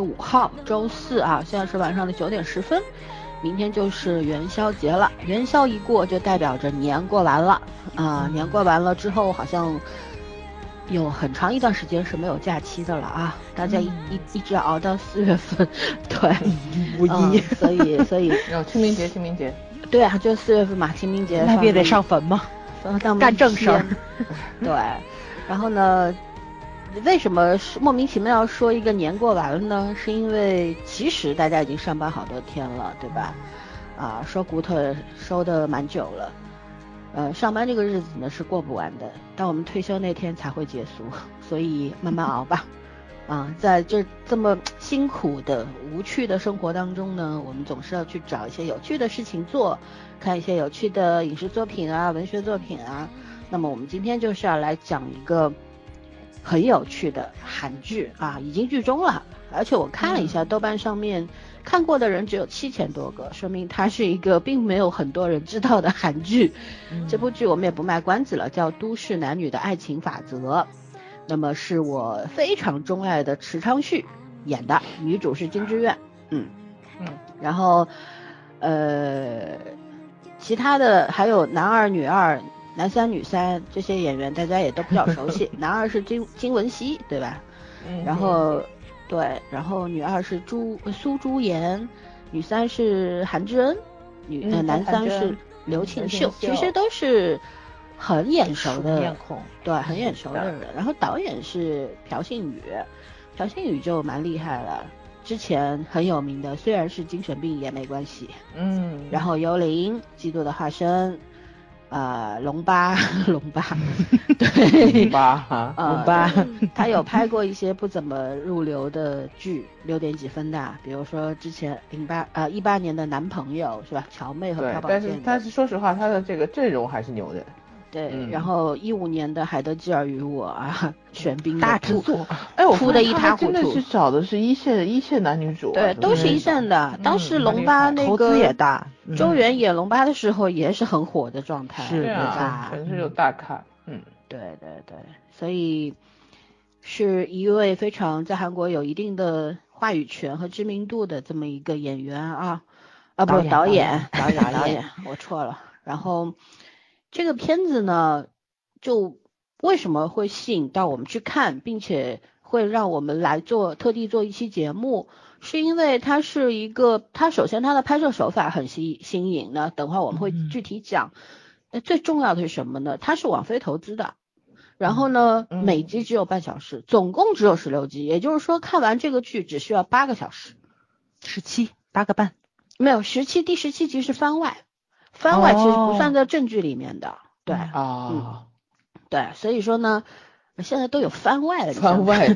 十五号，周四啊，现在是晚上的九点十分，明天就是元宵节了。元宵一过，就代表着年过完了啊、年过完了之后，好像有很长一段时间是没有假期的了啊，大家一、一一直熬到四月份，对，五嗯一，所以所以有 清明节，清明节，对啊，就四月份嘛，清明节那不也得上坟吗？干正事儿对，然后呢，为什么是莫名其妙要说一个年过完了呢？是因为其实大家已经上班好多天了，对吧？啊，收骨头收的蛮久了，呃，上班这个日子呢是过不完的，到我们退休那天才会结束，所以慢慢熬吧。啊，在这这么辛苦的、无趣的生活当中呢，我们总是要去找一些有趣的事情做，看一些有趣的影视作品啊、文学作品啊。那么我们今天就是要来讲一个很有趣的韩剧啊，已经剧终了，而且我看了一下豆瓣上面看过的人只有七千多个，说明它是一个并没有很多人知道的韩剧。这部剧我们也不卖关子了，叫《都市男女的爱情法则》。那么是我非常钟爱的池昌旭演的，女主是金智媛，嗯。嗯，然后呃，其他的还有男二、女二、男三、女三这些演员，大家也都比较熟悉。男二是金金文熙，对吧？嗯然后对，然后女二是朱呃苏朱颜，女三是韩智恩，女、男三是刘庆秀，其实都是很眼熟熟的面孔，对，很眼熟的人。然后导演是朴信宇，朴信宇就蛮厉害了，之前很有名的，虽然是精神病也没关系。嗯，然后幽灵，嫉妒的化身，呃，龙八，龙八，对，八哈，呃龙八，他有拍过一些不怎么入流的剧，六点几分的，比如说之前零八呃一八年的男朋友是吧？乔妹和朴，宝对但是，但是说实话，他的这个阵容还是牛的，对，嗯然后一五年的海德基尔与我啊，玄彬大制作，哎，我哭的一塌糊涂们真的是找的是一线一线男女主啊，对，都是一线的。当时龙八那个投资也大，嗯周元演龙八的时候也是很火的状态，是啊，？全是有大咖，嗯，对对对，所以是一位非常在韩国有一定的话语权和知名度的这么一个演员啊啊不导演导演导演 我错了。然后这个片子呢，就为什么会吸引到我们去看，并且会让我们来做特地做一期节目，是因为它是一个，它首先它的拍摄手法很新新颖呢，等会儿我们会嗯具体讲。那最重要的是什么呢？它是网飞投资的，然后呢，嗯每集只有半小时，总共只有十六集，也就是说看完这个剧只需要八个小时。十七八个半，没有十七，第十七集是番外，番外其实不哦算在正剧里面的，对啊，对，所以说呢，现在都有番外。了，番外，有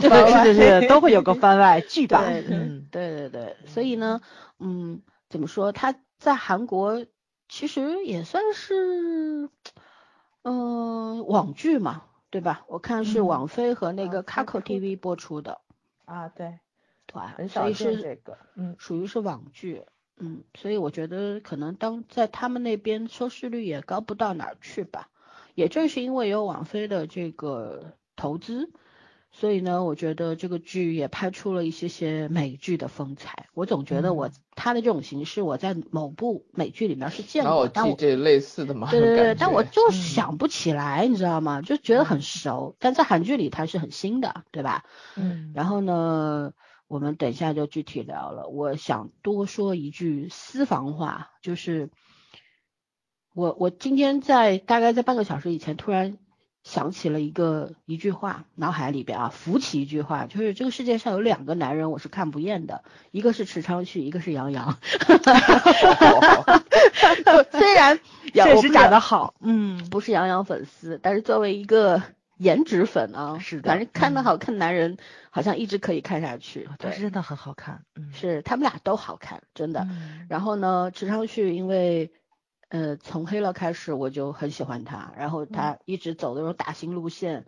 是是是，都会有个番外剧吧，对对。嗯，对对对，所以呢，嗯，怎么说？他在韩国其实也算是，嗯、网剧嘛，对吧？我看是嗯。网飞和那个啊 Kakao TV 播出的，啊，对，对，很少所以是见这个，嗯，属于是网剧，嗯，所以我觉得可能当在他们那边收视率也高不到哪儿去吧。也正是因为有网飞的这个投资，所以呢，我觉得这个剧也拍出了一些些美剧的风采。我总觉得我、嗯它的这种形式，我在某部美剧里面是见过，但我记这类似的嘛，对对对，但我就是想不起来，你知道吗？就觉得很熟，但在韩剧里它是很新的，对吧？嗯然后呢，我们等一下就具体聊了。我想多说一句私房话，就是我我今天在大概在半个小时以前突然想起了一个一句话，脑海里边啊浮起一句话，就是这个世界上有两个男人我是看不厌的，一个是池昌旭，一个是杨洋。虽然确实长得得好，嗯，不是杨洋粉丝，但是作为一个颜值粉啊，是的反正看到嗯好看男人，好像一直可以看下去。对，他真的很好看，嗯，是他们俩都好看，真的。嗯然后呢，池昌旭因为呃，从黑了开始我就很喜欢他，然后他一直走那种打星路线，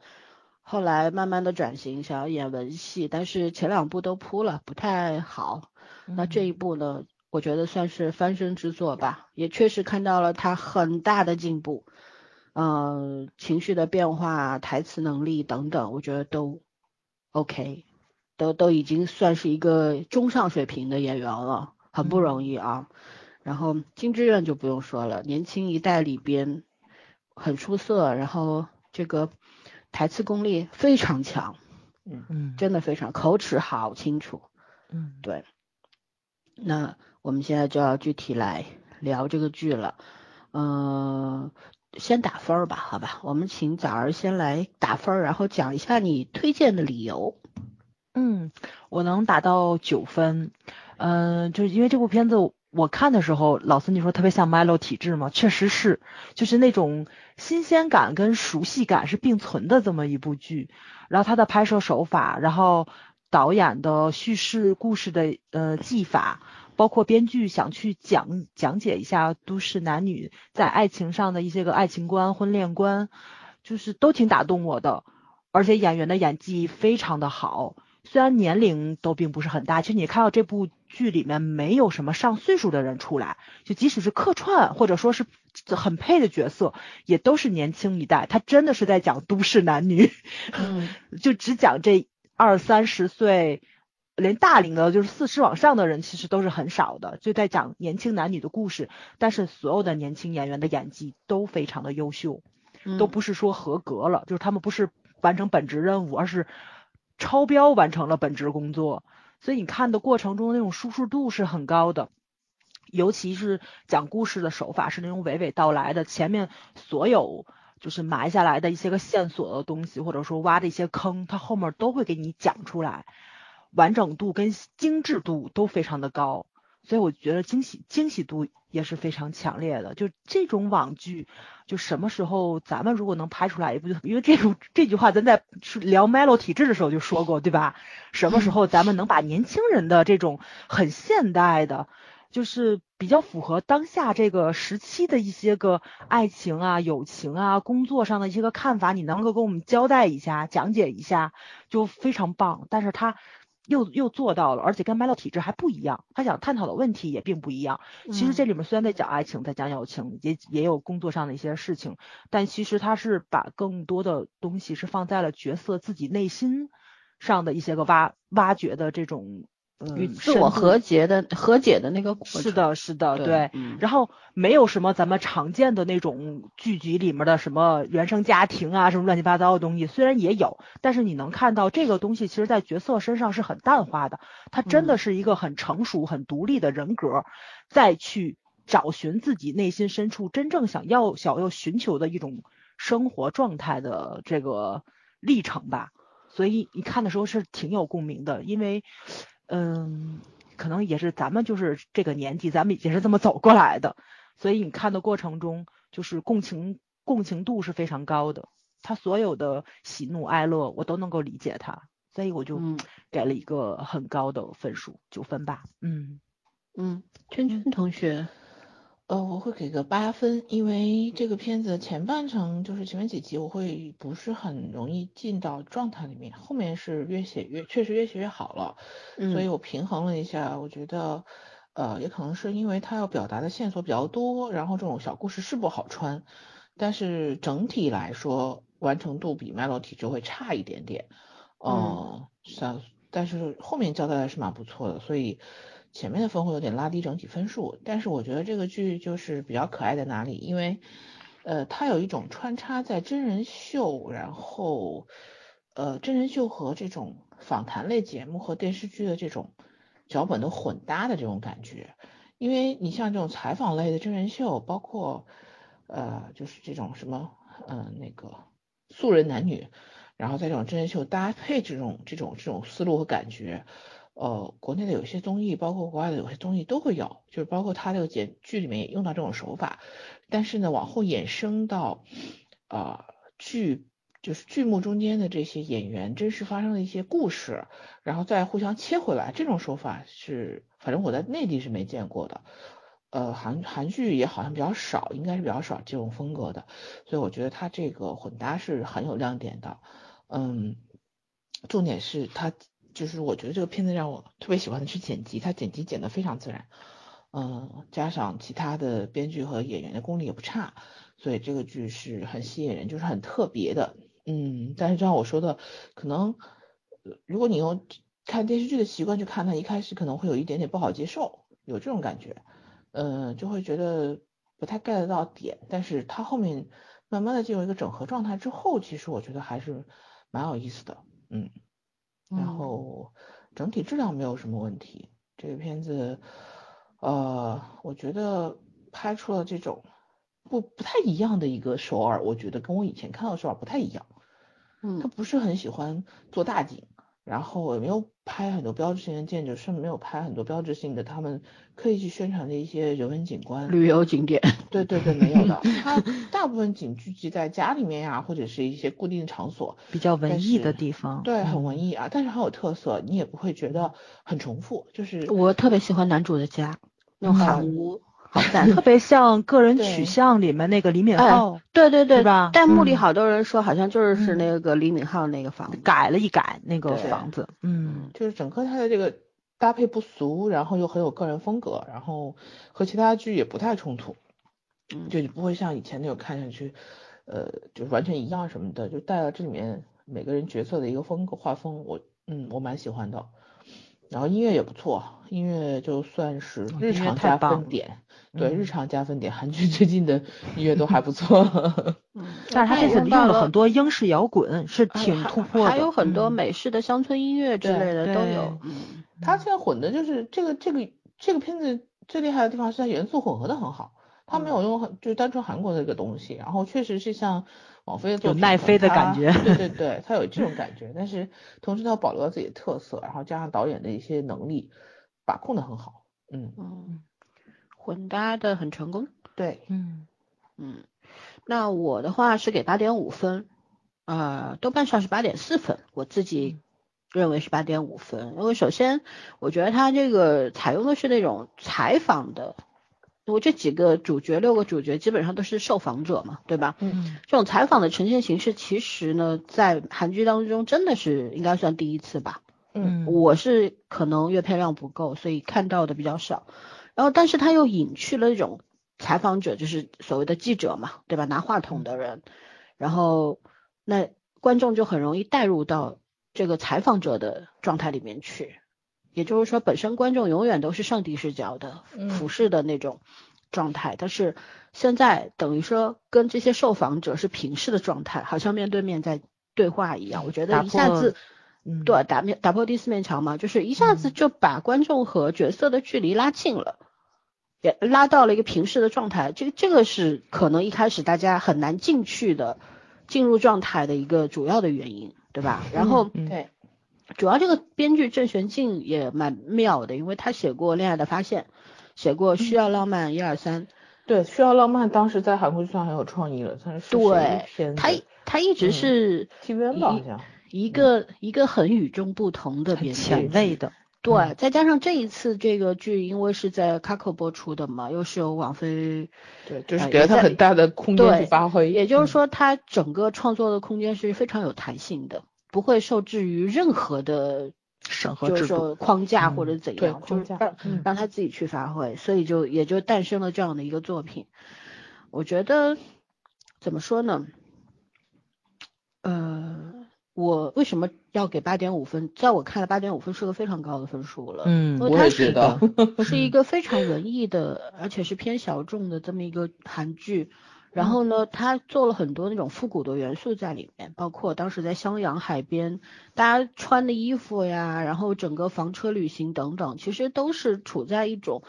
后来慢慢的转型，想要演文戏，但是前两部都扑了，不太好。那这一部呢，我觉得算是翻身之作吧，也确实看到了他很大的进步，嗯、情绪的变化、台词能力等等，我觉得都 OK，都都已经算是一个中上水平的演员了，很不容易啊。然后金智媛就不用说了，年轻一代里边很出色，然后这个台词功力非常强，嗯真的非常口齿好清楚。嗯对，那我们现在就要具体来聊这个剧了。嗯、先打分儿吧，好吧？我们请早儿先来打分儿，然后讲一下你推荐的理由。嗯，我能打到九分。嗯、就是因为这部片子我看的时候，老孙你说特别像 Milo 体质嘛，确实是，就是那种新鲜感跟熟悉感是并存的这么一部剧。然后它的拍摄手法，然后导演的叙事故事的呃技法，包括编剧想去讲讲解一下都市男女在爱情上的一些个爱情观、婚恋观，就是都挺打动我的。而且演员的演技非常的好，虽然年龄都并不是很大，其实你看到这部剧里面没有什么上岁数的人出来，就即使是客串或者说是很配的角色，也都是年轻一代。他真的是在讲都市男女，嗯 就只讲这二三十岁，连大龄的，就是四十往上的人，其实都是很少的，就在讲年轻男女的故事。但是所有的年轻演员的演技都非常的优秀，都不是说合格了，就是他们不是完成本职任务，而是超标完成了本职工作。所以你看的过程中那种舒适度是很高的。尤其是讲故事的手法是那种娓娓道来的，前面所有就是埋下来的一些个线索的东西，或者说挖的一些坑，它后面都会给你讲出来，完整度跟精致度都非常的高，所以我觉得惊喜惊喜度也是非常强烈的。就这种网剧，就什么时候咱们如果能拍出来一部，因为这种这句话咱在聊 Melo 体质的时候就说过，对吧？什么时候咱们能把年轻人的这种很现代的。就是比较符合当下这个时期的一些个爱情啊、友情啊、工作上的一些个看法，你能够给我们交代一下、讲解一下，就非常棒。但是它又又做到了，而且跟 Melo 体质还不一样，他想探讨的问题也并不一样。其实这里面虽然在讲爱情，在讲友情，也也有工作上的一些事情，但其实他是把更多的东西是放在了角色自己内心上的一些个挖挖掘的这种。与嗯，自我和解的和解的那个过程。是的，是的，对对。嗯然后没有什么咱们常见的那种剧集里面的什么原生家庭啊，什么乱七八糟的东西，虽然也有，但是你能看到这个东西，其实在角色身上是很淡化的。他真的嗯是一个很成熟、很独立的人格，再去找寻自己内心深处真正想要、想要寻求的一种生活状态的这个历程吧。所以你看的时候是挺有共鸣的，因为，嗯，可能也是咱们就是这个年纪，咱们也是这么走过来的，所以你看的过程中，就是共情共情度是非常高的，他所有的喜怒哀乐我都能够理解他，所以我就嗯。给了一个很高的分数，九分吧，嗯。嗯，圈圈同学，呃，我会给个八分，因为这个片子前半程就是前面几集我会不是很容易进到状态里面，后面是越写越确实越写越好了，所以嗯。我平衡了一下，我觉得呃也可能是因为他要表达的线索比较多，然后这种小故事是不好穿，但是整体来说完成度比 Melo 体质会差一点点，呃，像但是后面交代的是蛮不错的，所以前面的分会有点拉低整体分数。但是我觉得这个剧就是比较可爱在哪里，因为呃它有一种穿插在真人秀，然后呃真人秀和这种访谈类节目和电视剧的这种脚本的混搭的这种感觉。因为你像这种采访类的真人秀，包括呃就是这种什么嗯、那个素人男女。然后在这种真人秀搭配这种这种这种思路和感觉，呃，国内的有些综艺，包括国外的有些综艺都会有，就是包括他这个剪剧里面也用到这种手法，但是呢，往后衍生到、呃、剧就是剧目中间的这些演员真实发生的一些故事，然后再互相切回来，这种手法是反正我在内地是没见过的。呃韩韩剧也好像比较少，应该是比较少这种风格的，所以我觉得它这个混搭是很有亮点的。嗯，重点是它就是我觉得这个片子让我特别喜欢的是剪辑，它剪辑剪得非常自然。嗯，加上其他的编剧和演员的功力也不差，所以这个剧是很吸引人，就是很特别的。嗯，但是就像我说的，可能如果你用看电视剧的习惯去看它，一开始可能会有一点点不好接受，有这种感觉，嗯，就会觉得不太 get 到点。但是它后面慢慢的进入一个整合状态之后，其实我觉得还是蛮有意思的，嗯，然后整体质量没有什么问题，这个片子。呃，我觉得拍出了这种不不太一样的一个首尔，我觉得跟我以前看到首尔不太一样。嗯，他不是很喜欢做大景，然后也没有拍很多标志性的建筑，甚至没有拍很多标志性的他们刻意去宣传的一些人文景观、旅游景点。对对对，没有的。它大部分景聚集在家里面呀，或者是一些固定的场所，比较文艺的地方。对，很文艺啊，但是很有特色，你也不会觉得很重复。就是我特别喜欢男主的家。那种韩屋，好赞，特别像个人取向里面那个李敏镐，对对对，是吧？弹幕里好多人说，好像就是是那个李敏镐那个房子，改了一改那个房子，嗯，就是整个他的这个搭配不俗，然后又很有个人风格，然后和其他剧也不太冲突，嗯，就不会像以前那种看上去，呃，就是完全一样什么的，就带了这里面每个人角色的一个风格画风，我嗯，我蛮喜欢的。然后音乐也不错，音乐就算是日常加分点，对日常加分点。韩剧最近的音乐都还不错，但是他这次用了很多英式摇滚，是挺突破的。还有很多美式的乡村音乐之类的都有。嗯，他现在混的就是这个这个这个片子最厉害的地方是它元素混合的很好，他没有用很就单纯韩国的一个东西，然后确实是像。王菲的有奈飞的感觉，对对对，他有这种感觉，但是同时他保留了自己的特色，然后加上导演的一些能力，把控的很好，嗯嗯，混搭的很成功，对，嗯嗯，那我的话是给八点五分，啊，豆瓣上是八点四分，我自己认为是八点五分，因为首先我觉得他这个采用的是那种采访的。我这几个主角，六个主角基本上都是受访者嘛，对吧？嗯，这种采访的呈现形式，其实呢，在韩剧当中真的是应该算第一次吧。嗯，我是可能阅片量不够，所以看到的比较少。然后，但是他又隐去了那种采访者，就是所谓的记者嘛，对吧？拿话筒的人，然后那观众就很容易带入到这个采访者的状态里面去。也就是说，本身观众永远都是上帝视角的俯视的那种状态，但是现在等于说跟这些受访者是平视的状态，好像面对面在对话一样。我觉得一下子，对打面打破第四面墙嘛，就是一下子就把观众和角色的距离拉近了，也拉到了一个平视的状态。这个这个是可能一开始大家很难进去的进入状态的一个主要的原因，对吧？然后对。主要这个编剧郑玄静也蛮妙的，因为他写过《恋爱的发现》，写过《需要浪漫》一二三。对，《需要浪漫》当时在韩国就算很有创意了，算是对，他他一直是 TVN 吧，好像一个一个很与众不同的编剧，前卫的。对，再加上这一次这个剧，因为是在 Kakao 播出的嘛，又是由王菲，对，就是给了他很大的空间去发挥。也就是说，他整个创作的空间是非常有弹性的。不会受制于任何的审核制度框架或者怎样，就是让让他自己去发挥，所以就也就诞生了这样的一个作品。我觉得怎么说呢？呃，我为什么要给八点五分？在我看来，八点五分是个非常高的分数了。嗯，我也觉得是一 个非常文艺的，而且是偏小众的这么一个韩剧。然后呢，它做了很多那种复古的元素在里面，包括当时在襄阳海边，大家穿的衣服呀，然后整个房车旅行等等，其实都是处在一种，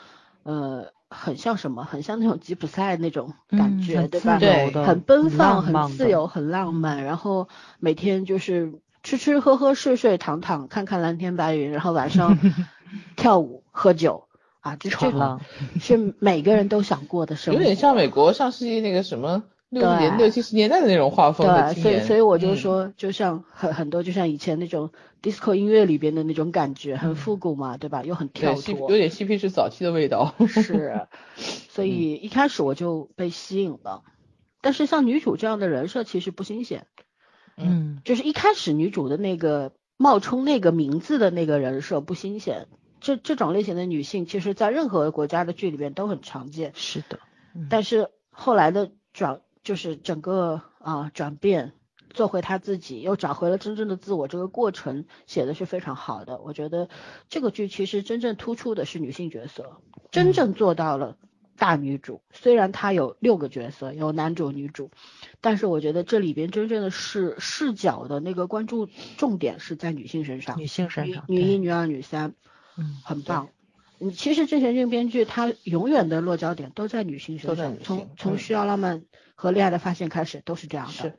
呃，很像什么，很像那种吉普赛那种感觉，对吧？对，很奔放，很自由，很浪漫。然后每天就是吃吃喝喝，睡睡躺躺，看看蓝天白云，然后晚上 跳舞喝酒。啊，这这是每个人都想过的生活，有点像美国上世纪那个什么六十年对六七十年代的那种画风对，所以。所以我就嗯，说，就像很很多，就像以前那种 disco 音乐里边的那种感觉，很复古嘛，对吧？又很跳脱有，点嬉皮士早期的味道。是，所以一开始我就被吸引了。但是像女主这样的人设其实不新鲜，嗯就是一开始女主的那个冒充那个名字的那个人设不新鲜。这这种类型的女性，其实在任何国家的剧里边都很常见。是的，嗯但是后来的转就是整个啊、转变，做回他自己，又找回了真正的自我，这个过程写的是非常好的。我觉得这个剧其实真正突出的是女性角色，真正做到了大女主。虽然她有六个角色，有男主、女主，但是我觉得这里边真正的是视角的那个关注重点是在女性身上，女性身上，对女一、女二、女三，嗯很棒。你其实之前这个编剧他永远的落脚点都在女性身上，从从需要浪漫和恋爱的发现开始都是这样的。是，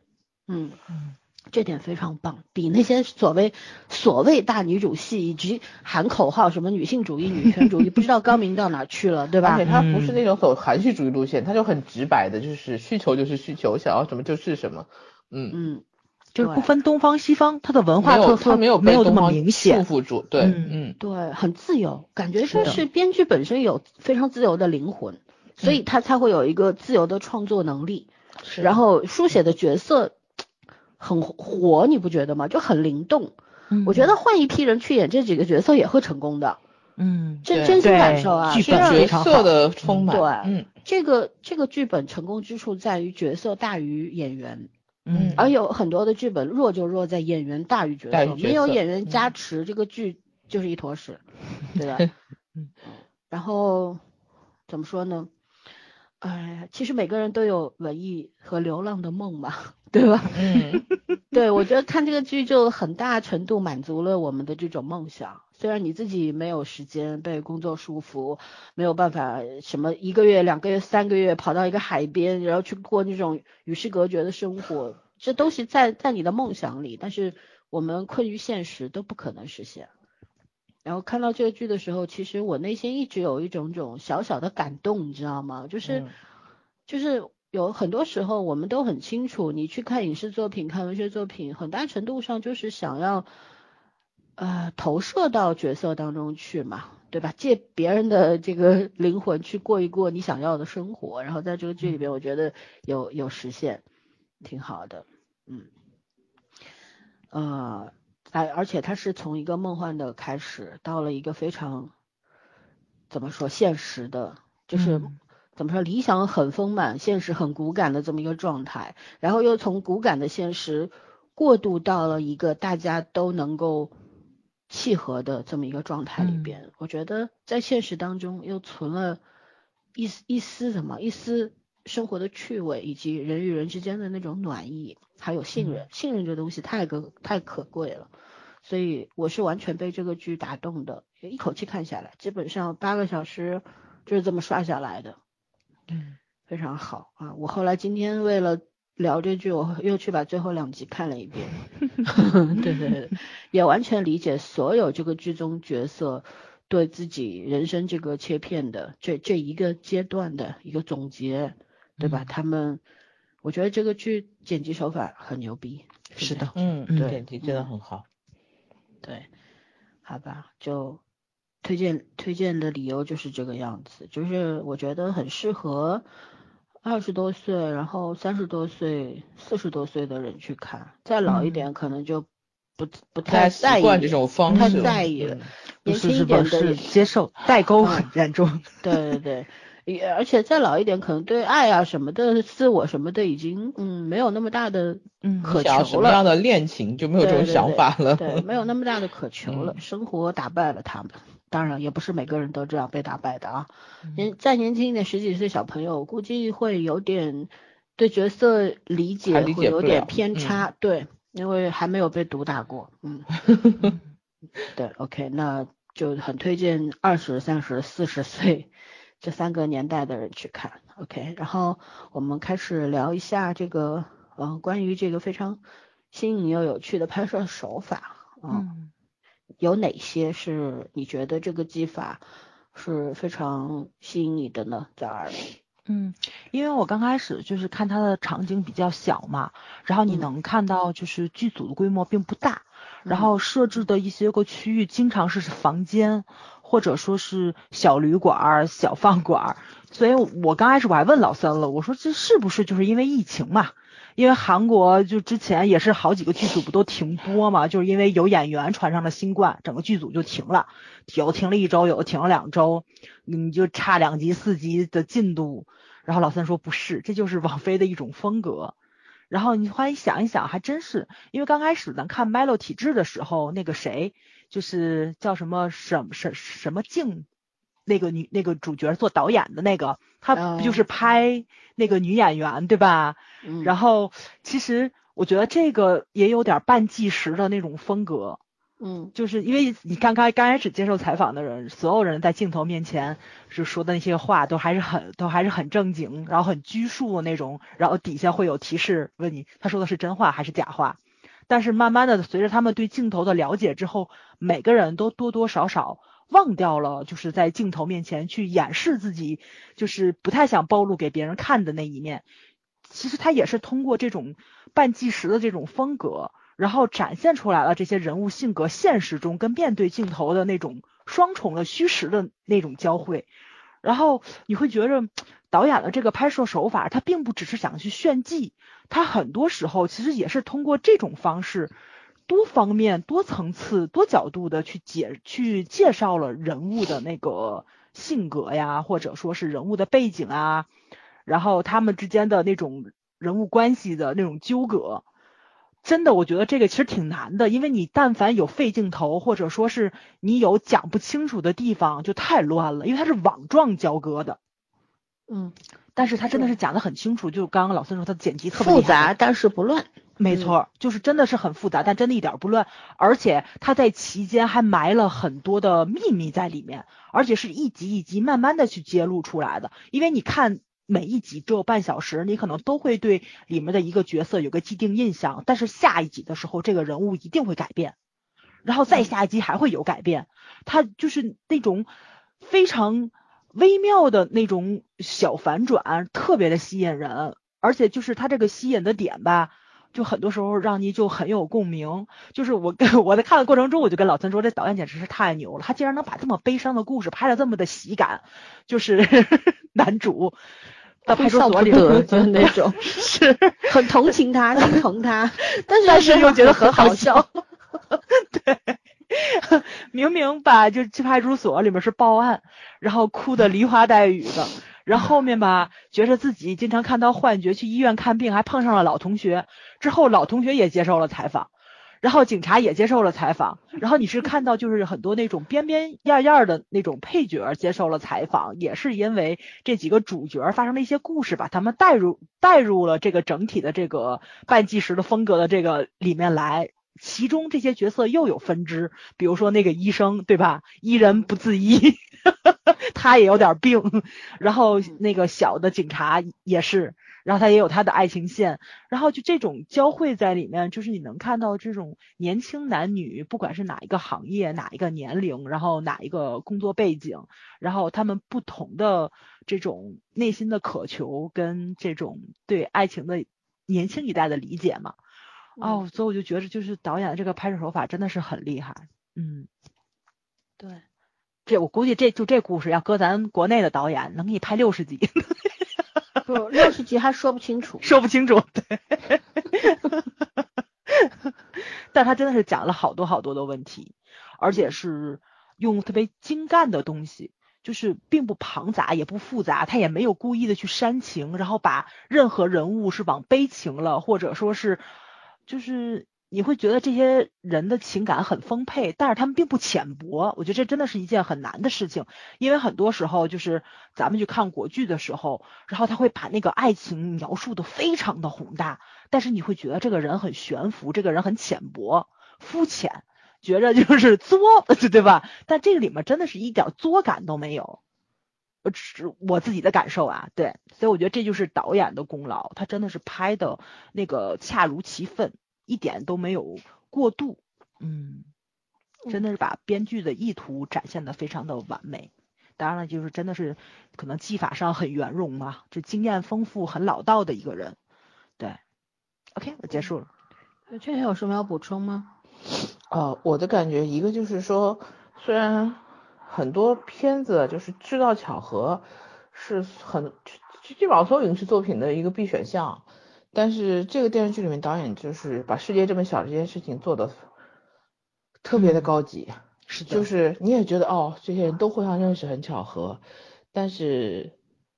嗯，嗯这点非常棒，比那些所谓所谓大女主戏以及喊口号什么女性主义、女权主义，不知道高明到哪去了，对吧而且？他不是嗯那种走含蓄主义路线，他就很直白的，就是需求就是需求，想要什么就是什么。嗯，嗯，就是不分东方西方，它的文化没有特色他没有没有那么明显。束缚住。对，嗯嗯，对，很自由，感觉说是编剧本身有非常自由的灵魂，所以他才会有一个自由的创作能力。是然后书写的角色很活，你不觉得吗？就很灵动。嗯我觉得换一批人去演这几个角色也会成功的，嗯，对真真心感受啊。剧本是角色的充满。对嗯这个这个剧本成功之处在于角色大于演员，嗯而有很多的剧本弱就弱在演员大于角色，角色没有演员嗯加持，这个剧就是一坨屎，对吧？嗯然后怎么说呢？哎，其实每个人都有文艺和流浪的梦嘛，对吧？嗯，对，我觉得看这个剧就很大程度满足了我们的这种梦想。虽然你自己没有时间被工作束缚，没有办法什么一个月、两个月、三个月跑到一个海边，然后去过那种与世隔绝的生活，这都是在在你的梦想里，但是我们困于现实都不可能实现。然后看到这个剧的时候，其实我内心一直有一种种小小的感动，你知道吗？就是、嗯就是有很多时候我们都很清楚，你去看影视作品、看文学作品，很大程度上就是想要呃投射到角色当中去嘛，对吧？借别人的这个 灵魂去过一过你想要的生活，然后在这个剧里边，我觉得有有实现，挺好的，嗯，呃，而而且它是从一个梦幻的开始，到了一个非常怎么说现实的，就是。嗯怎么说，理想很丰满，现实很骨感的这么一个状态，然后又从骨感的现实过渡到了一个大家都能够契合的这么一个状态里边。我觉得在现实当中又存了一丝一丝什么，一丝生活的趣味，以及人与人之间的那种暖意，还有信任。信任这东西太可太可贵了。所以我是完全被这个剧打动的，一口气看下来，基本上八个小时就是这么刷下来的。嗯非常好啊！我后来今天为了聊这剧，我又去把最后两集看了一遍。对对对，也完全理解所有这个剧中角色对自己人生这个切片的这这一个阶段的一个总结，对吧？嗯他们，我觉得这个剧剪辑手法很牛逼。是的，嗯，对剪辑真的很好。对，好吧，就推荐推荐的理由就是这个样子，就是我觉得很适合二十多岁，然后三十多岁、四十多岁的人去看，再老一点可能就不不太在意习惯这种方式太式，在意了嗯。年轻一点的是接受代沟嗯很严重。对对对，也而且再老一点，可能对爱啊什么的、自我什么的，已经嗯没有那么大的嗯渴求了什求了。么样的恋情就没有这种想法了。对，没有那么大的渴求了。嗯 生活打败了他们，当然也不是每个人都这样被打败的啊。嗯年再年轻一点，十几岁小朋友估计会有点对角色理解会有点偏差，对，因为还没有被毒打过。嗯，对，OK，那就很推荐二十三十、四十岁这三个年代的人去看。OK，然后我们开始聊一下这个，呃，关于这个非常新颖又有趣的拍摄手法啊、嗯有哪些是你觉得这个技法是非常吸引你的呢？在儿，嗯，因为我刚开始就是看它的场景比较小嘛，然后你嗯能看到就是剧组的规模并不大，然嗯后设置的一些个区域经常是房间或者说是小旅馆儿、小饭馆儿，所以我刚开始我还问老三了，我说这是不是就是因为疫情嘛？因为韩国就之前也是好几个剧组不都停播嘛，就是因为有演员传上了新冠，整个剧组就停了，有停了一周，有的停了两周，你就差两集四集的进度。然后老三说不是，这就是网飞的一种风格。然后你后来想一想，还真是，因为刚开始咱看《Melo》体质》的时候，那个谁就是叫什么什什什么静，那个女那个主角做导演的那个，他不就是拍那个女演员对吧？嗯，然后其实我觉得这个也有点半纪实的那种风格，嗯就是因为你刚刚刚开始接受采访的人，所有人在镜头面前是说的那些话都还是很都还是很正经，然后很拘束的那种，然后底下会有提示问你他说的是真话还是假话。但是慢慢的，随着他们对镜头的了解之后，每个人都多多少少忘掉了，就是在镜头面前去掩饰自己，就是不太想暴露给别人看的那一面。其实他也是通过这种半纪实的这种风格，然后展现出来了这些人物性格现实中跟面对镜头的那种双重的虚实的那种交汇。然后你会觉着导演的这个拍摄手法，他并不只是想去炫技，他很多时候其实也是通过这种方式，多方面、多层次、多角度的去解去介绍了人物的那个性格呀，或者说是人物的背景啊，然后他们之间的那种人物关系的那种纠葛。真的，我觉得这个其实挺难的，因为你但凡有废镜头，或者说是你有讲不清楚的地方，就太乱了，因为它是网状交割的。嗯，但是他真的是讲的很清楚，就刚刚老孙说他的剪辑特别复杂但是不乱。没错，就是真的是很复杂，但真的一点儿不乱，而且他在期间还埋了很多的秘密在里面，而且是一集一集慢慢的去揭露出来的。因为你看每一集只有半小时，你可能都会对里面的一个角色有个既定印象，但是下一集的时候，这个人物一定会改变，然后再下一集还会有改变，他就是那种非常微妙的那种小反转，特别的吸引人，而且就是他这个吸引的点吧。就很多时候让你就很有共鸣，就是我跟 我在看的过程中，我就跟老孙说，这导演简直是太牛了，他竟然能把这么悲伤的故事拍的这么的喜感，就是 男主。到派出所里笑不得就那种。是，很同情他，心疼他，但是但是又觉得很好好笑。对，明明吧，就去派出所里面是报案，然后哭的梨花带雨的，然后后面吧，觉着自己经常看到幻觉，去医院看病，还碰上了老同学，之后老同学也接受了采访。然后警察也接受了采访，然后你是看到就是很多那种边边沿沿的那种配角接受了采访，也是因为这几个主角发生了一些故事，把他们带入带入了这个整体的这个半纪实的风格的这个里面来。其中这些角色又有分支，比如说那个医生，对吧？医人不自医，他也有点病。然后那个小的警察也是，然后他也有他的爱情线。然后就这种交汇在里面，就是你能看到这种年轻男女，不管是哪一个行业、哪一个年龄，然后哪一个工作背景，然后他们不同的这种内心的渴求跟这种对爱情的年轻一代的理解嘛。哦，所以我就觉得，就是导演的这个拍摄手法真的是很厉害。嗯，对，这我估计这就这故事要搁咱国内的导演，能给你拍六十集，不六十集还说不清楚。说不清楚。对，但他真的是讲了好多好多的问题，而且是用特别精干的东西。就是并不庞杂，也不复杂，他也没有故意的去煽情，然后把任何人物是往悲情了，或者说是。就是你会觉得这些人的情感很丰沛，但是他们并不浅薄。我觉得这真的是一件很难的事情，因为很多时候就是咱们去看国剧的时候，然后他会把那个爱情描述的非常的宏大，但是你会觉得这个人很悬浮，这个人很浅薄、肤浅，觉着就是作，对吧？但这个里面真的是一点作感都没有。呃，是我自己的感受啊，对，所以我觉得这就是导演的功劳，他真的是拍的那个恰如其分，一点都没有过度，嗯，真的是把编剧的意图展现的非常的完美。当然了，就是真的是可能技法上很圆融嘛，就经验丰富、很老道的一个人。对，OK，我结束了。那圈圈有什么要补充吗？呃，我的感觉一个就是说，虽然很多片子就是制造巧合是很基本上所有影视作品的一个必选项，但是这个电视剧里面导演就是把世界这么小这件事情做的特别的高级，是的，就是你也觉得哦，这些人都互相认识很巧合，但是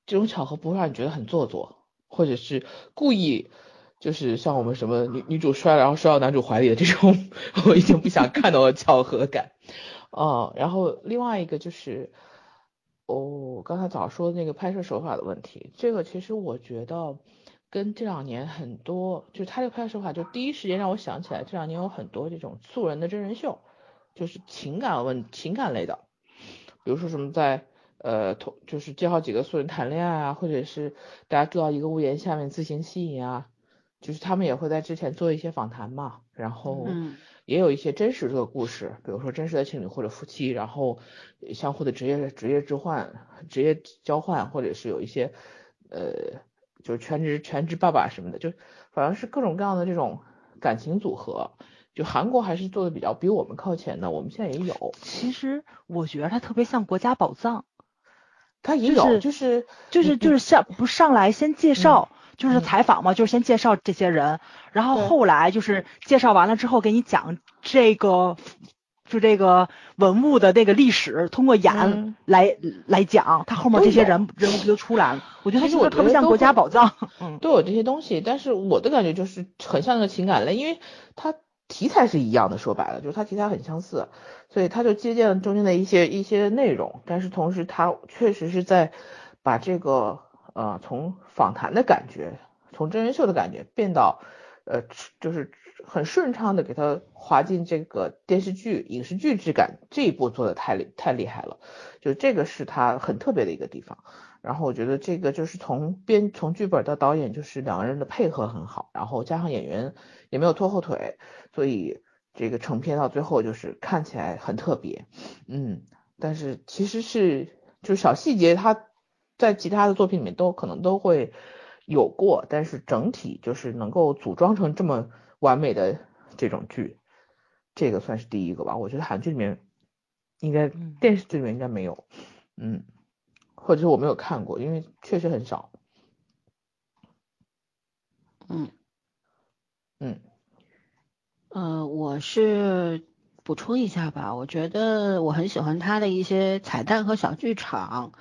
这种巧合不会让你觉得很做作，或者是故意。就是像我们什么女女主摔了，然后摔到男主怀里的这种，我已经不想看到的巧合感。哦，然后另外一个就是，哦，刚才早说那个拍摄手法的问题，这个其实我觉得跟这两年很多，就是他这个拍摄手法，就第一时间让我想起来，这两年有很多这种素人的真人秀，就是情感问情感类的，比如说什么在呃同就是介绍几个素人谈恋爱啊，或者是大家住到一个屋檐下面自行吸引啊。就是他们也会在之前做一些访谈嘛，然后也有一些真实的故事，比如说真实的情侣或者夫妻，然后相互的职业职业置换、职业交换，或者是有一些呃就是全职全职爸爸什么的，就反正是各种各样的这种感情组合。就韩国还是做的比较比我们靠前的，我们现在也有，其实我觉得它特别像国家宝藏，它也有，就是就是就是就是上不上来先介绍。就是嗯。采访嘛，就是先介绍这些人，然后后来就是介绍完了之后，给你讲这个就这个文物的那个历史，通过演嗯。来、来讲，他后面这些人人物就出来了。我觉得他这个其实我特别像国家宝藏，嗯，都有这些东西，但是我的感觉就是很像那个情感类，因为它题材是一样的，说白了就是它题材很相似，所以它就借鉴了中间的一些一些内容，但是同时它确实是在把这个呃从访谈的感觉，从真人秀的感觉变到呃就是很顺畅的给它滑进这个电视剧影视剧质感这一步做的太厉太厉害了，就这个是它很特别的一个地方。然后我觉得这个就是从编从剧本到导演，就是两个人的配合很好，然后加上演员也没有拖后腿，所以这个成片到最后就是看起来很特别，嗯，但是其实是就小细节，它在其他的作品里面都可能都会有过，但是整体就是能够组装成这么完美的这种剧，这个算是第一个吧。我觉得韩剧里面应该嗯电视剧里面应该没有，嗯。或者是我没有看过，因为确实很少。嗯嗯呃，我是补充一下吧，我觉得我很喜欢他的一些彩蛋和小剧场，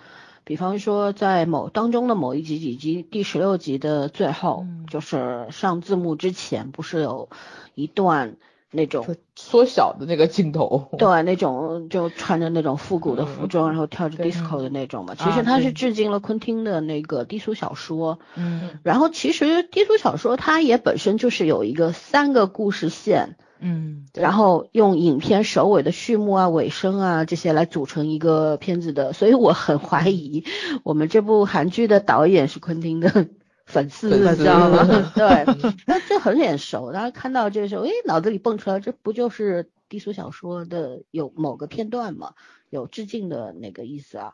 比方说在某当中的某一集以及第十六集的最后，嗯就是上字幕之前，不是有一段那种缩小的那个镜头。对，那种就穿着那种复古的嗯服装，然后跳着 disco 的那种嘛。其啊实它是致敬了昆汀的那个低俗小说。嗯然后其实低俗小说它也本身就是有一个三个故事线，嗯然后用影片首尾的序幕啊、尾声啊这些来组成一个片子的。所以我很怀疑我们这部韩剧的导演是昆汀的。粉丝，你知道吗？对，那这很眼熟。然后看到这个时候，诶，脑子里蹦出来，这不就是低俗小说的有某个片段嘛？有致敬的那个意思啊。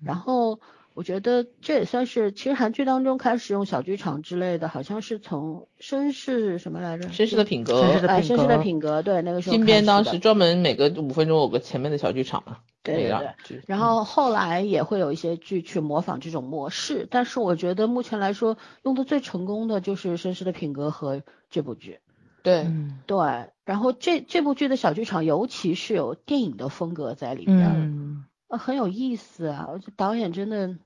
然后我觉得这也算是，其实韩剧当中开始用小剧场之类的，好像是从绅士什么来着？绅士的品格，绅士的哎，品绅士的格品格，对，那个时候金边开始的当时专门每个五分钟有个前面的小剧场嘛，对对然后后来也会有一些剧去模仿这种模式，但是我觉得目前来说用的最成功的就是《绅士的品格》和这部剧。对，嗯对，然后这这部剧的小剧场，尤其是有电影的风格在里边，嗯呃，很有意思啊。而且导演真的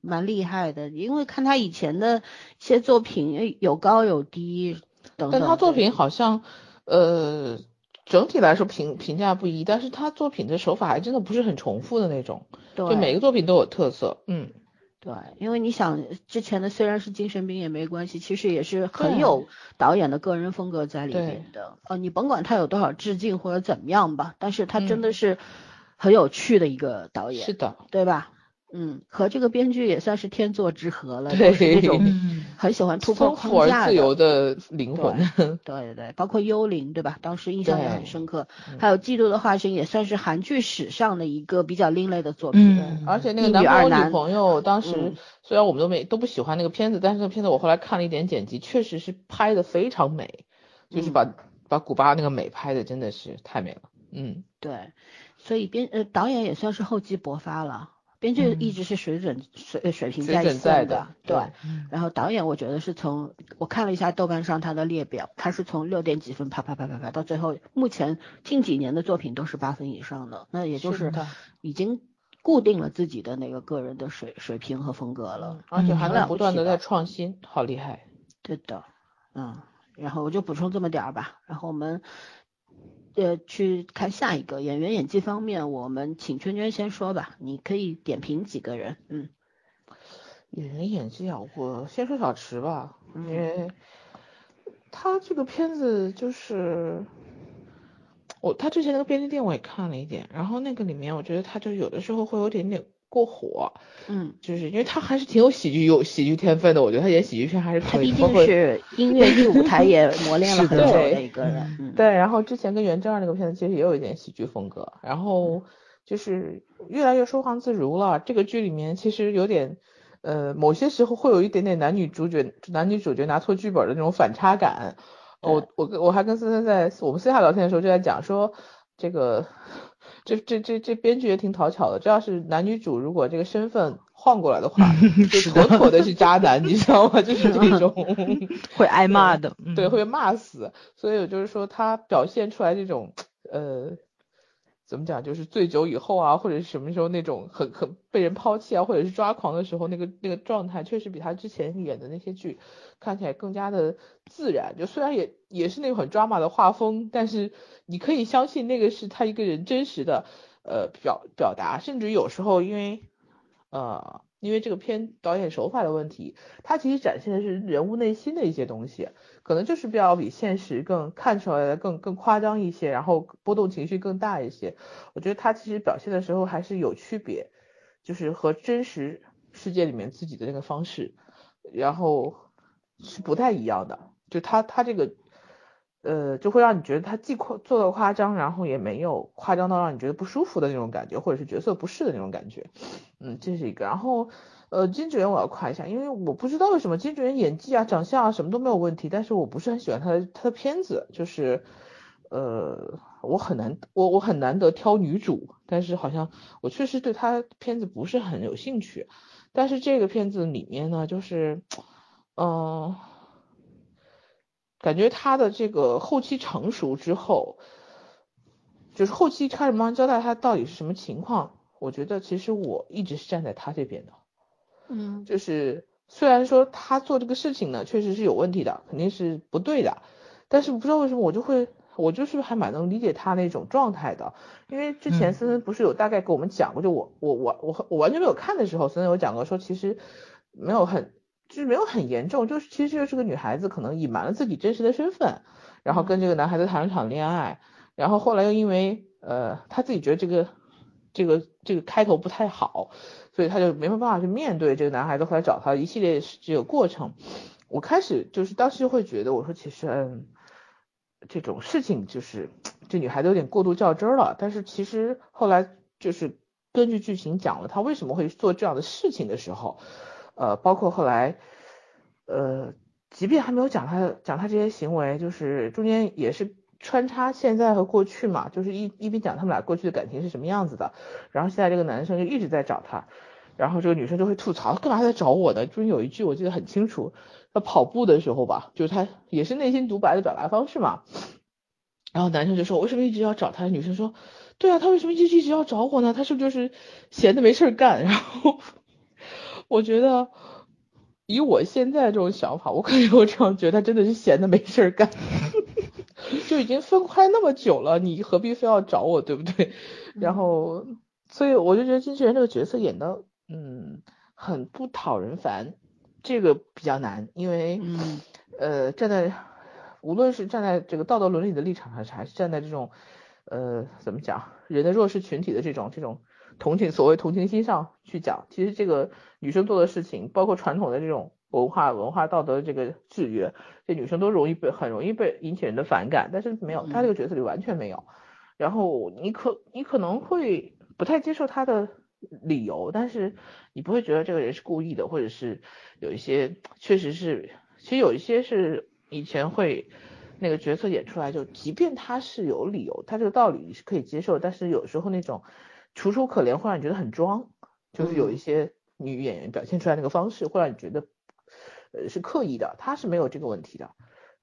蛮厉害的，因为看他以前的一些作品，有高有低等等。但他作品好像呃整体来说评评价不一，但是他作品的手法还真的不是很重复的那种，对就每个作品都有特色，嗯，对，因为你想之前的虽然是精神病也没关系，其实也是很有导演的个人风格在里面的。呃，你甭管他有多少致敬或者怎么样吧，但是他真的嗯是很有趣的一个导演，是的，对吧？嗯，和这个编剧也算是天作之合了，对是那种嗯 很喜欢突破框架自由的。灵魂。对对对，包括幽灵，对吧？当时印象也很深刻。嗯还有《嫉妒的化身》也算是韩剧史上的一个比较另类的作品。嗯而且那个男朋友女二男女朋友当时嗯虽然我们都没都不喜欢那个片子，但是那个片子我后来看了一点剪辑，确实是拍的非常美，就是嗯把把古巴那个美拍的真的是太美了。嗯，对，所以编呃导演也算是厚积薄发了，编剧嗯一直是水准水呃水平在线在的对。嗯然后导演我觉得是从我看了一下豆瓣上他的列表，他是从六点几分啪啪啪啪啪到最后，目前近几年的作品都是八分以上的，那也就是已经固定了自己的那个个人的水水平和风格了。而且还能不断的在创新，好厉害。对的，嗯，然后我就补充这么点儿吧，然后我们呃去看下一个演员演技方面，我们请圈圈先说吧，你可以点评几个人，嗯。演员演技啊，我先说小池吧，嗯。因为他这个片子就是我他之前那个便利店我也看了一点，然后那个里面我觉得他就有的时候会有点点过火，嗯，就是因为他还是挺有喜剧有喜剧天分的，我觉得他演喜剧片还是可以，他毕竟是音乐剧舞台也磨练了 很久对的一个人，嗯，对，然后之前跟袁振二那个片子其实也有一点喜剧风格，然后就是越来越收放自如了。这个剧里面其实有点，呃，某些时候会有一点点男女主角男女主角拿错剧本的那种反差感。我我跟我还跟森森在我们私下聊天的时候就在讲说，这个这这这这编剧也挺讨巧的，这要是男女主如果这个身份换过来的话，就妥妥的是渣男，你知道吗？就是这种。会挨骂的，嗯对，会被骂死。所以就是说，他表现出来这种呃，怎么讲，就是醉酒以后啊，或者是什么时候那种很很被人抛弃啊，或者是抓狂的时候，那个那个状态，确实比他之前演的那些剧看起来更加的自然。就虽然也也是那种很 drama 的画风，但是你可以相信那个是他一个人真实的呃表表达，甚至有时候因为呃。因为这个片导演手法的问题，它其实展现的是人物内心的一些东西，可能就是比较比现实更看出来的更更夸张一些，然后波动情绪更大一些。我觉得他其实表现的时候还是有区别，就是和真实世界里面自己的那个方式，然后是不太一样的。就他他这个，呃，就会让你觉得他既夸做的夸张，然后也没有夸张到让你觉得不舒服的那种感觉，或者是角色不适的那种感觉。嗯，这是一个。然后，呃，金智媛我要夸一下，因为我不知道为什么金智媛演技啊、长相啊什么都没有问题，但是我不是很喜欢她的她的片子，就是，呃，我很难我我很难得挑女主，但是好像我确实对她片子不是很有兴趣。但是这个片子里面呢，就是，嗯、感觉他的这个后期成熟之后，就是后期开始慢慢交代他到底是什么情况。我觉得其实我一直是站在他这边的，嗯就是虽然说他做这个事情呢确实是有问题的，肯定是不对的，但是不知道为什么我就会，我就是还蛮能理解他那种状态的，因为之前嗯森森不是有大概给我们讲过，就我我我我我完全没有看的时候，森森有讲过说其实没有很就是没有很严重，就是其实就是个女孩子可能隐瞒了自己真实的身份，然后跟这个男孩子谈了场恋爱，然后后来又因为呃她自己觉得这个。这个这个开头不太好，所以她就没办法去面对这个男孩子，后来找他一系列这个过程。我开始就是当时会觉得，我说其实嗯，这种事情就是这女孩子有点过度较真儿了。但是其实后来就是根据剧情讲了她为什么会做这样的事情的时候，呃，包括后来呃，即便还没有讲他讲他这些行为，就是中间也是。穿插现在和过去嘛，就是一一边讲他们俩过去的感情是什么样子的，然后现在这个男生就一直在找她，然后这个女生就会吐槽，干嘛在找我呢？中间有一句我记得很清楚，他跑步的时候吧，就是他也是内心独白的表达方式嘛，然后男生就说，为什么一直要找他？女生说，对啊，他为什么一直一直要找我呢？他是不是就是闲的没事儿干？然后我觉得。以我现在这种想法，我可能我这样觉得他真的是闲的没事儿干。就已经分开那么久了，你何必非要找我，对不对？然后，所以我就觉得经纪人这个角色演的，嗯，很不讨人烦，这个比较难，因为，嗯，呃，站在无论是站在这个道德伦理的立场上，还是站在这种，呃，怎么讲，人的弱势群体的这种这种同情，所谓同情心上去讲，其实这个女生做的事情，包括传统的这种文化文化道德这个制约，这女生都容易被很容易被引起人的反感，但是没有，她这个角色里完全没有。然后你可你可能会不太接受她的理由，但是你不会觉得这个人是故意的，或者是有一些确实是，其实有一些是以前会那个角色演出来，就即便他是有理由，他这个道理你是可以接受，但是有时候那种楚楚可怜会让你觉得很装，就是有一些女演员表现出来那个方式会让你觉得呃是刻意的，她是没有这个问题的。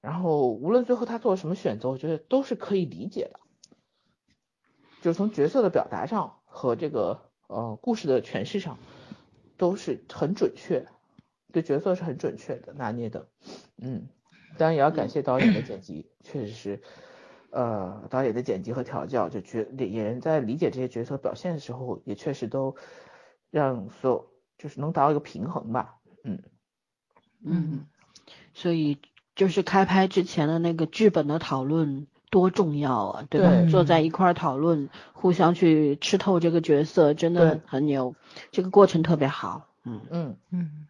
然后无论最后她做了什么选择，我觉得都是可以理解的，就是从角色的表达上和这个呃故事的诠释上都是很准确，对角色是很准确的拿捏的，嗯，当然也要感谢导演的剪辑，确实是。呃，导演的剪辑和调教，就角演员在理解这些角色表现的时候，也确实都让所有就是能达到一个平衡吧，嗯。嗯，所以就是开拍之前的那个剧本的讨论多重要啊，对吧？对？坐在一块儿讨论，互相去吃透这个角色，真的很牛，这个过程特别好，嗯。嗯，嗯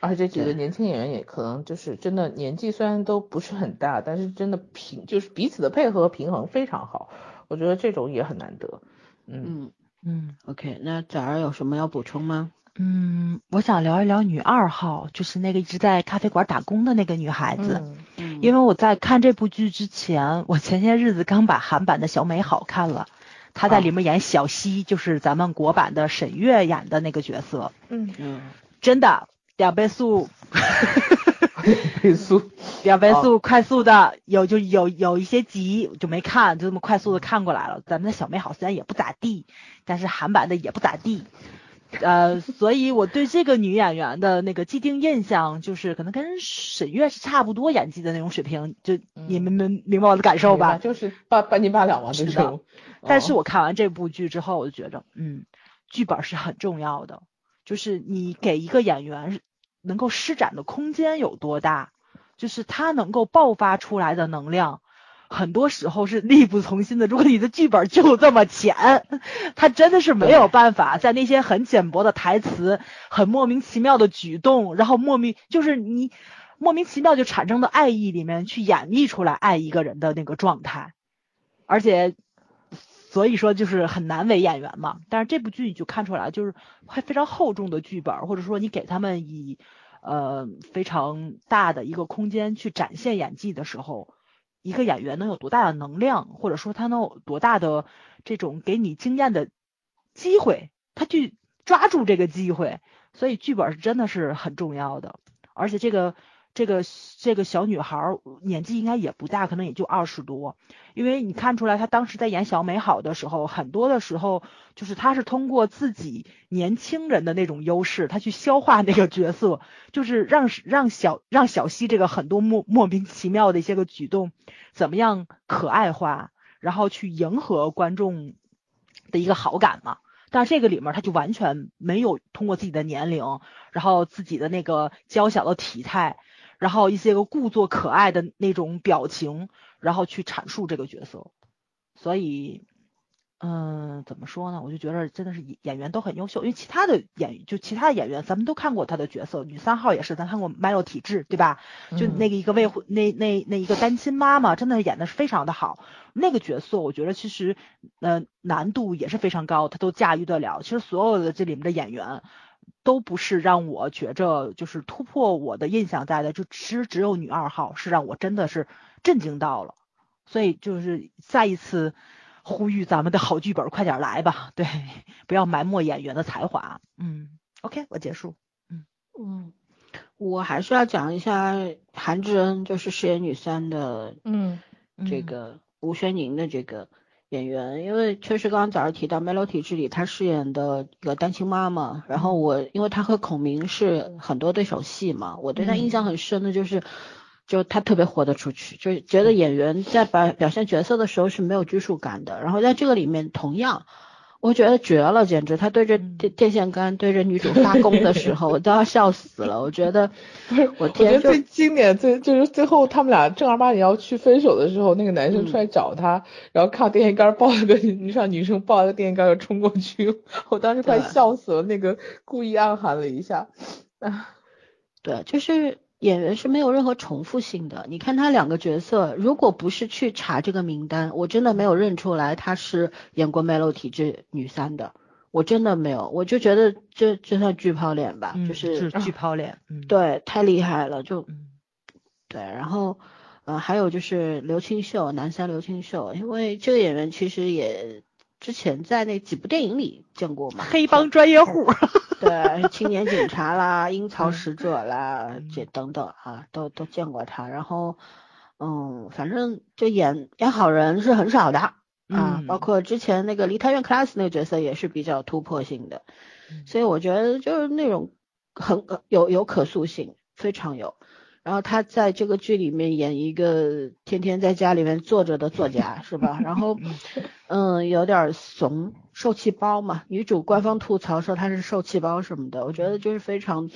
而且这几个年轻演员也可能就是真的年纪虽然都不是很大，但是真的平就是彼此的配合平衡非常好，我觉得这种也很难得，嗯。嗯嗯，OK，那早儿有什么要补充吗？嗯，我想聊一聊女二号，就是那个一直在咖啡馆打工的那个女孩子。嗯。嗯。因为我在看这部剧之前，我前些日子刚把韩版的小美好看了，她在里面演小西，就是咱们国版的沈月演的那个角色，嗯，嗯。真的两倍速，倍速，两倍速快速的有就有有一些集就没看，就这么快速的看过来了。咱们的小美好虽然也不咋地，但是韩版的也不咋地。呃，所以我对这个女演员的那个既定印象就是，可能跟沈月是差不多演技的那种水平，就你们明明白我的感受吧？就是半半斤八两嘛，是的。这种，哦但是我看完这部剧之后，我就觉着，嗯，剧本是很重要的，就是你给一个演员能够施展的空间有多大，就是他能够爆发出来的能量，很多时候是力不从心的。如果你的剧本就这么浅，他真的是没有办法在那些很简薄的台词、很莫名其妙的举动，然后莫名就是你莫名其妙就产生的爱意里面去演绎出来爱一个人的那个状态，而且。所以说就是很难为演员嘛，但是这部剧你就看出来，就是会非常厚重的剧本，或者说你给他们以呃非常大的一个空间去展现演技的时候，一个演员能有多大的能量，或者说他能有多大的这种给你经验的机会，他去抓住这个机会，所以剧本是真的是很重要的，而且这个。这个这个小女孩年纪应该也不大，可能也就二十多，因为你看出来她当时在演小美好的时候，很多的时候就是她是通过自己年轻人的那种优势，她去消化那个角色，就是让让小让小西这个很多莫莫名其妙的一些个举动，怎么样可爱化，然后去迎合观众的一个好感嘛。但这个里面，他就完全没有通过自己的年龄，然后自己的那个娇小的体态，然后一些个故作可爱的那种表情，然后去阐述这个角色。所以，嗯，怎么说呢？我就觉得真的是演员都很优秀，因为其他的演就其他的演员，咱们都看过他的角色。女三号也是，咱看过《麦洛体质》，对吧？就那个一个未婚那那那一个单亲妈妈，真的演的是非常的好。那个角色，我觉得其实呃难度也是非常高，她都驾驭得了。其实所有的这里面的演员。都不是让我觉着就是突破我的印象在的，就其实只有女二号是让我真的是震惊到了，所以就是再一次呼吁咱们的好剧本快点来吧，对，不要埋没演员的才华。嗯，OK，我结束。嗯嗯，我还是要讲一下韩智恩，就是饰演女三的嗯这个吴宣宁的这个演员，因为确实刚刚早上提到《Melody 这》里她饰演的一个单亲妈妈，然后我因为她和孔明是很多对手戏嘛，我对她印象很深的就是。就她特别活得出去，就是觉得演员在表表现角色的时候是没有拘束感的。然后在这个里面，同样，我觉得绝了，简直！他对着电电线杆对着女主发功的时候，我都要笑死了。我觉得，我我觉得最经典最就是最后他们俩正儿八经要去分手的时候，那个男生出来找他，然后看到电线杆抱了个女让女生抱了个电线杆就冲过去，我当时快笑死了，那个故意暗含了一下。啊，对，就是演员是没有任何重复性的。你看他两个角色，如果不是去查这个名单，我真的没有认出来他是演过《梅洛体质》女三的，我真的没有，我就觉得这这算巨抛脸吧，嗯就是巨抛脸，嗯，对，太厉害了，就嗯对，然后，呃，还有就是刘清秀，男三刘清秀，因为这个演员其实也之前在那几部电影里见过嘛，黑帮专业户，对，青年警察啦，阴曹嗯使者啦，嗯这等等啊，都都见过他。然后，嗯，反正就演演好人是很少的啊，嗯包括之前那个梨泰院 class 那个角色也是比较突破性的，嗯所以我觉得就是那种很呃有有可塑性，非常有。然后他在这个剧里面演一个天天在家里面坐着的作家，是吧？然后，嗯，有点怂，受气包嘛。女主官方吐槽说她是受气包什么的，我觉得就是非常，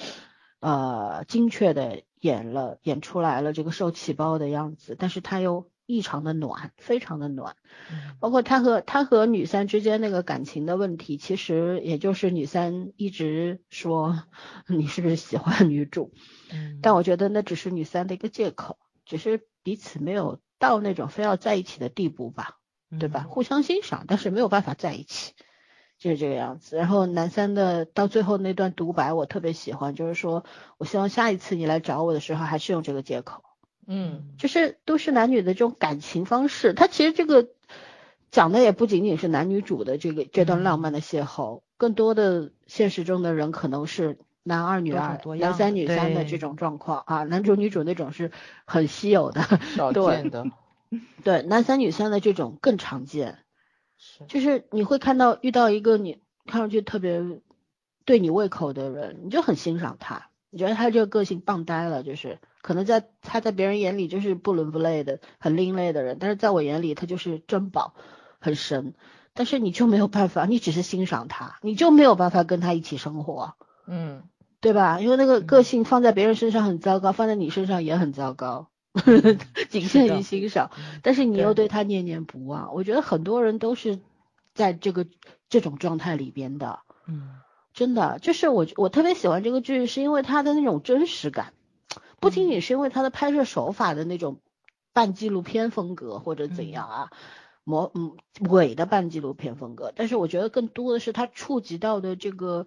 呃，精确的演了演出来了这个受气包的样子，但是她又异常的暖，非常的暖。包括他和他和女三之间那个感情的问题，其实也就是女三一直说 你是不是喜欢女主，嗯但我觉得那只是女三的一个借口，只是彼此没有到那种非要在一起的地步吧，对吧？互相欣赏，但是没有办法在一起，就是这个样子。然后男三的到最后那段独白我特别喜欢，就是说我希望下一次你来找我的时候还是用这个借口。嗯就是都市男女的这种感情方式，它其实这个讲的也不仅仅是男女主的这个这段浪漫的邂逅，更多的现实中的人可能是男二女二、男三女三的这种状况啊，男主女主那种是很稀有的，少对。见的，对，男三女三的这种更常见，是。就是你会看到遇到一个你看上去特别对你胃口的人，你就很欣赏他，你觉得他这个个性棒呆了，就是可能在他在别人眼里就是不伦不类的、很另类的人，但是在我眼里他就是珍宝，很神。但是你就没有办法，你只是欣赏他，你就没有办法跟他一起生活，嗯对吧？因为那个个性放在别人身上很糟糕，放在你身上也很糟糕，仅限于欣赏。但是你又。对他念念不忘，我觉得很多人都是在这个这种状态里边的，嗯。真的，就是我我特别喜欢这个剧，是因为它的那种真实感，不仅仅是因为它的拍摄手法的那种半纪录片风格或者怎样啊，模嗯伪的半纪录片风格，但是我觉得更多的是它触及到的这个呃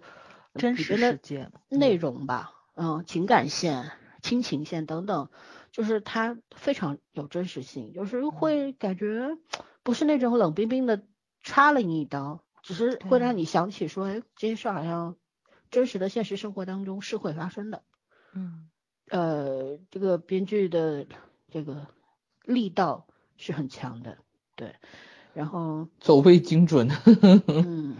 真实的世界，内容吧，嗯，情感线、亲情线等等，就是它非常有真实性，就是会感觉不是那种冷冰冰的插了你一刀，只是会让你想起说，哎，这些事儿好像真实的现实生活当中是会发生的。嗯呃，这个编剧的这个力道是很强的，对，然后走位精准，嗯，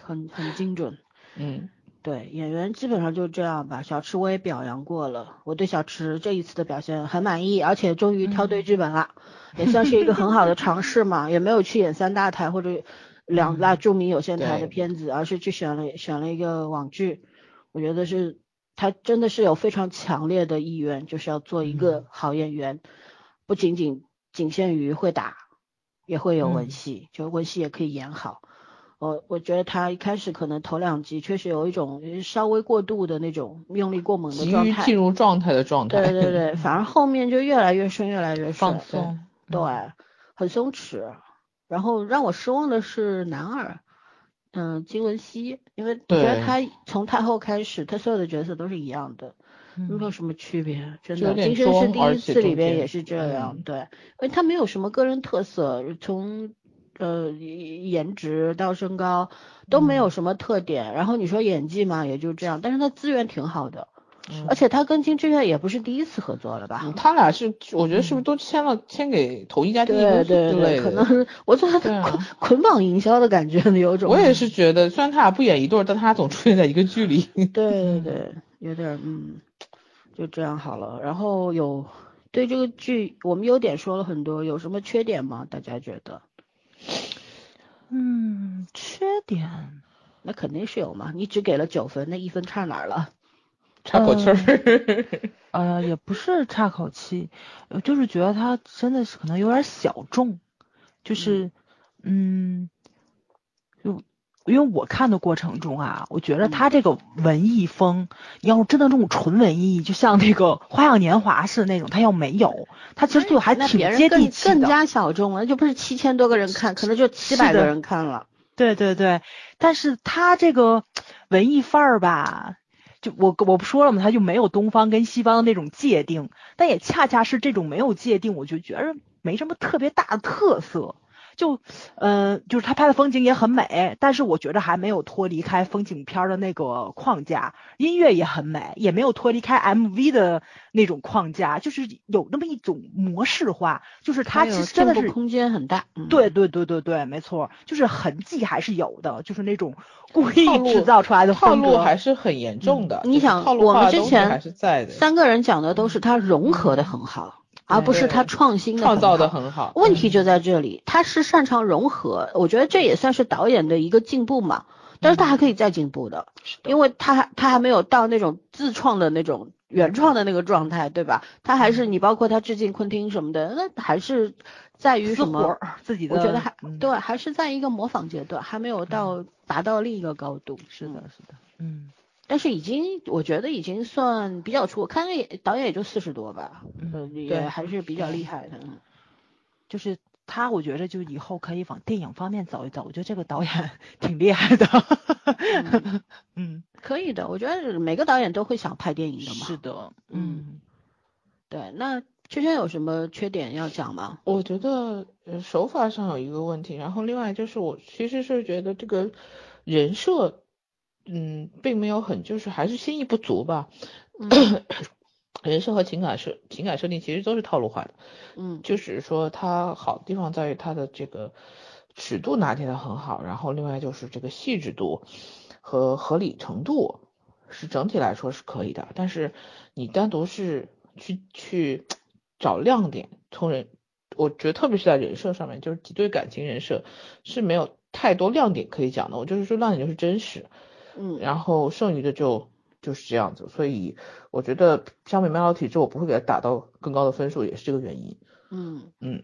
很很精准。嗯对，演员基本上就这样吧。小池我也表扬过了，我对小池这一次的表现很满意，而且终于挑对剧本了，也算是一个很好的尝试嘛。也没有去演三大台或者两大著名有线台的片子，而是去选了选了一个网剧。我觉得是他真的是有非常强烈的意愿，就是要做一个好演员，不仅仅仅限于会打，也会有文嗯戏，就文戏也可以演好。我我觉得他一开始可能头两集确实有一种稍微过度的那种用力过猛的状态，于进入状态的状态，对对对，反而后面就越来越顺，越来越顺放松，对，很松弛。然后让我失望的是男二，嗯，金文熙，因为我觉得对他从太后开始，他所有的角色都是一样的，没有嗯什么区别，真的。就有点今生是第一次里边也是这样，嗯对，因为他没有什么个人特色，从呃颜值到身高都没嗯有什么特点。然后你说演技嘛，也就这样，但是他资源挺好的，嗯而且他跟金志媛也不是第一次合作了吧？嗯他俩是，我觉得是不是都签了签给同一家经纪对公司对对，之类的？可能我觉得捆捆绑营销的感觉有种。我也是觉得，虽然他俩不演一对儿，但他俩总出现在一个剧里。对对对，有点儿嗯，就这样好了。然后有对这个剧，我们优点说了很多，有什么缺点吗？大家觉得？嗯，缺点。那肯定是有嘛，你只给了九分，那一分差哪儿了？差口气儿，呃也不是差口气，呃就是觉得他真的是可能有点小众，就是嗯，就因为我看的过程中啊，我觉得嗯他这个文艺风，你要是真的这种纯文艺，就像那个《花样年华》似的那种，他要没有，他其实就还挺接地气的。更加小众了，就不是七千多个人看，可能就七百个人看了。对对对，但是他这个文艺范儿吧，就我我不说了嘛？他就没有东方跟西方的那种界定，但也恰恰是这种没有界定，我就觉得没什么特别大的特色。就，呃，就是他拍的风景也很美，但是我觉得还没有脱离开风景片儿的那个框架，音乐也很美，也没有脱离开 MV 的那种框架，就是有那么一种模式化，就是它其实真的是空间很大。嗯对对对对对，没错，就是痕迹还是有的，就是那种故意制造出来的套路。还是很严重的。就是你想我们之前还是在的，三个人讲的都是它融合的很好，而不是他创新的创造的。很好。问题就在这里，他是擅长融合，我觉得这也算是导演的一个进步嘛。但是他还可以再进步的，因为他还他还没有到那种自创的那种原创的那个状态，对吧？他还是你包括他致敬昆汀什么的，那还是在于什么？自己的，我觉得还嗯对，还是在一个模仿阶段，还没有到达到另一个高度。是的，是的，嗯但是已经，我觉得已经算比较出。我看那导演也就四十多吧，嗯对还是比较厉害的。嗯就是他，我觉得就以后可以往电影方面走一走，我觉得这个导演 挺厉害的。嗯，可以的，我觉得每个导演都会想拍电影的嘛。是的，嗯嗯对，那圈圈有什么缺点要讲吗？我觉得呃手法上有一个问题，然后另外就是我其实是觉得这个人设，嗯，并没有很就是还是心意不足吧。嗯 人设和情感设情感设定其实都是套路化的，嗯就是说它好的地方在于它的这个尺度拿捏的很好，然后另外就是这个细致度和合理程度是整体来说是可以的，但是你单独是去去找亮点，从人，我觉得特别是在人设上面，就是几对感情人设是没有太多亮点可以讲的，我就是说亮点就是真实，嗯然后剩余的就就是这样子，所以我觉得相比《麦老体质》，我不会给他打到更高的分数，也是这个原因。嗯嗯，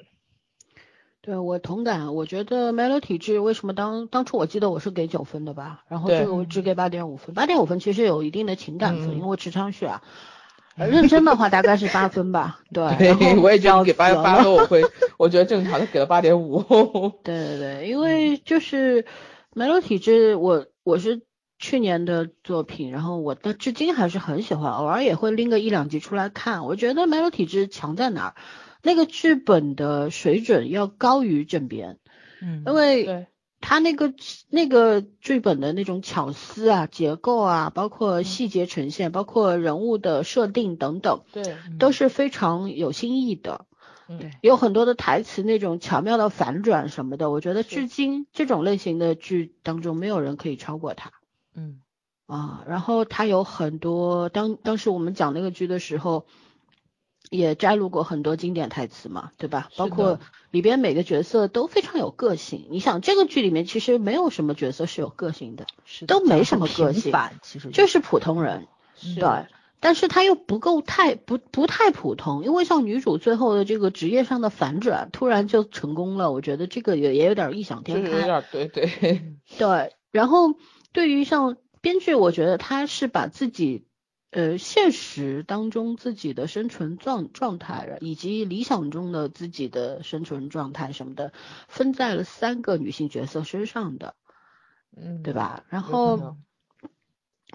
对我同感。我觉得《梅罗体质》为什么当当初我记得我是给九分的吧，然后对这个我只给八点五分，八点五分其实有一定的情感分，嗯因为池昌旭啊。呃认真的话大概是八分吧，对。对，我也觉得你给八死八分，我会，我觉得正常的给了八点五。对对对，因为就是梅洛体质，我我是去年的作品，然后我到至今还是很喜欢，偶尔也会拎个一两集出来看。我觉得梅罗体质强在哪儿？那个剧本的水准要高于正编，嗯，因为对，他那个那个剧本的那种巧思啊、结构啊，包括细节呈现，包括人物的设定等等，对，都是非常有新意的。嗯对有很多的台词那种巧妙的反转什么的，我觉得至今这种类型的剧当中没有人可以超过它嗯啊。然后他有很多当当时我们讲那个剧的时候，也摘录过很多经典台词嘛，对吧？包括里边每个角色都非常有个性。你想这个剧里面其实没有什么角色是有个性的，是都没什么个性其实就是是普通人。是对，但是他又不够太不不太普通，因为像女主最后的这个职业上的反转，突然就成功了，我觉得这个也也有点异想天开。有点对对，对，然后对于像编剧，我觉得他是把自己呃现实当中自己的生存状状态，以及理想中的自己的生存状态什么的，分在了三个女性角色身上的，嗯，对？吧？然后。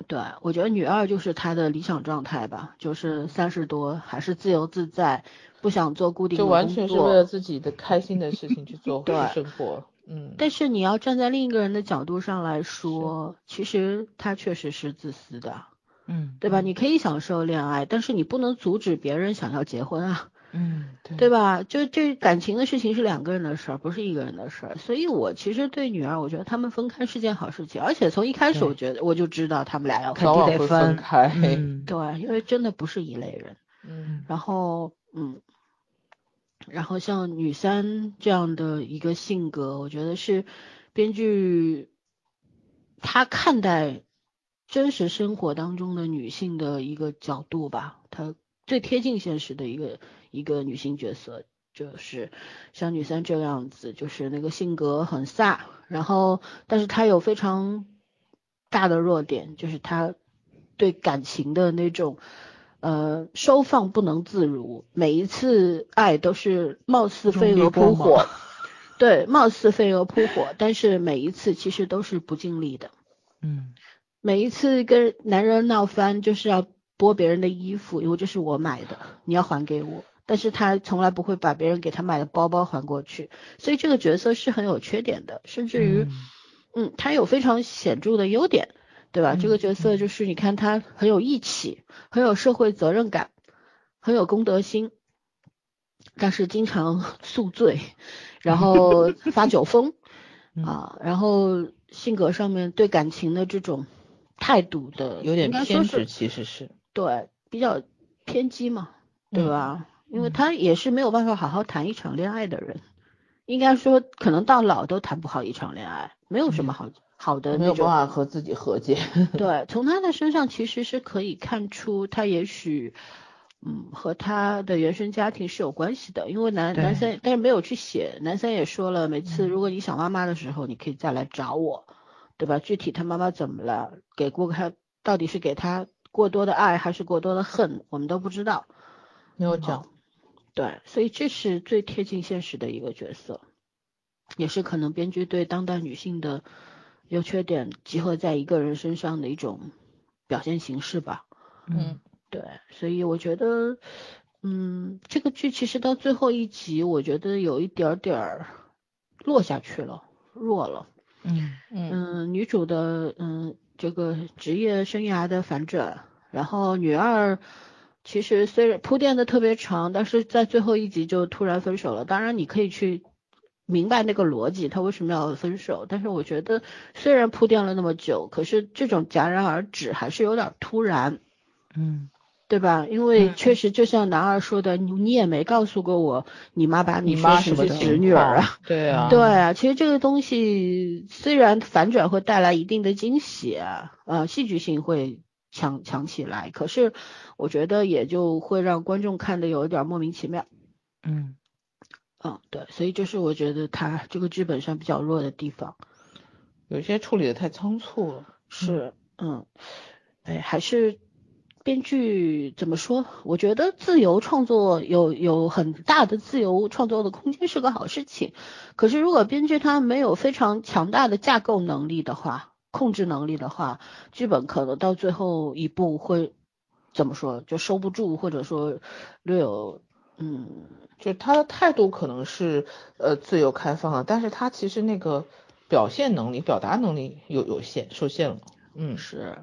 对，我觉得女二就是她的理想状态吧，就是三十多，还是自由自在，不想做固定的就工作。完全是为了自己的开心的事情去做 对生活。嗯，但是你要站在另一个人的角度上来说，其实他确实是自私的，嗯对吧？你可以享受恋爱，但是你不能阻止别人想要结婚啊，嗯对吧？就这感情的事情是两个人的事儿，不是一个人的事儿。所以我其实对女儿，我觉得他们分开是件好事情，而且从一开始我觉得我就知道他们俩要肯定得分分开。嗯对，因为真的不是一类人。嗯，然后，嗯，然后像女三这样的一个性格，我觉得是编剧他看待真实生活当中的女性的一个角度吧，他最贴近现实的一个一个女性角色。就是像女三这样子，就是那个性格很飒，然后但是她有非常大的弱点，就是她对感情的那种呃收放不能自如，每一次爱都是貌似飞蛾扑火，对，貌似飞蛾扑火，但是每一次其实都是不尽力的。嗯每一次跟男人闹翻，就是要剥别人的衣服，因为这是我买的，你要还给我。但是他从来不会把别人给他买的包包还过去，所以这个角色是很有缺点的，甚至于，嗯，他有非常显著的优点，对吧？这个角色就是你看他很有义气，很有社会责任感，很有公德心，但是经常 宿醉，然后 发酒疯啊，然后性格上面对感情的这种态度的有点偏执，其实是。对，比较偏激嘛，对吧？因为他也是没有办法好好谈一场恋爱的人，应该说可能到老都谈不好一场恋爱，没有什么好、好的没有那种。办法和自己和解。对，从他的身上其实是可以看出，他也许，嗯，和他的原生家庭是有关系的。因为男男三，但是没有去写，男三也说了，每次如果你想妈妈的时候，你可以再来找我，对吧？具体他妈妈怎么了，给过他到底是给他过多的爱还是过多的恨，我们都不知道。没有讲，对，所以这是最贴近现实的一个角色，也是可能编剧对当代女性的优缺点集合在一个人身上的一种表现形式吧。嗯，对，所以我觉得，嗯，这个剧其实到最后一集，我觉得有一点点儿落下去了，弱了。嗯嗯嗯，女主的嗯这个职业生涯的反转，然后女二其实虽然铺垫的特别长，但是在最后一集就突然分手了。当然你可以去明白那个逻辑，他为什么要分手，但是我觉得虽然铺垫了那么久，可是这种戛然而止还是有点突然。嗯对吧？因为嗯确实就像男二说的，你你也没告诉过我，你妈把你说妈什么成是侄女儿啊。对啊，对啊，其实这个东西虽然反转会带来一定的惊喜啊，呃，戏剧性会强强起来，可是我觉得也就会让观众看的有一点莫名其妙。嗯嗯，对，所以就是我觉得他这个剧本上比较弱的地方。有些处理的太仓促了。是，嗯，哎，还是编剧怎么说？我觉得自由创作有有很大的自由创作的空间是个好事情。可是如果编剧他没有非常强大的架构能力的话，控制能力的话，剧本可能到最后一步会怎么说？就收不住，或者说略有嗯就他的态度可能是呃自由开放的，但是他其实那个表现能力、表达能力有有限，受限了。嗯，是，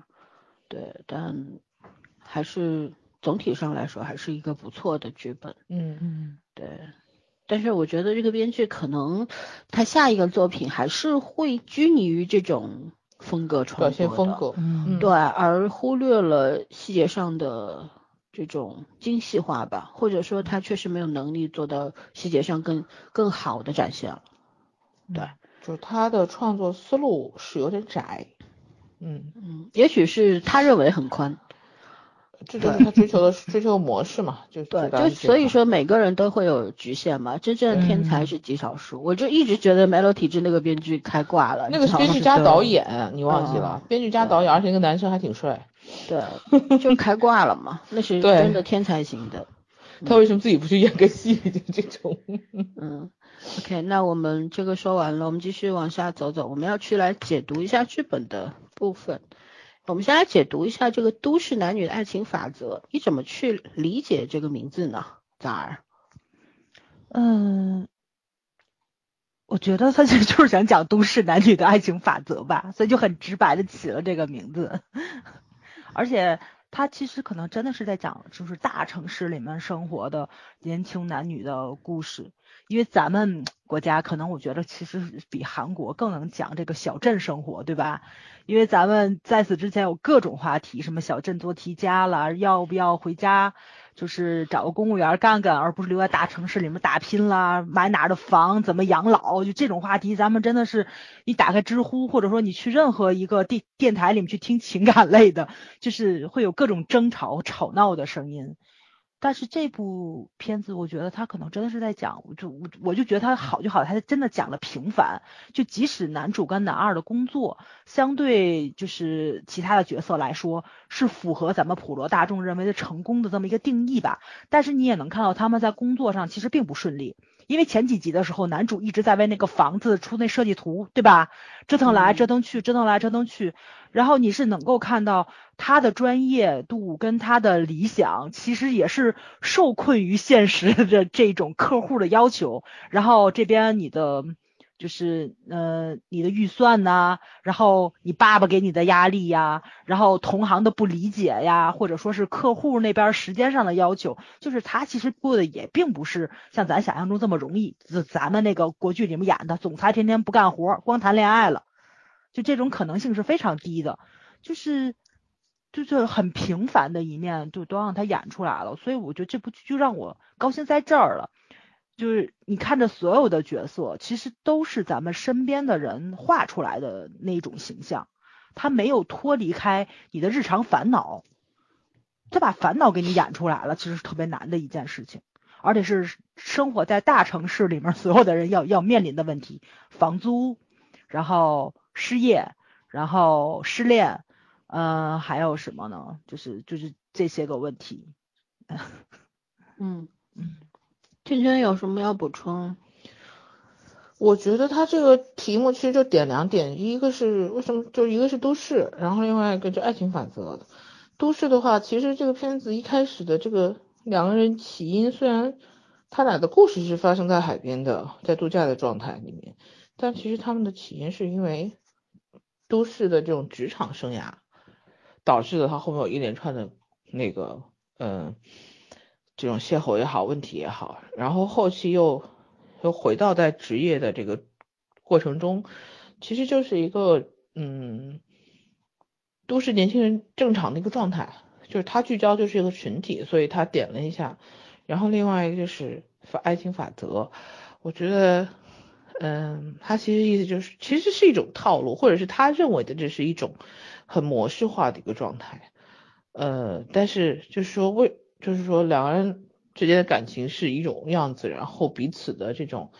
对，但还是总体上来说还是一个不错的剧本。嗯嗯对，但是我觉得这个编剧可能他下一个作品还是会拘泥于这种风格创表作的现风格。嗯对，而忽略了细节上的这种精细化吧，或者说他确实没有能力做到细节上更更好的展现了。对，就是他的创作思路是有点窄。嗯，嗯，也许是他认为很宽，这就是他追求的追求的模式嘛，就是对，就所以说每个人都会有局限嘛，真正的天才嗯是极少数。我就一直觉得梅罗体制那个编剧开挂了，那个编剧加导演，你忘记嗯了？编剧加导演，而且那个男生还挺帅。对，就开挂了嘛，那是真的天才型的。他为什么自己不去演个戏？就这种。嗯，OK，那我们这个说完了，我们继续往下走走，我们要去来解读一下剧本的部分。我们先来解读一下这个都市男女的爱情法则，你怎么去理解这个名字呢？崽儿，嗯，我觉得他其实就是想讲都市男女的爱情法则吧，所以就很直白的起了这个名字，而且他其实可能真的是在讲就是大城市里面生活的年轻男女的故事，因为咱们国家可能我觉得其实比韩国更能讲这个小镇生活，对吧？因为咱们在此之前有各种话题，什么小镇做题家啦，要不要回家，就是找个公务员干干，而不是留在大城市里面打拼啦，买哪的房，怎么养老，就这种话题，咱们真的是，你打开知乎，或者说你去任何一个电电台里面去听情感类的，就是会有各种争吵、吵闹的声音。但是这部片子，我觉得他可能真的是在讲，我就我我就觉得他好就好，他真的讲了平凡。就即使男主跟男二的工作相对就是其他的角色来说是符合咱们普罗大众认为的成功的这么一个定义吧，但是你也能看到他们在工作上其实并不顺利。因为前几集的时候，男主一直在为那个房子出那设计图，对吧？折腾来折腾去，折腾来折腾去，然后你是能够看到他的专业度跟他的理想，其实也是受困于现实的这种客户的要求。然后这边你的。就是呃你的预算呐，然后你爸爸给你的压力呀，然后同行的不理解呀，或者说是客户那边时间上的要求，就是他其实过的也并不是像咱想象中这么容易。就咱们那个国剧里面演的，总裁天天不干活，光谈恋爱了，就这种可能性是非常低的。就是就是很平凡的一面，就都让他演出来了。所以我觉得这部剧就让我高兴在这儿了。就是你看着所有的角色，其实都是咱们身边的人画出来的那种形象，他没有脱离开你的日常烦恼，他把烦恼给你演出来了，其实是特别难的一件事情，而且是生活在大城市里面所有的人要要面临的问题，房租，然后失业，然后失恋，嗯，还有什么呢？就是就是这些个问题，嗯 嗯。圈圈有什么要补充？我觉得他这个题目其实就点两点，一个是为什么，就一个是都市，然后另外一个就爱情法则。都市的话，其实这个片子一开始的这个两个人起因，虽然他俩的故事是发生在海边的，在度假的状态里面，但其实他们的起因是因为都市的这种职场生涯导致的，他后面有一连串的那个嗯。这种邂逅也好，问题也好，然后后期又又回到在职业的这个过程中，其实就是一个嗯，都市年轻人正常的一个状态，就是他聚焦就是一个群体，所以他点了一下，然后另外一个就是法爱情法则，我觉得嗯，他其实意思就是其实是一种套路，或者是他认为的这是一种很模式化的一个状态，呃，但是就是说为。就是说，两个人之间的感情是一种样子，然后彼此的这种，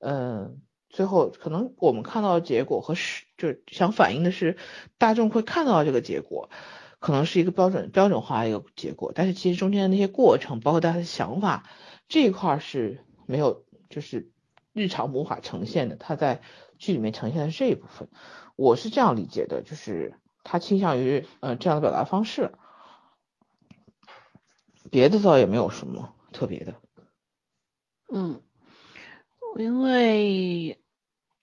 嗯，最后可能我们看到的结果和是，就是想反映的是大众会看到这个结果，可能是一个标准标准化的一个结果，但是其实中间的那些过程，包括大家的想法这一块是没有，就是日常无法呈现的，他在剧里面呈现的这一部分，我是这样理解的，就是他倾向于呃这样的表达方式。别的倒也没有什么特别的，嗯，因为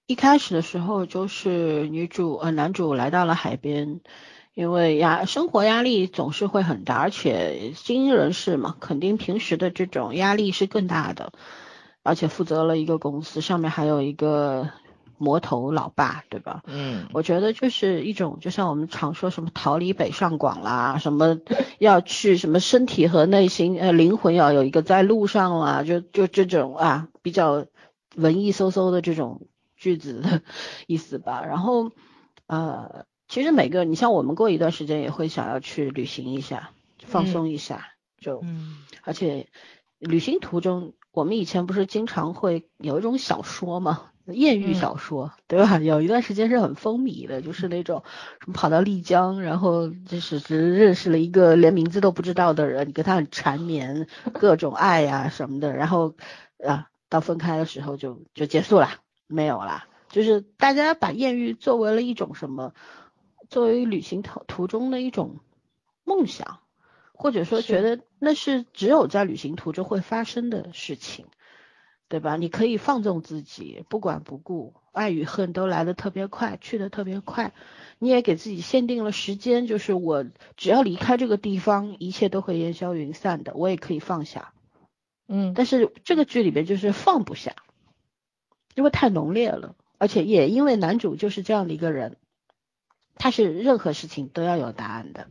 一开始的时候就是女主呃男主来到了海边，因为压生活压力总是会很大，而且精英人士嘛，肯定平时的这种压力是更大的，而且负责了一个公司，上面还有一个。魔头老爸，对吧？嗯，我觉得就是一种，就像我们常说什么逃离北上广啦，什么要去什么身体和内心呃灵魂要有一个在路上啦，就就这种啊比较文艺嗖嗖的这种句子的 意思吧。然后呃，其实每个你像我们过一段时间也会想要去旅行一下，放松一下，就嗯，而且旅行途中，我们以前不是经常会有一种小说吗？艳遇小说，对吧？有一段时间是很风靡的，就是那种什么跑到丽江，然后就是只认识了一个连名字都不知道的人，你跟他很缠绵，各种爱呀什么的，然后啊，到分开的时候就就结束了，没有了。就是大家把艳遇作为了一种什么，作为旅行途途中的一种梦想，或者说觉得那是只有在旅行途中会发生的事情。对吧？你可以放纵自己，不管不顾，爱与恨都来的特别快，去的特别快。你也给自己限定了时间，就是我只要离开这个地方，一切都会烟消云散的。我也可以放下，嗯。但是这个剧里边就是放不下，因为太浓烈了，而且也因为男主就是这样的一个人，他是任何事情都要有答案的，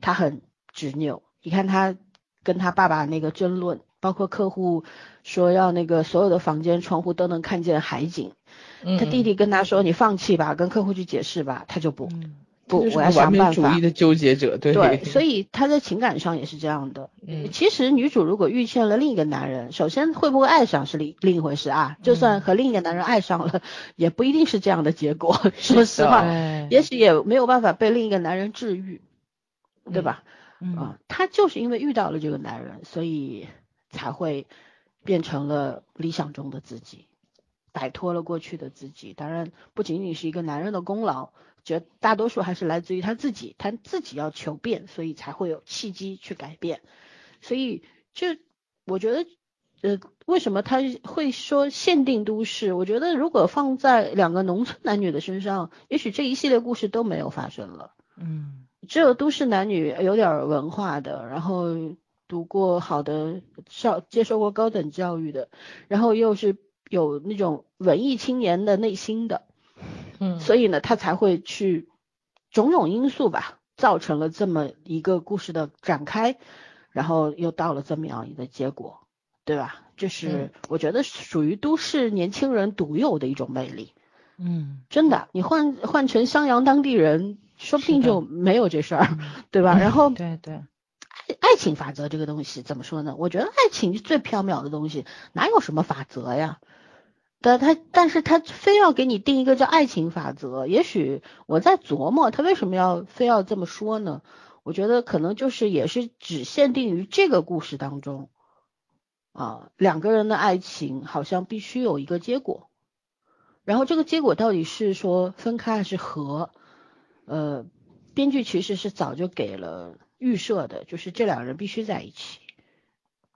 他很执拗。你看他跟他爸爸那个争论。包括客户说要那个所有的房间窗户都能看见海景，他弟弟跟他说你放弃吧，跟客户去解释吧，他就不，不，我要想办法主义。的纠结者，对对，所以他在情感上也是这样的。嗯其实女主如果遇见了另一个男人，首先会不会爱上是另另一回事啊。就算和另一个男人爱上了，也不一定是这样的结果。说实话，也许也没有办法被另一个男人治愈，对吧？嗯啊，她就是因为遇到了这个男人，所以才会变成了理想中的自己，摆脱了过去的自己。当然，不仅仅是一个男人的功劳，绝大多数还是来自于他自己，他自己要求变，所以才会有契机去改变。所以，这我觉得，呃，为什么他会说限定都市？我觉得如果放在两个农村男女的身上，也许这一系列故事都没有发生了。嗯只有都市男女有点儿文化的，然后读过好的上接受过高等教育的，然后又是有那种文艺青年的内心的，嗯所以呢，他才会去种种因素吧，造成了这么一个故事的展开，然后又到了这么样一个结果，对吧？这是我觉得属于都市年轻人独有的一种魅力。嗯真的，你换换成襄阳当地人，说不定就没有这事儿，对吧？然后对对，爱情法则这个东西怎么说呢？我觉得爱情是最缥缈的东西，哪有什么法则呀？但他但是他非要给你定一个叫爱情法则，也许我在琢磨他为什么要非要这么说呢？我觉得可能就是也是只限定于这个故事当中，啊，两个人的爱情好像必须有一个结果，然后这个结果到底是说分开还是合？呃，编剧其实是早就给了预设的，就是这两个人必须在一起，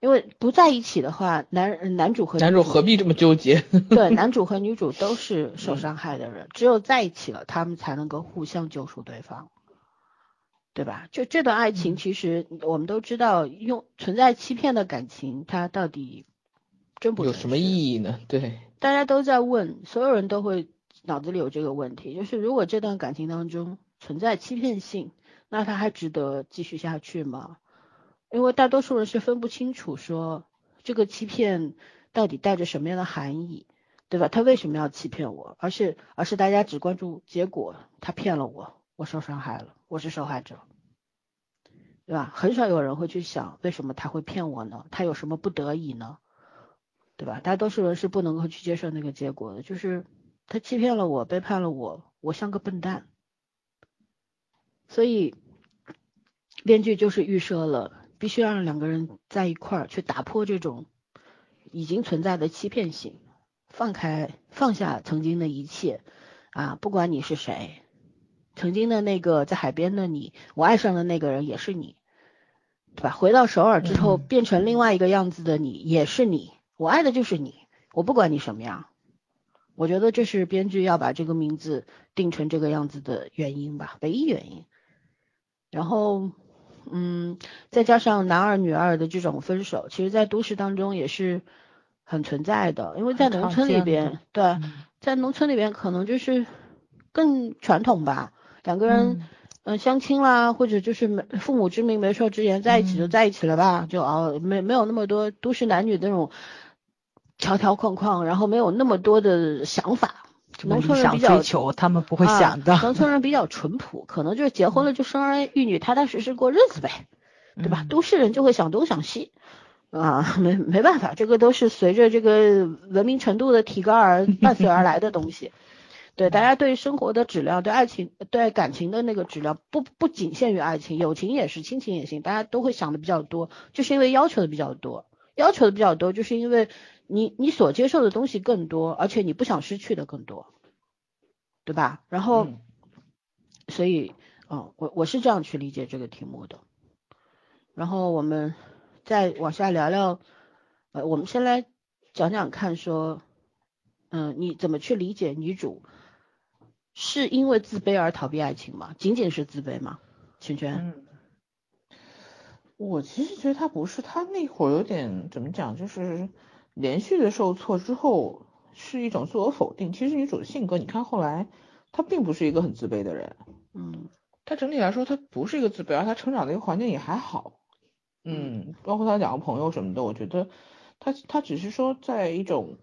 因为不在一起的话，男男主和男女主何必这么纠结？对男主和女主都是受伤害的人，只有在一起了，他们才能够互相救赎对方，对吧？就这段爱情，其实我们都知道，用存在欺骗的感情，它到底真不有什么？意义呢？对，大家都在问，所有人都会脑子里有这个问题，就是如果这段感情当中存在欺骗性，那他还值得继续下去吗？因为大多数人是分不清楚说这个欺骗到底带着什么样的含义，对吧？他为什么要欺骗我？而是而是大家只关注结果，他骗了我，我受伤害了，我是受害者，对吧？很少有人会去想为什么他会骗我呢？他有什么不得已呢？对吧？大多数人是不能够去接受那个结果的，就是他欺骗了我，背叛了我，我像个笨蛋。所以，编剧就是预设了，必须让两个人在一块儿去打破这种已经存在的欺骗性，放开放下曾经的一切啊，不管你是谁，曾经的那个在海边的你，我爱上的那个人也是你，对吧？回到首尔之后，嗯变成另外一个样子的你，也是你，我爱的就是你，我不管你什么样。我觉得这是编剧要把这个名字定成这个样子的原因吧，唯一原因。然后，嗯，再加上男二女二的这种分手，其实在都市当中也是很存在的，因为在农村里边，对，嗯在农村里边可能就是更传统吧，两个人嗯嗯、相亲啦，或者就是没父母之命媒妁之言，在一起就嗯在一起了吧，就哦没没有那么多都市男女的那种条条框框，然后没有那么多的想法。农什么理想村人比较追求，他们不会啊想的，农村人比较淳朴，可能就是结婚了就生儿育女，踏踏实实过日子呗，对吧？嗯都市人就会想东想西，啊，没没办法，这个都是随着这个文明程度的提高而伴随而来的东西。对，大家对生活的质量、对爱情、对感情的那个质量，不不仅限于爱情，友情也是，亲情也行，大家都会想的比较多，就是因为要求的比较多，要求的比较多，就是因为你你所接受的东西更多，而且你不想失去的更多，对吧？然后，嗯所以，嗯，我我是这样去理解这个题目的。然后我们再往下聊聊，呃，我们先来讲讲看，说，嗯，你怎么去理解女主是因为自卑而逃避爱情吗？仅仅是自卑吗？圈圈，嗯，我其实觉得他不是，他那会儿有点怎么讲，就是连续的受挫之后是一种自我否定。其实女主的性格，你看后来她并不是一个很自卑的人，嗯她整体来说她不是一个自卑，而她成长的一个环境也还好。嗯，包括她两个朋友什么的，我觉得她她只是说在一种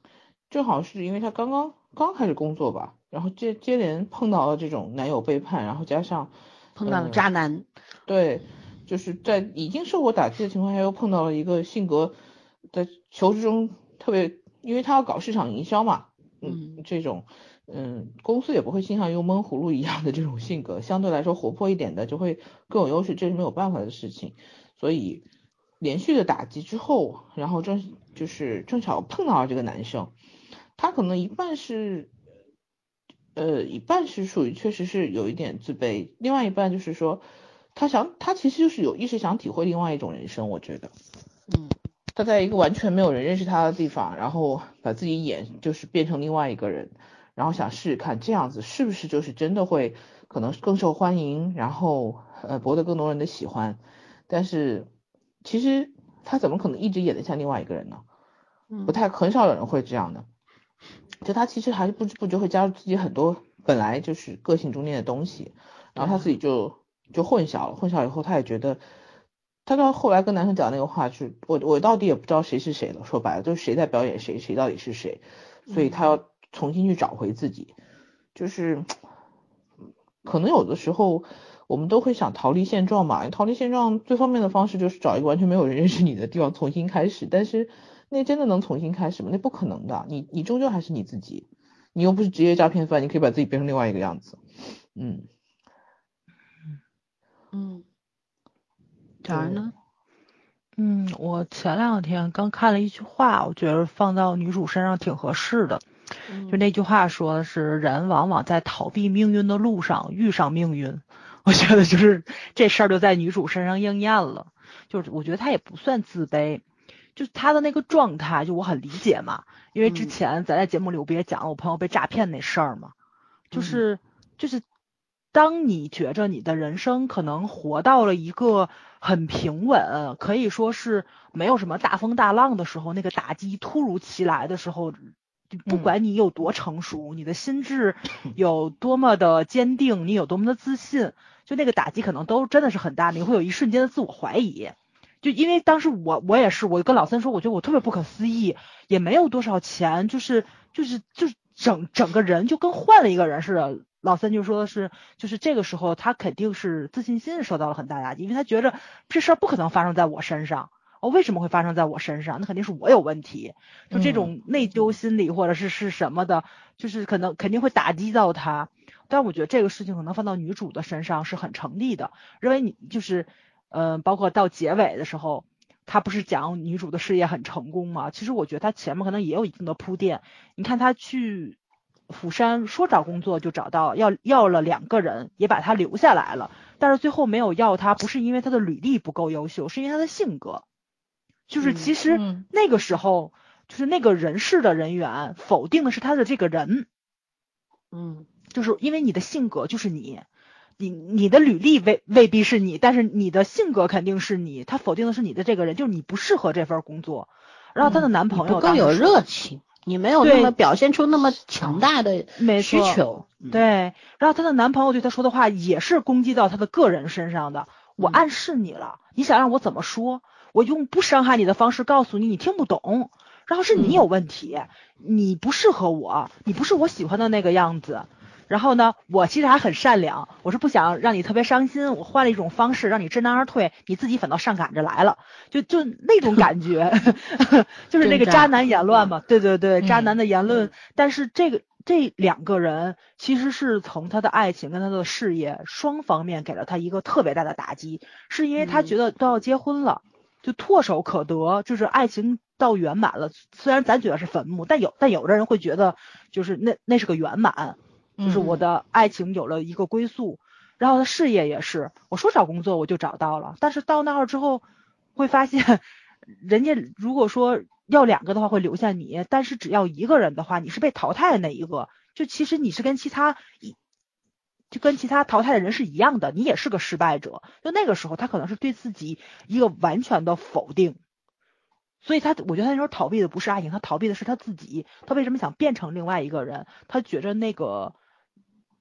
正好是因为她刚刚刚开始工作吧，然后接接连碰到了这种男友背叛，然后加上碰到了嗯渣男，对，就是在已经受过打击的情况下，又碰到了一个性格在求职中特别，因为他要搞市场营销嘛，嗯，这种，嗯，公司也不会倾向于闷葫芦一样的这种性格，相对来说活泼一点的就会更有优势，这是没有办法的事情，所以连续的打击之后，然后正就是正巧碰到了这个男生，他可能一半是。呃，一半是属于确实是有一点自卑，另外一半就是说，他想他其实就是有意识想体会另外一种人生，我觉得，嗯他在一个完全没有人认识他的地方，然后把自己演就是变成另外一个人，然后想试试看这样子是不是就是真的会可能更受欢迎，然后呃博得更多人的喜欢，但是其实他怎么可能一直演得像另外一个人呢？嗯不太很少有人会这样的。就他其实还是不知不觉会加入自己很多本来就是个性中间的东西，然后他自己就就混淆了，混淆以后他也觉得，他到后来跟男生讲那个话，就是我我到底也不知道谁是谁了，说白了就是谁在表演谁，谁到底是谁，所以他要重新去找回自己，就是可能有的时候我们都会想逃离现状嘛，逃离现状最方便的方式就是找一个完全没有人认识你的地方重新开始，但是。那真的能重新开始吗？那不可能的，你你终究还是你自己，你又不是职业诈骗犯，你可以把自己变成另外一个样子，嗯嗯，小儿呢？嗯，我前两天刚看了一句话，我觉得放到女主身上挺合适的。就那句话说的是，人往往在逃避命运的路上遇上命运。我觉得就是这事儿就在女主身上应验了。就是我觉得她也不算自卑。就是她的那个状态，就我很理解嘛，因为之前咱在节目里我不也讲了我朋友被诈骗那事儿嘛，就是就是当你觉着你的人生可能活到了一个很平稳，可以说是没有什么大风大浪的时候，那个打击突如其来的时候，不管你有多成熟，你的心智有多么的坚定，你有多么的自信，就那个打击可能都真的是很大，你会有一瞬间的自我怀疑。就因为当时我我也是，我跟老三说，我觉得我特别不可思议，也没有多少钱，就是就是就是整整个人就跟换了一个人似的。老三就说的是，就是这个时候他肯定是自信心受到了很大打击，因为他觉着这事儿不可能发生在我身上，哦，为什么会发生在我身上？那肯定是我有问题，就这种内疚心理或者是是什么的，就是可能肯定会打击到他。但我觉得这个事情可能放到女主的身上是很成立的，认为你就是。嗯、呃，包括到结尾的时候，他不是讲女主的事业很成功吗？其实我觉得他前面可能也有一定的铺垫。你看他去釜山说找工作就找到，要要了两个人，也把他留下来了，但是最后没有要他，不是因为他的履历不够优秀，是因为他的性格。就是其实那个时候，就是那个人事的人员否定的是他的这个人，嗯，就是因为你的性格就是你。你你的履历未未必是你，但是你的性格肯定是你。他否定的是你的这个人，就是你不适合这份工作。然后她的男朋友不够有热情，你没有那么表现出那么强大的需求。对，然后她的男朋友对她说的话也是攻击到她的个人身上的。我暗示你了，你想让我怎么说？我用不伤害你的方式告诉你，你听不懂。然后是你有问题，你不适合我，你不是我喜欢的那个样子。然后呢，我其实还很善良，我是不想让你特别伤心，我换了一种方式让你知难而退，你自己反倒上赶着来了，就就那种感觉，就是那个渣男言论嘛，对对对，渣男的言论。嗯、但是这个这两个人其实是从他的爱情跟他的事业双方面给了他一个特别大的打击，是因为他觉得都要结婚了，就唾手可得，就是爱情到圆满了。虽然咱觉得是坟墓，但有但有的人会觉得就是那那是个圆满。就是我的爱情有了一个归宿，然后他事业也是，我说找工作我就找到了，但是到那儿之后会发现，人家如果说要两个的话会留下你，但是只要一个人的话，你是被淘汰的那一个，就其实你是跟其他一就跟其他淘汰的人是一样的，你也是个失败者。就那个时候他可能是对自己一个完全的否定。所以他，我觉得他那时候逃避的不是爱情，他逃避的是他自己。他为什么想变成另外一个人？他觉着那个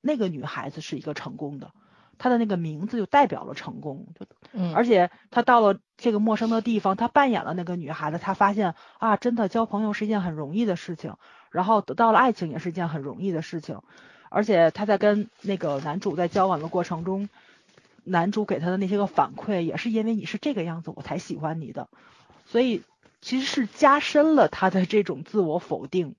那个女孩子是一个成功的，她的那个名字就代表了成功。就，嗯，而且她到了这个陌生的地方，她扮演了那个女孩子，她发现啊，真的交朋友是一件很容易的事情，然后得到了爱情也是一件很容易的事情。而且她在跟那个男主在交往的过程中，男主给她的那些个反馈，也是因为你是这个样子，我才喜欢你的，所以其实是加深了她的这种自我否定。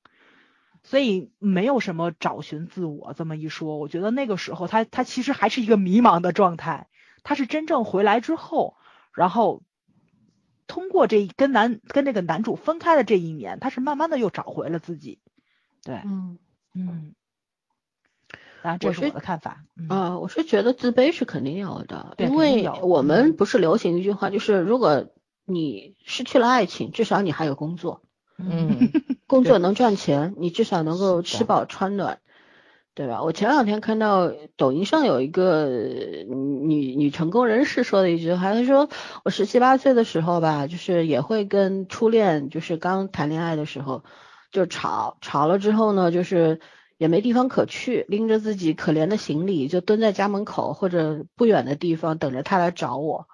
所以没有什么找寻自我这么一说，我觉得那个时候他他其实还是一个迷茫的状态。他是真正回来之后，然后通过这跟男跟这个男主分开的这一年，他是慢慢的又找回了自己。对，嗯嗯，当然这是是我的看法。嗯啊，我是觉得自卑是肯定有的，对因为有我们嗯不是流行一句话，就是如果你失去了爱情，至少你还有工作，嗯，工作能赚钱，你至少能够吃饱穿暖，对吧？我前两天看到抖音上有一个女女成功人士说的一句话，她说我十七八岁的时候吧，就是也会跟初恋，就是刚谈恋爱的时候就吵，吵了之后呢，就是也没地方可去，拎着自己可怜的行李就蹲在家门口或者不远的地方等着他来找我。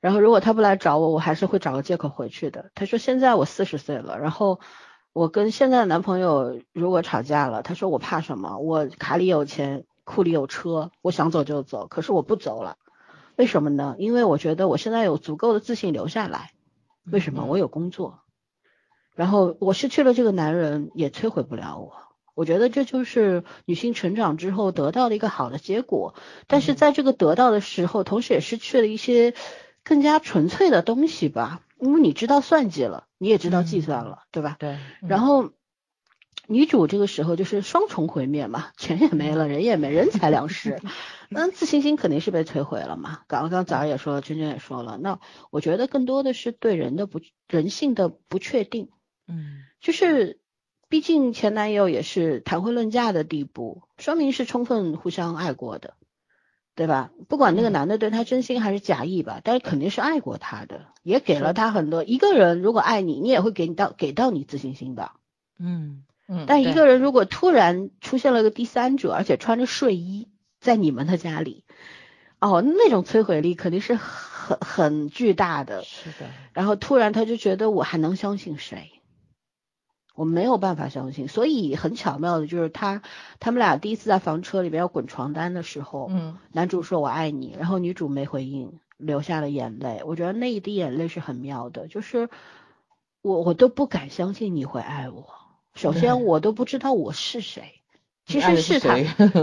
然后如果他不来找我，我还是会找个借口回去的。他说现在我四十岁了，然后我跟现在的男朋友如果吵架了，他说我怕什么？我卡里有钱，库里有车，我想走就走，可是我不走了。为什么呢？因为我觉得我现在有足够的自信留下来。为什么？嗯我有工作，然后我失去了这个男人，也摧毁不了我。我觉得这就是女性成长之后得到的一个好的结果，但是嗯在这个得到的时候，同时也失去了一些更加纯粹的东西吧。因为你知道算计了，你也知道计算了，对吧？对，然后女主这个时候就是双重毁灭嘛，钱也没了，人也没，人财两失，那自信心肯定是被摧毁了嘛。刚刚早上也说了，娟娟也说了，那我觉得更多的是对人的不人性的不确定，嗯。就是毕竟前男友也是谈婚论嫁的地步，说明是充分互相爱过的，对吧？不管那个嗯男的对她真心还是假意吧，但是肯定是爱过她的，也给了是她很多。一个人如果爱你，你也会给你到给到你自信心的。嗯嗯，但一个人如果突然出现了个第三者，而且穿着睡衣在你们的家里，哦，那种摧毁力肯定是很很巨大的。是的，然后突然他就觉得我还能相信谁？我没有办法相信，所以很巧妙的就是他他们俩第一次在房车里边要滚床单的时候，嗯男主说我爱你，然后女主没回应，流下了眼泪。我觉得那一滴眼泪是很妙的，就是我我都不敢相信你会爱我。首先我都不知道我是谁，其实是他，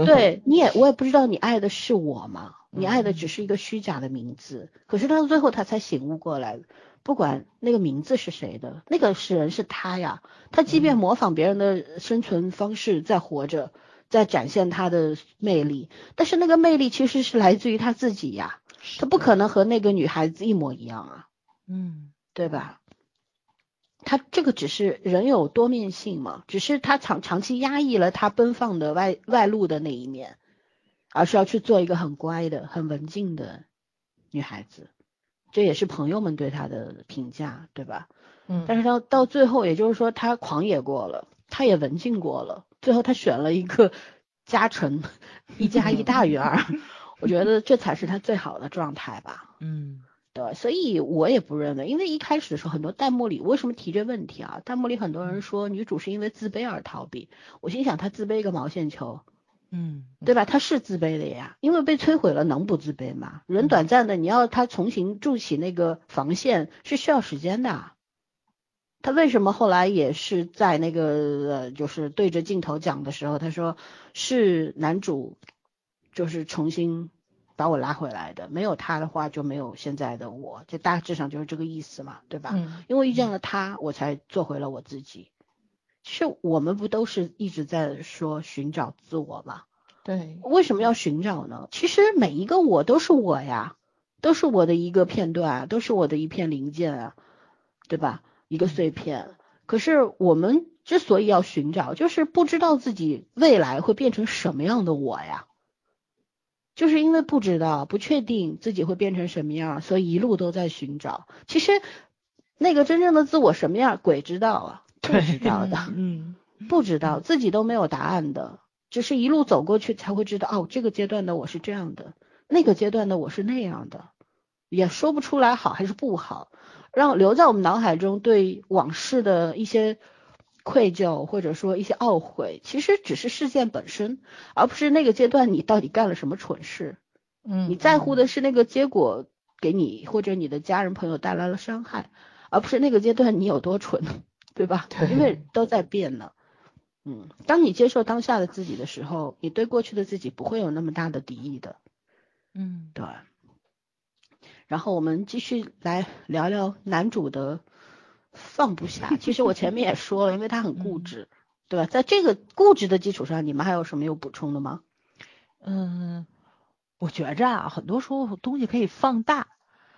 对，你也我也不知道你爱的是我吗？你爱的嗯只是一个虚假的名字，可是到最后他才醒悟过来，不管那个名字是谁的，那个是人是他呀。他即便嗯模仿别人的生存方式在活着，在展现他的魅力，但是那个魅力其实是来自于他自己呀，他不可能和那个女孩子一模一样啊。嗯对吧？他这个只是人有多面性嘛，只是他长长期压抑了他奔放的外外露的那一面，而是要去做一个很乖的、很文静的女孩子。这也是朋友们对他的评价，对吧？嗯，但是到到最后，也就是说，他狂野过了，他也文静过了，最后他选了一个加成，一加一大于二，我觉得这才是他最好的状态吧。嗯对，所以我也不认为，因为一开始的时候，很多弹幕里为什么提这问题啊？弹幕里很多人说女主是因为自卑而逃避，我心想她自卑个毛线球，嗯对吧？他是自卑的呀，因为被摧毁了，能不自卑吗？人短暂的，你要他重新筑起那个防线是需要时间的。他为什么后来也是在那个呃，就是对着镜头讲的时候，他说是男主就是重新把我拉回来的，没有他的话就没有现在的我，就大致上就是这个意思嘛，对吧？嗯因为遇见了他，我才做回了我自己。其实我们不都是一直在说寻找自我吗？对，为什么要寻找呢？其实每一个我都是我呀，都是我的一个片段啊，都是我的一片零件啊，对吧？一个碎片。可是我们之所以要寻找，就是不知道自己未来会变成什么样的我呀。就是因为不知道、不确定自己会变成什么样，所以一路都在寻找。其实那个真正的自我什么样，鬼知道啊，不知道的。嗯不知道，自己都没有答案的，只是一路走过去才会知道，哦，这个阶段的我是这样的，那个阶段的我是那样的，也说不出来好还是不好，让留在我们脑海中对往事的一些愧疚或者说一些懊悔，其实只是事件本身，而不是那个阶段你到底干了什么蠢事。嗯你在乎的是那个结果给你或者你的家人朋友带来了伤害，而不是那个阶段你有多蠢，对吧？对因为都在变呢。嗯，当你接受当下的自己的时候，你对过去的自己不会有那么大的敌意的。嗯对。然后我们继续来聊聊男主的放不下。其实我前面也 说了，因为他很固执，对吧？在这个固执的基础上，你们还有什么有补充的吗？嗯，我觉着啊，很多时候东西可以放大。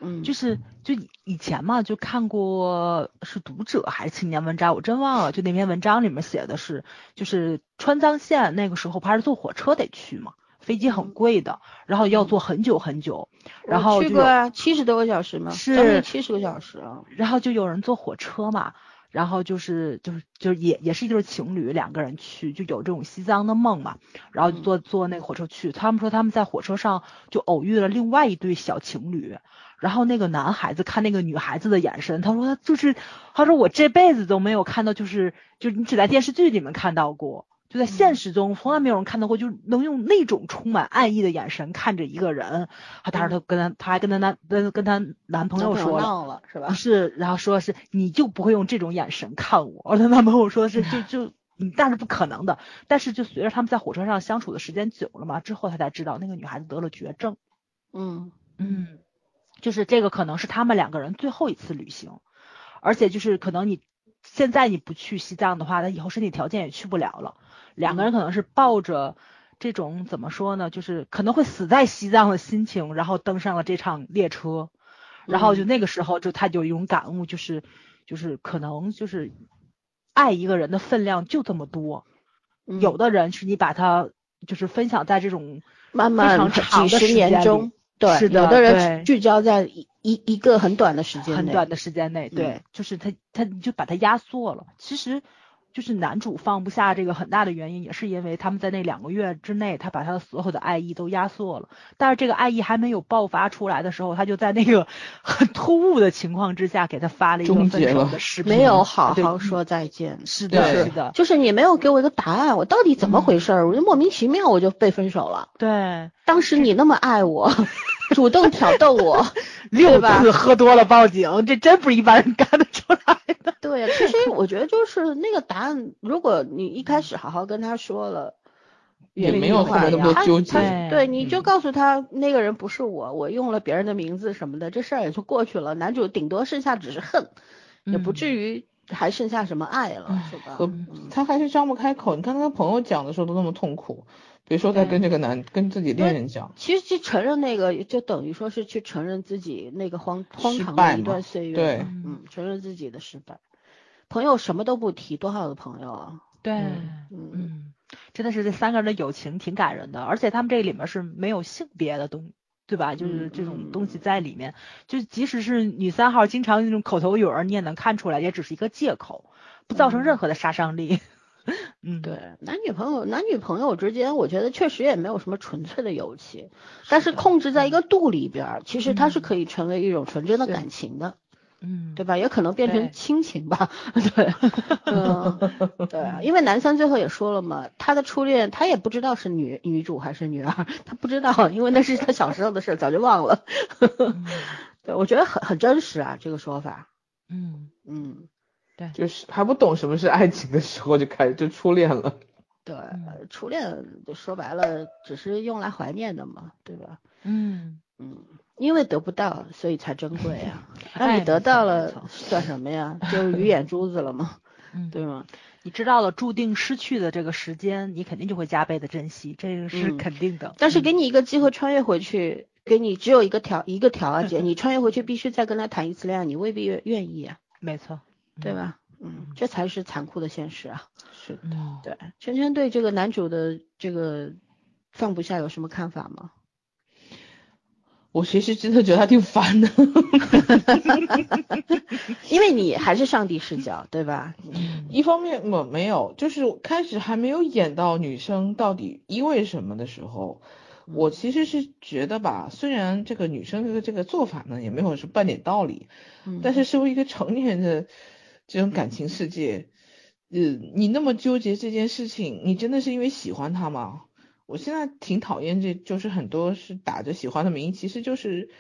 嗯，就是就以以前嘛，就看过是读者还是青年文摘，我真忘了。就那篇文章里面写的是，就是川藏线那个时候不还是坐火车得去嘛，飞机很贵的，然后要坐很久很久，我去过啊，七十多个小时嘛，是将近七十个小时啊。然后就有人坐火车嘛，然后就是就是就是也也是一对情侣两个人去，就有这种西藏的梦嘛，然后就坐坐那个火车去。他们说他们在火车上就偶遇了另外一对小情侣，然后那个男孩子看那个女孩子的眼神，他说他就是他说我这辈子都没有看到，就是就你只在电视剧里面看到过。就在现实中，从来没有人看到过，就能用那种充满爱意的眼神看着一个人。他当时他跟他，他还跟他男跟跟他男朋友说了，了是吧不？是，然后说是你就不会用这种眼神看我。而她男朋友说是就 就你那是不可能的。但是就随着他们在火车上相处的时间久了嘛，之后他才知道那个女孩子得了绝症。嗯嗯，就是这个可能是他们两个人最后一次旅行，而且就是可能你现在你不去西藏的话，那以后身体条件也去不了了。两个人可能是抱着这种怎么说呢，就是可能会死在西藏的心情，然后登上了这场列车。然后就那个时候，就他就有一种感悟，就是就是可能就是爱一个人的分量就这么多。嗯有的人是你把他就是分享在这种非慢慢常长几十的时间年中里，对，是的有的人聚焦在一一一个很短的时间内。很短的时间内，对，嗯。就是他他你就把它压缩了。其实就是男主放不下这个很大的原因，也是因为他们在那两个月之内，他把他的所有的爱意都压缩了。但是这个爱意还没有爆发出来的时候，他就在那个 很突兀的情况之下，给他发了一个分手的视频，没有好好说再见。是的，是的，就是你没有给我一个答案，我到底怎么回事儿？我就莫名其妙我就被分手了。对，当时你那么爱我，主动挑逗我，六吧次喝多了报警，这真不是一般人干得出来的。对呀，其实我觉得就是那个答案，如果你一开始好好跟他说了，也没有后面那么多他纠结对对，你就嗯告诉他那个人不是我，我用了别人的名字什么的，这事儿也就过去了。男主顶多剩下只是恨，也不嗯至于还剩下什么爱了，是吧？他还是张不开口。你看他跟朋友讲的时候都那么痛苦，别说他跟这个男跟自己恋人讲，其实去承认那个，就等于说是去承认自己那个荒荒唐的一段岁月对，嗯，承认自己的失败。朋友什么都不提，多好的朋友啊！对，嗯嗯，真的是这三个人的友情挺感人的，而且他们这里面是没有性别的东，对吧？就是嗯这种东西在里面，就即使是女三号经常那种口头语儿，你也能看出来，也只是一个借口，不造成任何的杀伤力。嗯，对，男女朋友男女朋友之间，我觉得确实也没有什么纯粹的友情，但是控制在一个度里边儿，其实它是可以成为一种纯真的感情的，嗯，对吧？也可能变成亲情吧，对，嗯，对啊，因为男三最后也说了嘛，他的初恋他也不知道是女女主还是女二，他不知道，因为那是他小时候的事，早就忘了。嗯。对，我觉得很很真实啊，这个说法，嗯，嗯，就是还不懂什么是爱情的时候就开始就初恋了。对，初恋就说白了只是用来怀念的嘛，对吧？嗯，嗯，因为得不到，所以才珍贵啊。那哎你得到了算什么呀？就是鱼眼珠子了吗？嗯，对吗？你知道了注定失去的这个时间，你肯定就会加倍的珍惜，这个是嗯肯定的。但是嗯给你一个机会穿越回去，给你只有一个条一个条啊，姐，你穿越回去必须再跟他谈一次恋爱，你未必愿愿意啊，没错，对吧？嗯，这才是残酷的现实啊。是的，嗯，对，圈圈对这个男主的这个放不下有什么看法吗？我其实真的觉得他挺烦的。因为你还是上帝视角，对吧？嗯一方面我没有，就是开始还没有演到女生到底因为什么的时候，我其实是觉得吧，虽然这个女生的这个做法呢也没有是半点道理，嗯但是身为一个成年人的这种感情世界，呃，你那么纠结这件事情，你真的是因为喜欢他吗？我现在挺讨厌这，就是很多是打着喜欢的名义，其实就是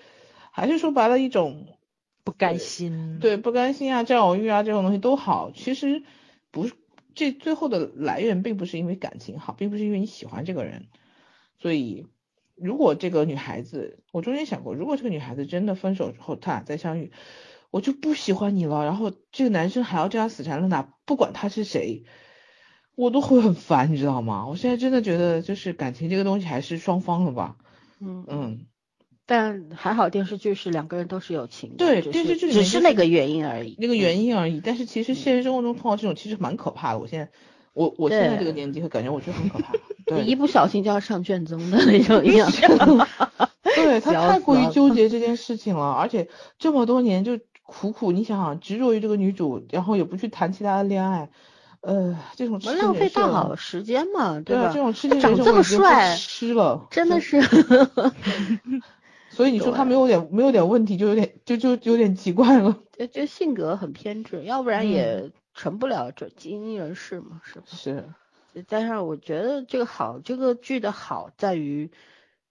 还是说白了一种不甘心。对不甘心啊、占有欲啊这种东西都好，其实不是这最后的来源并不是因为感情好，并不是因为你喜欢这个人，所以如果这个女孩子，我中间想过，如果这个女孩子真的分手之后他俩再相遇，我就不喜欢你了，然后这个男生还要这样死缠烂打，不管他是谁，我都会很烦，你知道吗？我现在真的觉得就是感情这个东西还是双方的吧，嗯嗯，但还好电视剧是两个人都是有情的，对电视剧只是那个原因而已。那个原因而已。但是其实现实生活中碰到这种其实蛮可怕的。我现在我我现在这个年纪会感觉我觉得很可怕，对，一不小心就要上卷宗的那种 一样。对他太过于纠结这件事情了，而且这么多年就苦苦，你想想执着于这个女主，然后也不去谈其他的恋爱，呃，这种我痴浪费大好时间嘛，对啊，吧？这种痴情长这么帅，吃了，真的是。所以你说他没有点 没有点问题，就有点就就有点奇怪了。就就性格很偏执，要不然也成不了这精英人士嘛，是吧？是，但是我觉得这个好，这个剧的好在于，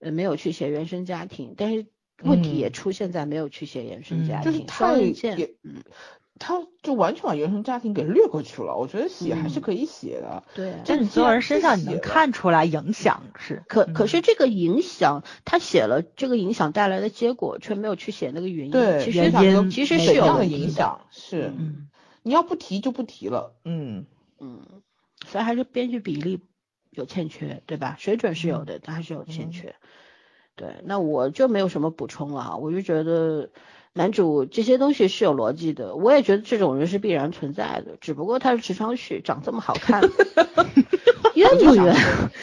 呃，没有去写原生家庭，但是问题嗯也出现在没有去写原生嗯家庭，就是太他就完全把原生家庭给略过去了。我觉得写还是嗯可以写的，对啊。就你从人身上你能看出来影响是，可嗯可是这个影响，他写了这个影响带来的结果，却没有去写那个原因。对，其实原因其实是有。影响？是，嗯你要不提就不提了，嗯，嗯，所以还是编剧比例有欠缺，对吧？水准是嗯有的，但还是有欠缺。对，那我就没有什么补充了啊，我就觉得男主这些东西是有逻辑的，我也觉得这种人是必然存在的，只不过他是池昌旭，长这么好看，冤不冤？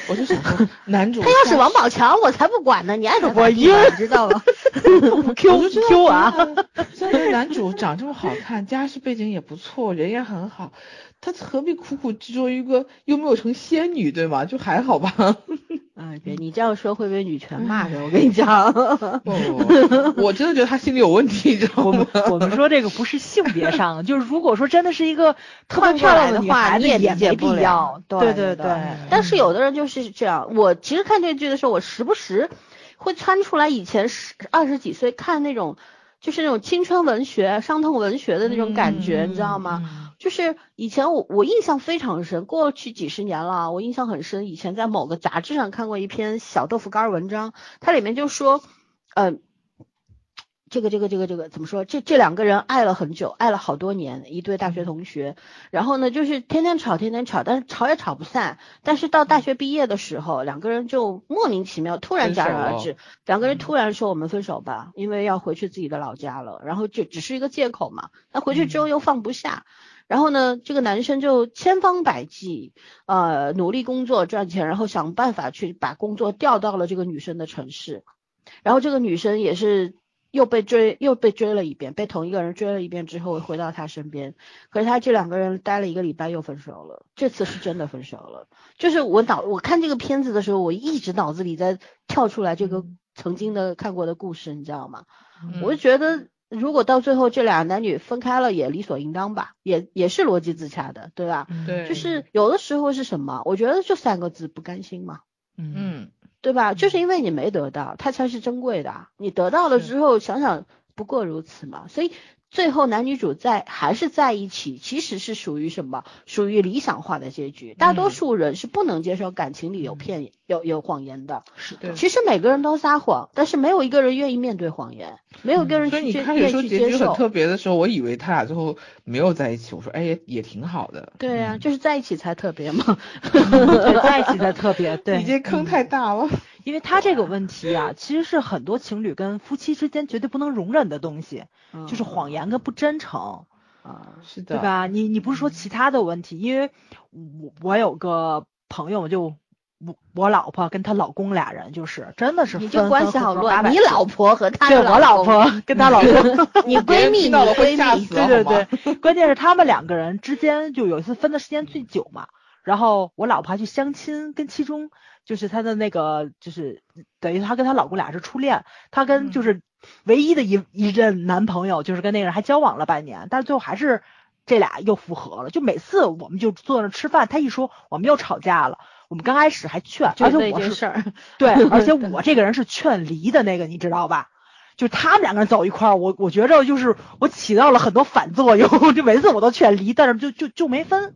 我就想说，男主他要是下王宝强，我才不管呢，你爱咋我咋地吧，你知道吗？我 Q Q 啊，现在男主长这么好看，家世背景也不错，人也很好，他何必苦苦执着于一个又没有成仙女，对吗？就还好吧。啊，对你这样说会被女权骂的，我跟你讲。哦，我真的觉得她心里有问题，你知道我们吗？我们说这个不是性别上的，就是如果说真的是一个 特别漂亮的女孩子，你也没必要。对对对对，但是有的人就是这样，我其实看这剧的时候，我时不时会窜出来以前十二十几岁看那种，就是那种青春文学、伤痛文学的那种感觉，你知道吗？嗯就是以前我我印象非常深，过去几十年了，我印象很深。以前在某个杂志上看过一篇小豆腐干儿文章，它里面就说，呃，这个这个这个这个怎么说？这这两个人爱了很久，爱了好多年，一对大学同学。然后呢，就是天天吵，天天吵，但是吵也吵不散。但是到大学毕业的时候，两个人就莫名其妙突然戛然而止，两个人突然说我们分手吧，因为要回去自己的老家了。然后就只是一个借口嘛。那回去之后又放不下。然后呢，这个男生就千方百计，呃，努力工作赚钱，然后想办法去把工作调到了这个女生的城市。然后这个女生也是又被追，又被追了一遍，被同一个人追了一遍之后回到他身边。可是他这两个人待了一个礼拜又分手了，这次是真的分手了。就是我脑我看这个片子的时候，我一直脑子里在跳出来这个曾经的看过的故事，你知道吗？我就觉得，如果到最后这俩男女分开了，也理所应当吧，也也是逻辑自洽的，对吧？嗯对，就是有的时候是什么？我觉得就三个字，不甘心嘛，嗯嗯，对吧？就是因为你没得到，它才是珍贵的啊。你得到了之后，想想不过如此嘛。所以最后男女主在还是在一起，其实是属于什么？属于理想化的结局。大多数人是不能接受感情里有骗、有有谎言的。是的其实每个人都撒谎，但是没有一个人愿意面对谎言，没有一个人所以去接你开始说愿意去接结局很受。特别的时候，我以为他俩最后没有在一起。我说，哎，也也挺好的。对啊，就是在一起才特别嘛。对，在一起才特别对。你这坑太大了。因为他这个问题啊，其实是很多情侣跟夫妻之间绝对不能容忍的东西，就是谎言跟不真诚，啊，是的，对？吧？你你不是说其他的问题，因为我我有个朋友就。我我老婆跟她老公俩人就是真的是你分这关系好乱。你老婆和他对我老，婆 跟她老公，你 闺蜜，你闺蜜，对对对，关键是他们两个人之间就有一次分的时间最久嘛，然后我老婆还去相亲，跟其中就是她的那个就是等于她跟她老公俩是初恋，她跟就是唯一的一一任男朋友就是跟那个人还交往了半年，但是最后还是这俩又复合了。就每次我们就坐那吃饭，她一说我们又吵架了，我们刚开始还劝，而且我是，对，而且 我这个人是劝离的那个，你知道吧？就他们两个人走一块儿，我我觉着就是我起到了很多反作用，就每次我都劝离，但是就就就没分。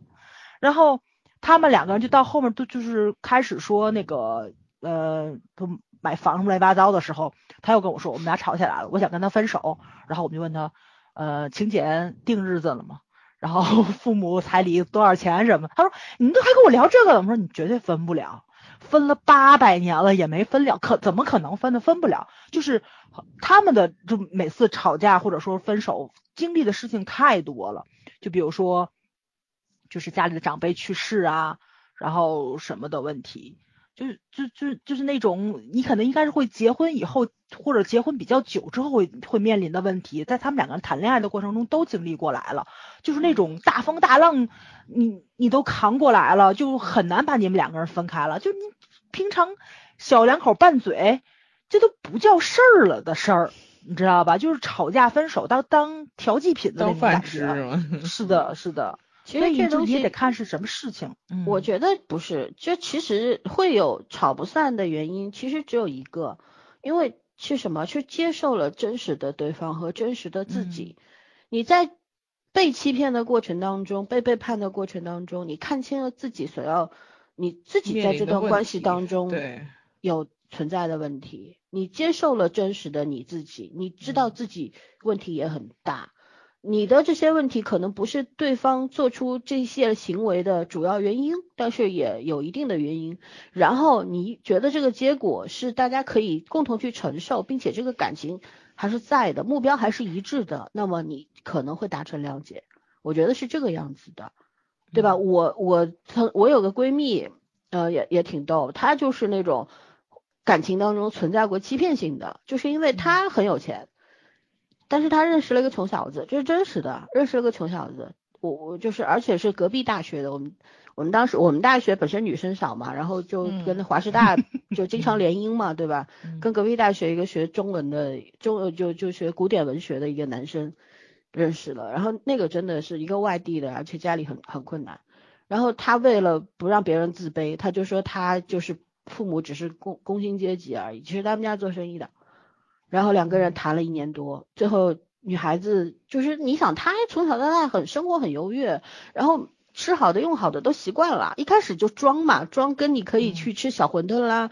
然后他们两个人就到后面都就是开始说那个呃，都买房什么乱七八糟的时候，他又跟我说我们俩吵起来了，我想跟他分手。然后我们就问他，呃，请柬定日子了吗？然后 父母彩礼多少钱什么？他说你都还跟我聊这个了？我说你绝对分不了。分了八百年了也没分了，可怎么可能分呢？分不了，就是他们的就每次吵架或者说分手经历的事情太多了，就比如说就是家里的长辈去世啊，然后什么的问题，就是就就就是那种你可能应该是会结婚以后或者结婚比较久之后会会面临的问题，在他们两个人谈恋爱的过程中都经历过来了，就是那种大风大浪。你你都扛过来了，就很难把你们两个人分开了。就你平常小两口拌嘴，这都不叫事儿了的事儿，你知道吧？就是吵架分手当当调剂品的那种感觉。是的，是的。其实这东西也得看是什么事情。我觉得不是，就其实会有吵不散的原因，其实只有一个，因为是什么？是接受了真实的对方和真实的自己。你在。被欺骗的过程当中，被背叛的过程当中，你看清了自己所要，你自己在这段关系当中有存在的问题，你接受了真实的你自己，你知道自己问题也很大，你的这些问题可能不是对方做出这些行为的主要原因，但是也有一定的原因，然后你觉得这个结果是大家可以共同去承受，并且这个感情。还是在的，目标还是一致的，那么你可能会达成谅解，我觉得是这个样子的，对吧？我我曾我有个闺蜜，呃，也也挺逗，她就是那种感情当中存在过欺骗性的，就是因为她很有钱，但是他认识了一个穷小子，这是真实的，认识了个穷小子，我我就是而且是隔壁大学的，我们。我们当时我们大学本身女生少嘛，然后就跟华师大 就经常联姻嘛，对吧？跟隔壁大学一个学中文的中就就学古典文学的一个男生认识了，然后那个真的是一个外地的，而且家里很很困难。然后他为了不让别人自卑，他就说他就是父母只是工工薪阶级而已，其实他们家做生意的。然后两个人谈了一年多，最后女孩子就是你想，她从小到大很生活很优越，然后。吃好的用好的都习惯了，一开始就装嘛，装跟你可以去吃小馄饨啦，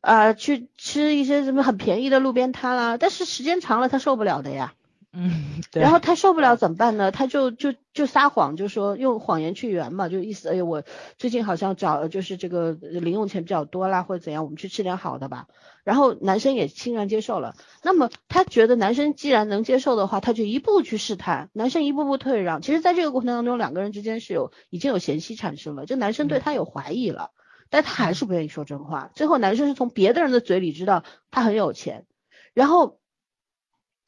啊，去吃一些什么很便宜的路边摊啦，但是时间长了她受不了的呀。嗯，对。然后他受不了怎么办呢？他就就就撒谎，就说用谎言去圆嘛，就意思，哎我最近好像找就是这个零用钱比较多啦，或者怎样，我们去吃点好的吧。然后男生也欣然接受了。那么他觉得男生既然能接受的话，他就一步去试探，男生一步步退让。其实，在这个过程当中，两个人之间是有已经有嫌隙产生了，就男生对他有怀疑了，但他还是不愿意说真话。最后，男生是从别的人的嘴里知道他很有钱，然后。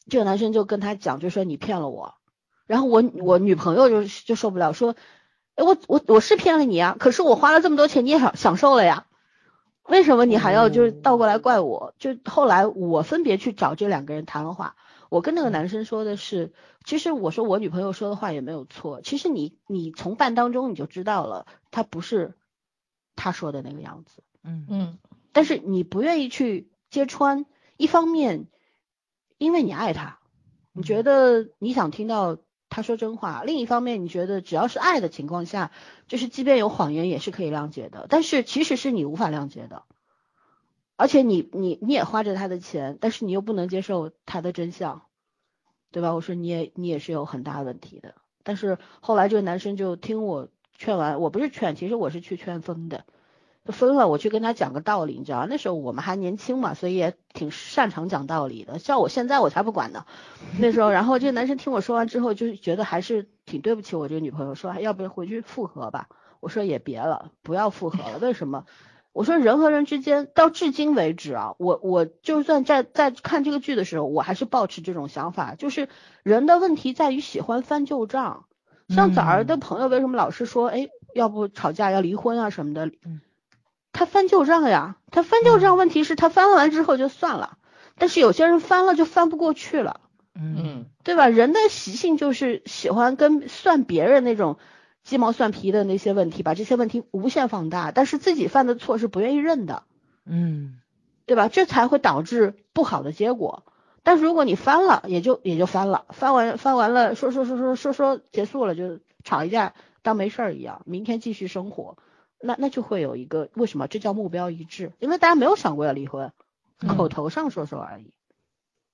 这个男生就跟他讲，就说你骗了我，然后我我女朋友就就受不了，说，哎我我我是骗了你啊，可是我花了这么多钱，你也享享受了呀，为什么你还要就是倒过来怪我？就后来我分别去找这两个人谈了话，我跟那个男生说的是，其实我说我女朋友说的话也没有错，其实你你从办当中你就知道了，他不是他说的那个样子，嗯嗯，但是你不愿意去揭穿，一方面。因为你爱他，你觉得你想听到他说真话。另一方面，你觉得只要是爱的情况下，就是即便有谎言也是可以谅解的。但是其实是你无法谅解的，而且你你你也花着他的钱，但是你又不能接受他的真相，对吧？我说你也你也是有很大问题的。但是后来这个男生就听我劝完，我不是劝，其实我是去劝分的。分了，我去跟他讲个道理，你知道那时候我们还年轻嘛，所以也挺擅长讲道理的。像我现在，我才不管呢。那时候，然后这个男生听我说完之后，就是觉得还是挺对不起我这个女朋友，说要不要回去复合吧？我说也别了，不要复合了。为什么？我说人和人之间，到至今为止啊，我我就算在在看这个剧的时候，我还是保持这种想法，就是人的问题在于喜欢翻旧账。像早儿的朋友为什么老是说，哎，要不吵架要离婚啊什么的？他翻旧账呀，他翻旧账，问题是他翻完之后就算了，但是有些人翻了就翻不过去了，嗯嗯对吧？人的习性就是喜欢跟算别人那种鸡毛蒜皮的那些问题，把这些问题无限放大，但是自己犯的错是不愿意认的，嗯对吧？这才会导致不好的结果。但是如果你翻了，也就也就翻了，翻完翻完了，说说说说说说结束了，就吵一架当没事儿一样，明天继续生活，那那就会有一个为什么这叫目标一致？因为大家没有想过要离婚，嗯口头上说说而已，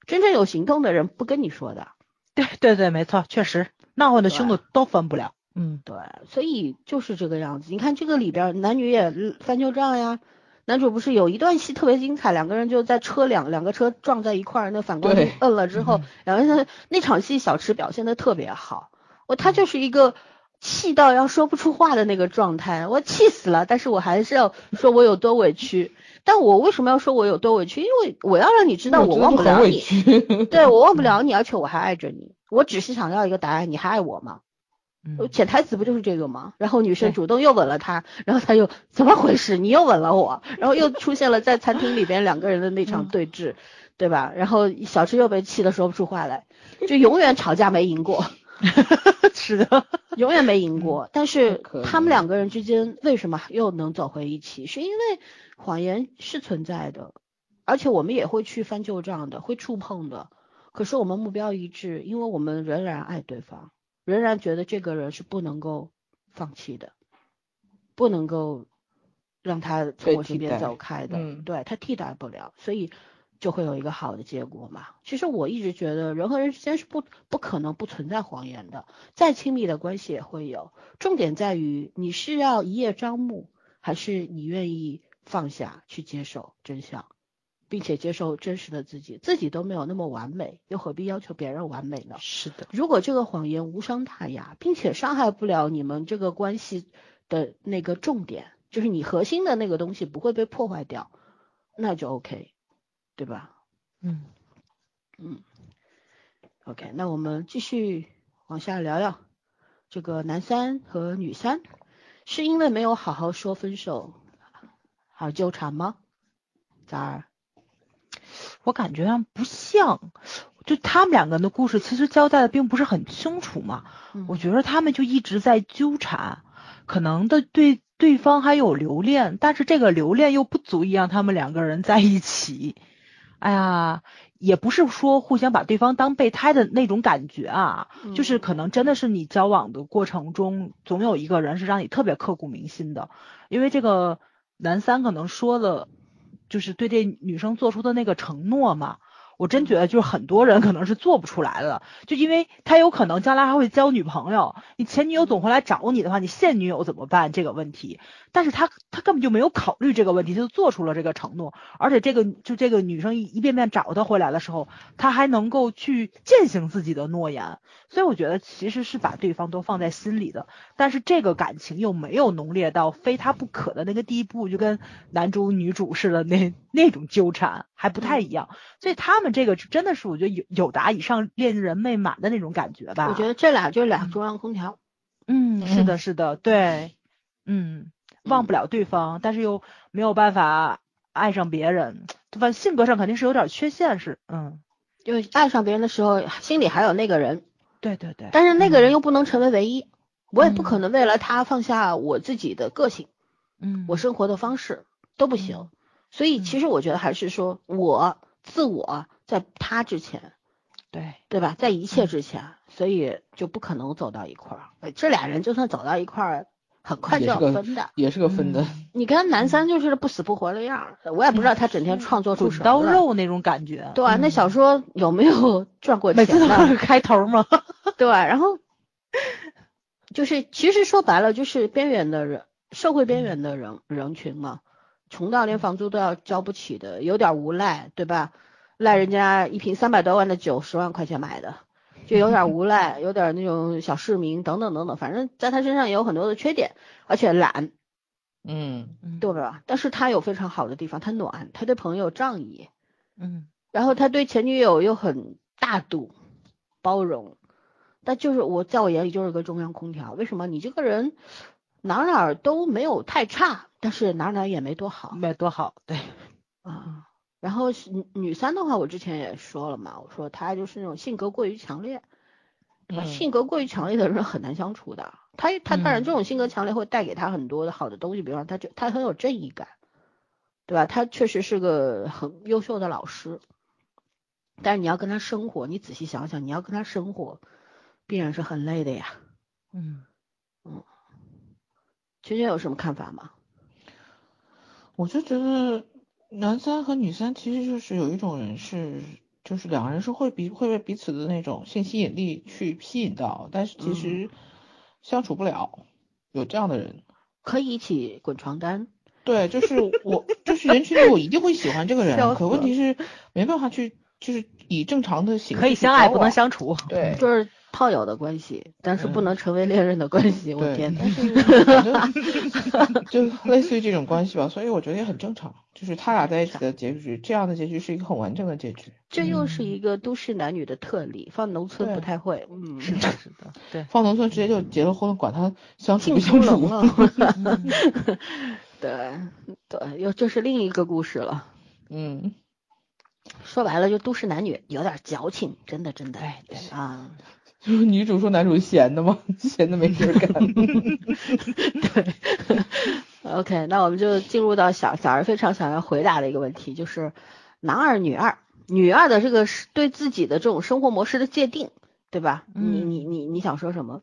真正有行动的人不跟你说的。对对对，没错，确实那我的兄弟都分不了。嗯对，所以就是这个样子。你看这个里边儿男女也翻旧账呀，男主不是有一段戏特别精彩，两个人就在车两两个车撞在一块儿，那反光镜摁了之后嗯，两个人那场戏小池表现的特别好，我他就是一个气到要说不出话的那个状态，我气死了，但是我还是要说我有多委屈。但我为什么要说我有多委屈？因为我要让你知道我忘不了你，对 我忘不了你，而且我还爱着你。我只是想要一个答案，你还爱我吗？嗯潜台词不就是这个吗？然后女生主动又吻了他，然后他又怎么回事？你又吻了我，然后又出现了在餐厅里边两个人的那场对峙，对吧？然后小智又被气得说不出话来，就永远吵架没赢过，是的，永远没赢过。但是他们两个人之间为什么又能走回一起？是因为谎言是存在的，而且我们也会去翻旧账的，会触碰的。可是我们目标一致，因为我们仍然爱对方，仍然觉得这个人是不能够放弃的，不能够让他从我身边走开的，嗯对他替代不了，所以就会有一个好的结果嘛。其实我一直觉得人和人之间是不不可能不存在谎言的，再亲密的关系也会有，重点在于你是要一叶障目，还是你愿意放下去接受真相。并且接受真实的自己，自己都没有那么完美，又何必要求别人完美呢？是的，如果这个谎言无伤大雅，并且伤害不了你们这个关系的那个重点，就是你核心的那个东西不会被破坏掉，那就 OK，对吧？嗯嗯，OK，那我们继续往下聊聊这个男三和女三，是因为没有好好说分手而纠缠吗？咋儿？我感觉上不像，就他们两个人的故事其实交代的并不是很清楚嘛。嗯我觉得他们就一直在纠缠，可能的对对方还有留恋，但是这个留恋又不足以让他们两个人在一起。哎呀，也不是说互相把对方当备胎的那种感觉啊，就是嗯可能真的是你交往的过程中，总有一个人是让你特别刻骨铭心的，因为这个男三可能说了，就是对这女生做出的那个承诺嘛。我真觉得就是很多人可能是做不出来的，就因为他有可能将来还会交女朋友，你前女友总会来找你的话，你现女友怎么办这个问题？但是他他根本就没有考虑这个问题，他就做出了这个承诺，而且这个就这个女生一一遍遍找他回来的时候，他还能够去践行自己的诺言，所以我觉得其实是把对方都放在心里的，但是这个感情又没有浓烈到非他不可的那个地步，就跟男主女主似的那那种纠缠还不太一样，所以他们这个真的是我觉得有有达以上恋人未满的那种感觉吧。我觉得这俩就是俩中央空调。嗯，是嗯。的，是的，对，嗯，忘不了对方，但是又没有办法爱上别人，对吧？性格上肯定是有点缺陷，是，嗯，因为爱上别人的时候，心里还有那个人，对对对，但是那个人嗯又不能成为唯一，我也不嗯可能为了他放下我自己的个性，嗯，我生活的方式都不行。所以其嗯实我觉得还是说我自我在他之前，对，对吧？在一切嗯之前，所以就不可能走到一块儿。呃这俩人就算走到一块儿，很快就要分的。也是个分的。嗯你跟男三就是不死不活的样儿，我也不知道他整天创作出什么刀。肉那种感觉，对啊，那嗯小说有没有 赚过每次都？是开头嘛，对，然后 就是其实说白了就是边缘的人，社会边缘的人人群嘛，穷到连房租都要交不起的，有点无赖，对吧？赖人家一瓶三百多万的酒，十万块钱买的，就有点无赖，有点那种小市民等等等等，反正在他身上也有很多的缺点，而且懒，嗯，对吧？但是他有非常好的地方，他暖，他对朋友仗义，嗯然后他对前女友又很大度、包容，但就是我在我眼里就是个中央空调。为什么？你这个人哪儿哪儿都没有太差，但是哪儿哪儿也没多好没多好，对，啊。然后是女女三的话，我之前也说了嘛，我说她就是那种性格过于强烈，对吧？嗯性格过于强烈的人很难相处的。她她当然嗯这种性格强烈会带给她很多的好的东西，比方说她就她很有正义感，对吧？她确实是个很优秀的老师，但是你要跟她生活，你仔细想想，你要跟她生活，必然是很累的呀。嗯，圈圈有什么看法吗？我就觉得男三和女三其实就是有一种人是，就是两个人是会比会被彼此的那种性吸引力去吸引到，但是其实相处不了，有这样的人。可以一起滚床单，对，就是我，就是人群里我一定会喜欢这个人，可问题是没办法去，就是以正常的形可以相爱不能相处。对就是炮友的关系，但是不嗯能成为恋人的关系。我，天呐 就类似于这种关系吧，所以我觉得也很正常。就是他俩在一起的结局，这样的结局是一个很完整的结局。这又是一个都市男女的特例，放农村不太会。嗯，是的，是的，对。放农村直接就结了婚，管他相处不相处。了。对对，又这是另一个故事了。嗯，说白了，就都市男女有点矫情，真的真的。哎对啊，就是女主说男主闲的吗？闲的没事儿干。对。OK，那我们就进入到小小儿非常想要回答的一个问题，就是男二、女二，女二的这个是对自己的这种生活模式的界定，对吧？你嗯你你你想说什么？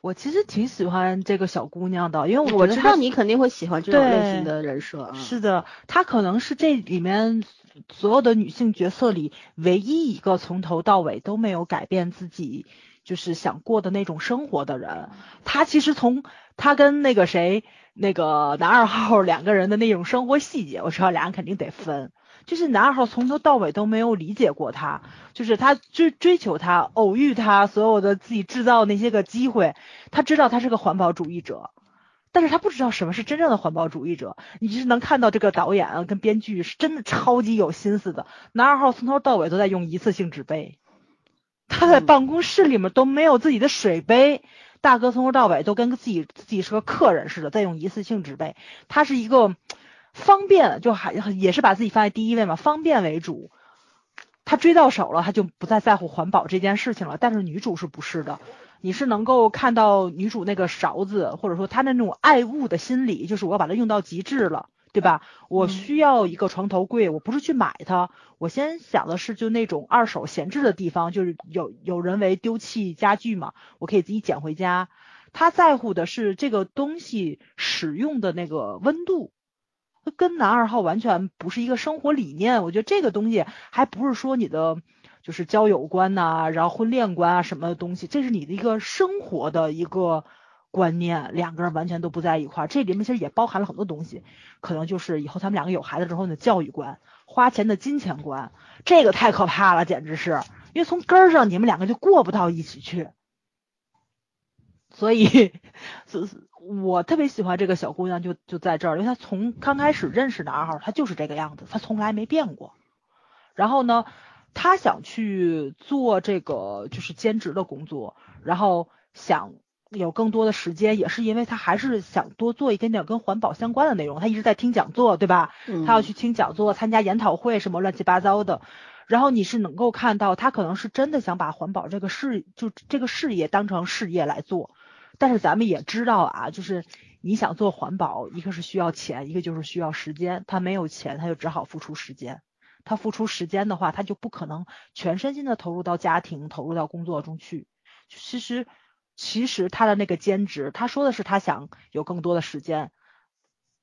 我其实挺喜欢这个小姑娘的，因为我知道你肯定会喜欢这种类型的人设啊。是的，她可能是这里面所有的女性角色里唯一一个从头到尾都没有改变自己，就是想过的那种生活的人。她其实从她跟那个谁，那个男二号两个人的那种生活细节，我知道俩人肯定得分。就是男二号从头到尾都没有理解过她，就是他追追求她，偶遇她，所有的自己制造那些个机会，他知道他是个环保主义者，但是他不知道什么是真正的环保主义者。你是能看到这个导演啊跟编剧是真的超级有心思的。男二号从头到尾都在用一次性纸杯，他在嗯办公室里面都没有自己的水杯。大哥从头到尾都跟自己自己是个客人似的，在用一次性纸杯。他是一个方便，就还也是把自己放在第一位嘛，方便为主。他追到手了，他就不再在乎环保这件事情了。但是女主是不是的？你是能够看到女主那个勺子，或者说她的那种爱物的心理，就是我要把它用到极致了，对吧？我需要一个床头柜，我不是去买它，我先想的是就那种二手闲置的地方，就是有有人为丢弃家具嘛，我可以自己捡回家。他在乎的是这个东西使用的那个温度，跟男二号完全不是一个生活理念。我觉得这个东西还不是说你的就是交友观呐、然后婚恋观啊什么的东西，这是你的一个生活的一个观念，两个人完全都不在一块儿。这里面其实也包含了很多东西，可能就是以后他们两个有孩子之后的教育观、花钱的金钱观，这个太可怕了，简直是，因为从根儿上你们两个就过不到一起去。所以，是我特别喜欢这个小姑娘就，就在这儿，因为她从刚开始认识男二号，她就是这个样子，她从来没变过。然后呢，她想去做这个就是兼职的工作，然后想有更多的时间，也是因为他还是想多做一点点跟环保相关的内容。他一直在听讲座，对吧？嗯他要去听讲座、参加研讨会什么乱七八糟的。然后你是能够看到，他可能是真的想把环保这个事，就这个事业当成事业来做。但是咱们也知道啊，就是你想做环保，一个是需要钱，一个就是需要时间。他没有钱，他就只好付出时间。他付出时间的话，他就不可能全身心的投入到家庭、投入到工作中去。其实，其实他的那个兼职，他说的是他想有更多的时间，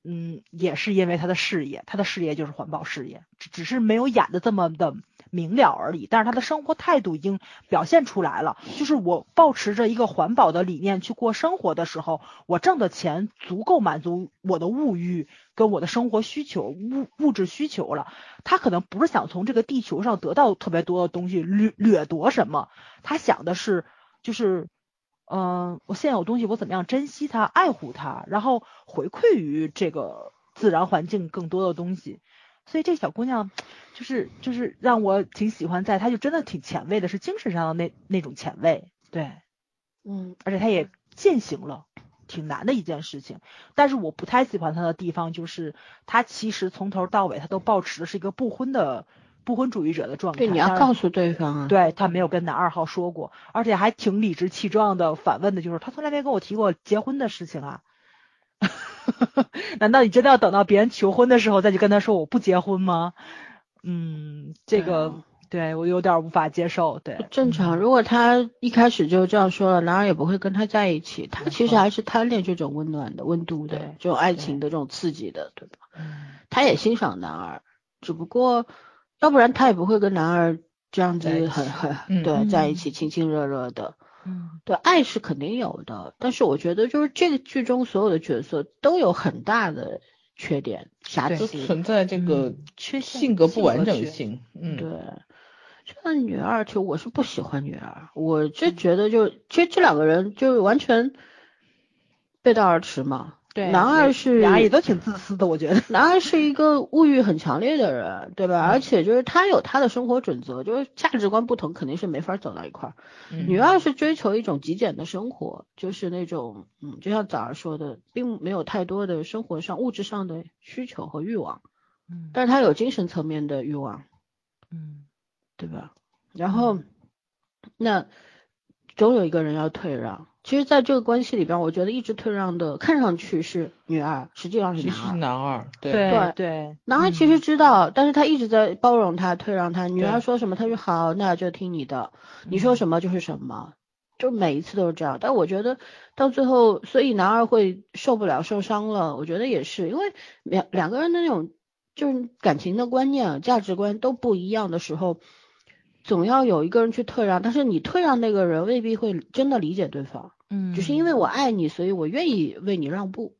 嗯，也是因为他的事业，他的事业就是环保事业，只只是没有演的这么的明了而已。但是他的生活态度已经表现出来了，就是我保持着一个环保的理念去过生活的时候，我挣的钱足够满足我的物欲跟我的生活需求、物物质需求了。他可能不是想从这个地球上得到特别多的东西，掠掠夺什么，他想的是就是。嗯，我现有东西，我怎么样珍惜它、爱护它，然后回馈于这个自然环境更多的东西。所以这小姑娘，就是就是让我挺喜欢在，她就真的挺前卫的，是精神上的那那种前卫，对，嗯，而且她也践行了。挺难的一件事情。但是我不太喜欢她的地方就是，她其实从头到尾她都保持的是一个不婚的不婚主义者的状态。对，你要告诉对方啊。对他没有跟男二号说过，而且还挺理直气壮的反问的，就是他从来没跟我提过结婚的事情啊。难道你真的要等到别人求婚的时候再去跟他说我不结婚吗？嗯，这对个啊对我有点无法接受。对，嗯正常，如果他一开始就这样说了，男二也不会跟他在一起。他其实还是贪恋这种温暖的、温度的对这种爱情的这种刺激的，对吧？嗯他也欣赏男二，只不过要不然他也不会跟男二这样子很很嗯对在一嗯起亲亲热热的。嗯对，爱是肯定有的，但是我觉得就是这个剧中所有的角色都有很大的缺点、瑕疵。存在这个嗯缺陷性格不完整性。嗯，对，像女二，其实我是不喜欢女二，我就觉得就其实这两个人就完全背道而驰嘛。对，男二是也都挺自私的，我觉得。男二是一个物欲很强烈的人，对吧？而且就是他有他的生活准则，就是价值观不同，肯定是没法走到一块儿。嗯女二是追求一种极简的生活，就是那种嗯，就像早儿说的，并没有太多的生活上物质上的需求和欲望，嗯但是他有精神层面的欲望。嗯对吧？然后，那总有一个人要退让。其实，在这个关系里边，我觉得一直退让的，看上去是女二，实际上是其实是男二。男二，对对对对，男二其实知道，但是他一直在包容他、退让他。女二说什么，他说好，那就听你的，你说什么就是什么，就每一次都是这样。但我觉得到最后，所以男二会受不了、受伤了。我觉得也是，因为两两个人的那种就是感情的观念、价值观都不一样的时候，总要有一个人去退让。但是你退让那个人未必会真的理解对方。嗯，只是因为我爱你，所以我愿意为你让步。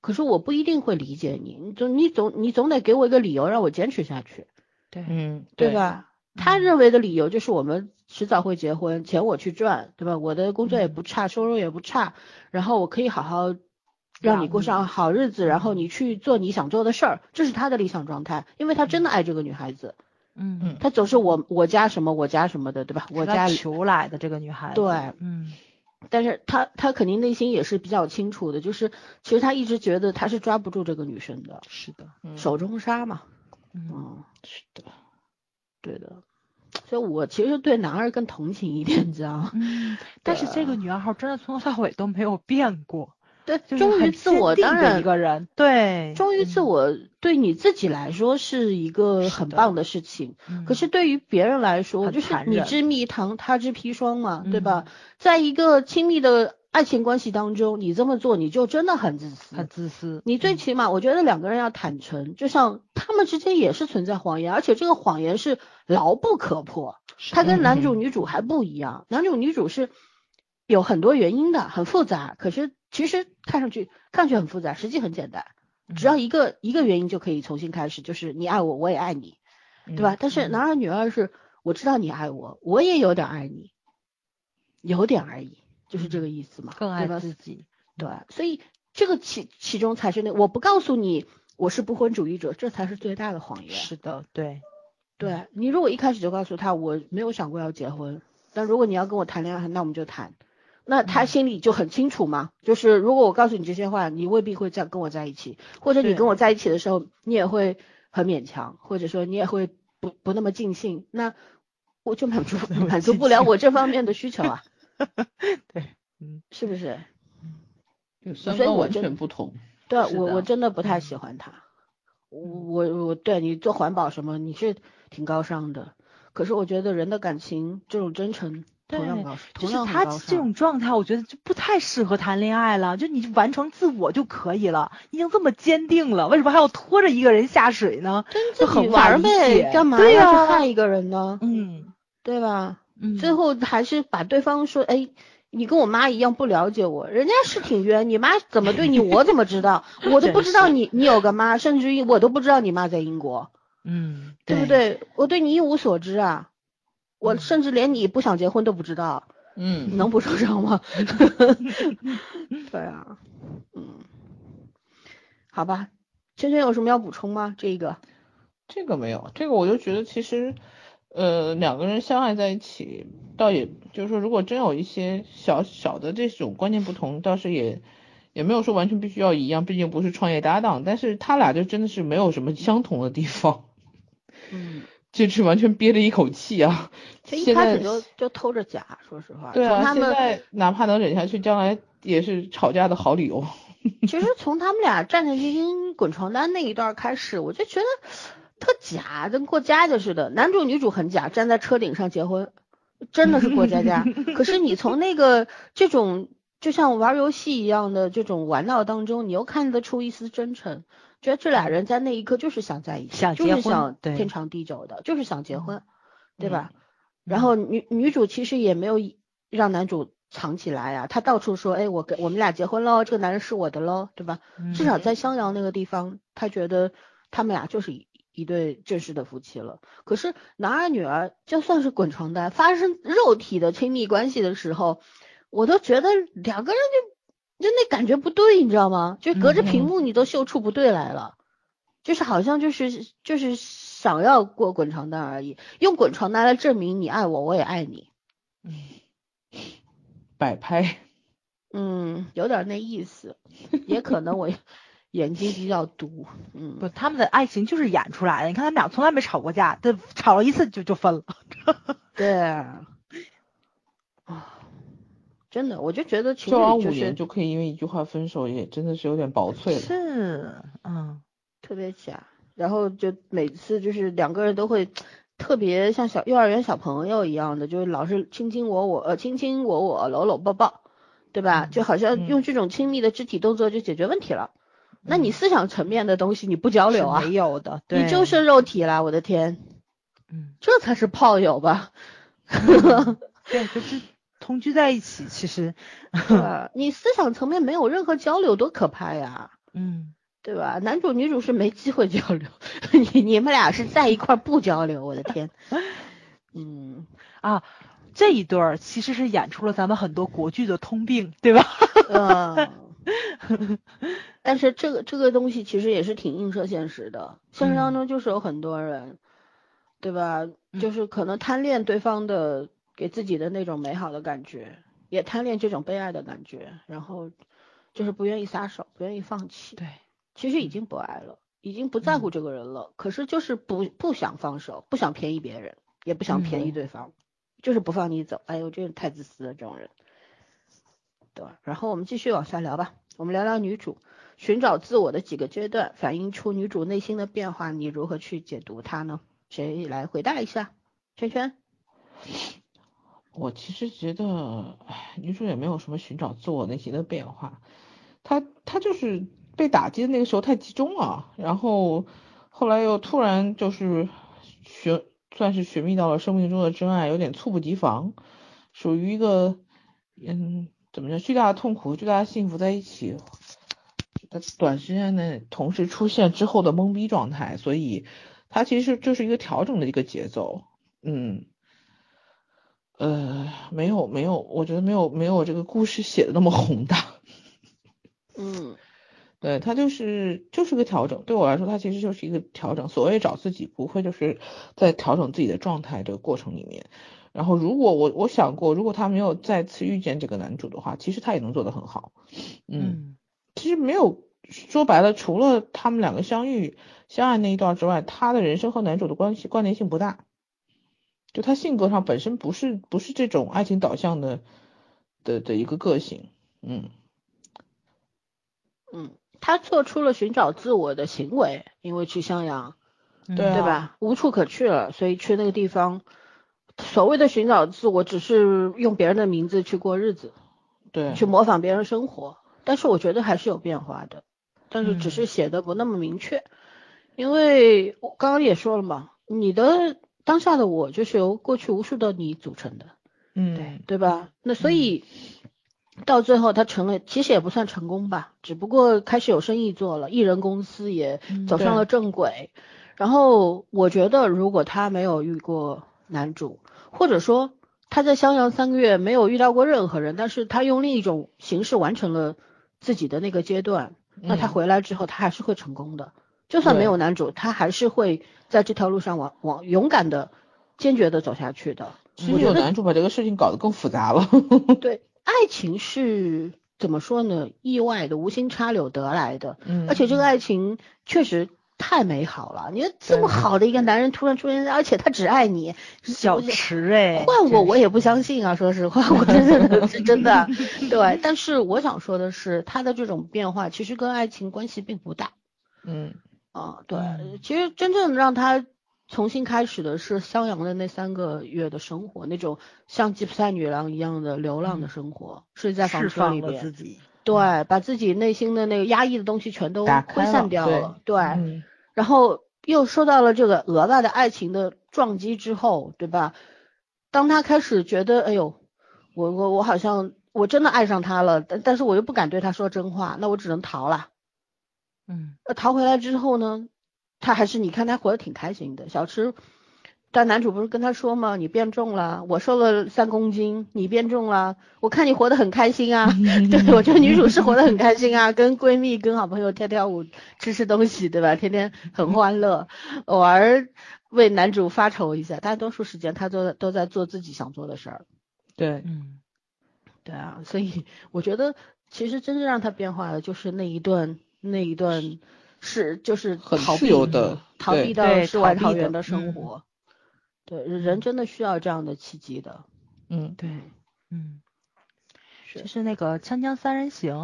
可是我不一定会理解你，你总你总你总得给我一个理由让我坚持下去，对嗯，对？吧？他认为的理由就是我们迟早会结婚，钱我去赚，对吧？我的工作也不差，收入也不差，然后我可以好好让你过上好日子，然后你去做你想做的事儿，这是他的理想状态，因为他真的爱这个女孩子，嗯嗯他总是我我家什么我家什么的，对吧？我家里求来的这个女孩子，对，嗯但是他他肯定内心也是比较清楚的，就是其实他一直觉得他是抓不住这个女生的，是的，嗯。手中杀嘛，嗯嗯，是的，对的，所以我其实对男二更同情一点，你知道吗？嗯，但是这个女二号真的从头到尾都没有变过，对，忠于自我，的当然一个人，对，忠于自嗯，我对你自己来说是一个很棒的事情，嗯。可是对于别人来说，很就是你知蜜糖，他知砒霜嘛，对吧嗯？在一个亲密的爱情关系当中，你这么做，你就真的很自私，很自私，你最嗯。起码，我觉得两个人要坦诚，就像他们之间也是存在谎言，而且这个谎言是牢不可破。他跟男主嗯女主还不一样，男主女主是有很多原因的，很复杂。可是其实看上去看上去很复杂，实际很简单，只要一个一个原因就可以重新开始，就是你爱我，我也爱你，对吧？但是嗯男二女二是我知道你爱我，我也有点爱你，有点而已，就是这个意思嘛，更爱？自己，对，所以这个其其中才是那我不告诉你我是不婚主义者，这才是最大的谎言。是的，对，对你如果一开始就告诉他我没有想过要结婚，但如果你要跟我谈恋爱，那我们就谈。那他嗯。心里就很清楚嘛，就是如果我告诉你这些话，你未必会再跟我在一起，或者你跟我在一起的时候，你也会很勉强，或者说你也会不不那么尽兴，那我就满足满足不了我这方面的需求啊，对，嗯，是不是？就三观完全不同。对我我真的不太嗯。喜欢他，我我我对你做环保什么你是挺高尚的，可是我觉得人的感情这种真诚同样对高，就是他这种。状态，我觉得就不太适合谈恋爱了。就你完成自我就可以了，已经这么坚定了，为什么还要拖着一个人下水呢？就很无法理玩呗，干嘛要对呀去害一个人呢？嗯对吧？嗯，最后还是把对方说，哎，你跟我妈一样不了解我，人家是挺冤，你妈怎么对你，我怎么知道？我都不知道你你有个妈，甚至于我都不知道你妈在英国。嗯，对不？对？我对你一无所知啊，我嗯甚至连你不想结婚都不知道，嗯，能不受伤吗？对啊，嗯，好吧，圈圈有什么要补充吗？这个，这个没有，这个我就觉得其实，呃，两个人相爱在一起，倒也就是说，如果真有一些小小的这种观念不同，倒是也也没有说完全必须要一样，毕竟不是创业搭档。但是他俩就真的是没有什么相同的地方，嗯，这是完全憋着一口气啊。就一开始就就偷着假，说实话。对他们现在哪怕能忍下去，将来也是吵架的好理由。其实从他们俩战战兢兢滚床单那一段开始，我就觉得特假，跟过家家似的。男主女主很假，站在车顶上结婚，真的是过家家。可是你从那个这种就像玩游戏一样的这种玩闹当中，你又看得出一丝真诚，觉得这俩人在那一刻就是想在一起，想结婚就是想对天长地久的，就是想结婚，对吧？嗯然后女女主其实也没有让男主藏起来呀、她到处说，哎，我跟我们俩结婚喽，这个男人是我的喽，对吧？嗯至少在襄阳那个地方，她觉得他们俩就是一一对正式的夫妻了。可是男儿女儿就算是滚床单，发生肉体的亲密关系的时候，我都觉得两个人就就那感觉不对，你知道吗？就隔着屏幕你都嗅出不对来了。就是好像就是就是想要过滚床单而已，用滚床单来证明你爱我，我也爱你。嗯摆拍，嗯，有点那意思，也可能我 眼睛比较毒。嗯，不，他们的爱情就是演出来的。你看他们俩从来没吵过架，这吵了一次就就分了。对真的，我就觉得情交往五侣就是年就可以因为一句话分手，也真的是有点薄脆了。是，嗯，特别假，然后就每次就是两个人都会特别像小幼儿园小朋友一样的，就是老是卿卿我我，呃，卿卿我我，搂搂抱抱，对吧？就好像嗯用这种亲密的肢体动作就解决问题了。那你思想层面的东西你不交流啊？没有的，对，你就剩肉体了，我的天，嗯，这才是炮友吧？对，就是同居在一起，其实？你思想层面没有任何交流，多可怕呀！嗯，对吧？男主女主是没机会交流，你你们俩是在一块儿不交流，我的天，嗯，啊，这一对儿其实是演出了咱们很多国剧的通病，对吧？嗯，但是这个这个东西其实也是挺映射现实的，现实当中就是有很多人，对吧？就是可能贪恋对方的给自己的那种美好的感觉，也贪恋这种被爱的感觉，然后就是不愿意撒手，不愿意放弃。对，其实已经不爱了，已经不在乎这个人了，可是就是不不想放手，不想便宜别人，也不想便宜嗯对方，就是不放你走。哎呦，这个太自私了，这种人。对，然后我们继续往下聊吧，我们聊聊女主寻找自我的几个阶段，反映出女主内心的变化，你如何去解读它呢？谁来回答一下？圈圈？我其实觉得，唉，女主也没有什么寻找自我内心的变化，她她就是被打击的那个时候太集中了，然后后来又突然就是寻算是寻觅到了生命中的真爱，有点猝不及防，属于一个嗯怎么讲，巨大的痛苦、巨大的幸福在一起，在短时间内同时出现之后的懵逼状态，所以她其实就是一个调整的一个节奏，嗯。呃，没有没有，我觉得没有没有这个故事写的那么宏大。嗯对，他就是就是个调整，对我来说，他其实就是一个调整。所谓找自己，不会就是在调整自己的状态这个过程里面。然后，如果我我想过，如果他没有再次遇见这个男主的话，其实他也能做得很好。嗯，嗯其实没有说白了，除了他们两个相遇相爱那一段之外，他的人生和男主的关系关联性不大。就他性格上本身不是不是这种爱情导向的的的一个个性，嗯嗯，他做出了寻找自我的行为，因为去襄阳。对啊对吧？无处可去了，所以去那个地方，所谓的寻找自我，只是用别人的名字去过日子，对，去模仿别人生活。但是我觉得还是有变化的，但是只是写的不那么明确，因为我刚刚也说了嘛，你的当下的我就是由过去无数的你组成的，嗯对对吧？那所以。到最后，他成了，其实也不算成功吧，只不过开始有生意做了，艺人公司也嗯走上了正轨。然后我觉得，如果他没有遇过男主，或者说他在襄阳三个月没有遇到过任何人，但是他用另一种形式完成了自己的那个阶段，那他嗯回来之后，他还是会成功的。就算没有男主，他还是会在这条路上往往勇敢的、坚决的走下去的。其实有男主把这个事情搞得更复杂了。对，爱情是怎么说呢？意外的，无心插柳得来的。嗯而且这个爱情确实太美好了。你说这么好的一个男人突然出现，而且他只爱你，小池哎，换我我也不相信啊，说实话，我真的是真的。对，但是我想说的是，他的这种变化其实跟爱情关系并不大嗯啊。对，嗯其实真正让他重新开始的是襄阳的那三个月的生活，那种像吉普赛女郎一样的流浪的生活，是在房释车里边自。己。对，把自己内心的那个压抑的东西全都打散了对掉了。对，嗯然后又受到了这个额外的爱情的撞击之后，对吧？当他开始觉得，哎呦，我我我好像我真的爱上他了，但但是我又不敢对他说真话，那我只能逃了。嗯那，逃回来之后呢，他还是你看他活得挺开心的。小池，但男主不是跟他说吗？你变重了，我瘦了三公斤，你变重了，我看你活得很开心啊。对，我觉得女主是活得很开心啊，跟闺蜜、跟好朋友跳跳舞、吃吃东西，对吧？天天很欢乐，偶尔为男主发愁一下，大多数时间他都在都在做自己想做的事儿。对，嗯对啊，所以我觉得其实真正让他变化的就是那一段那一段是就是很自逃避由的逃避到对世外逃避的桃源的生嗯活。对，人真的需要这样的契机的。嗯对，嗯，是就是那个《锵锵三人行》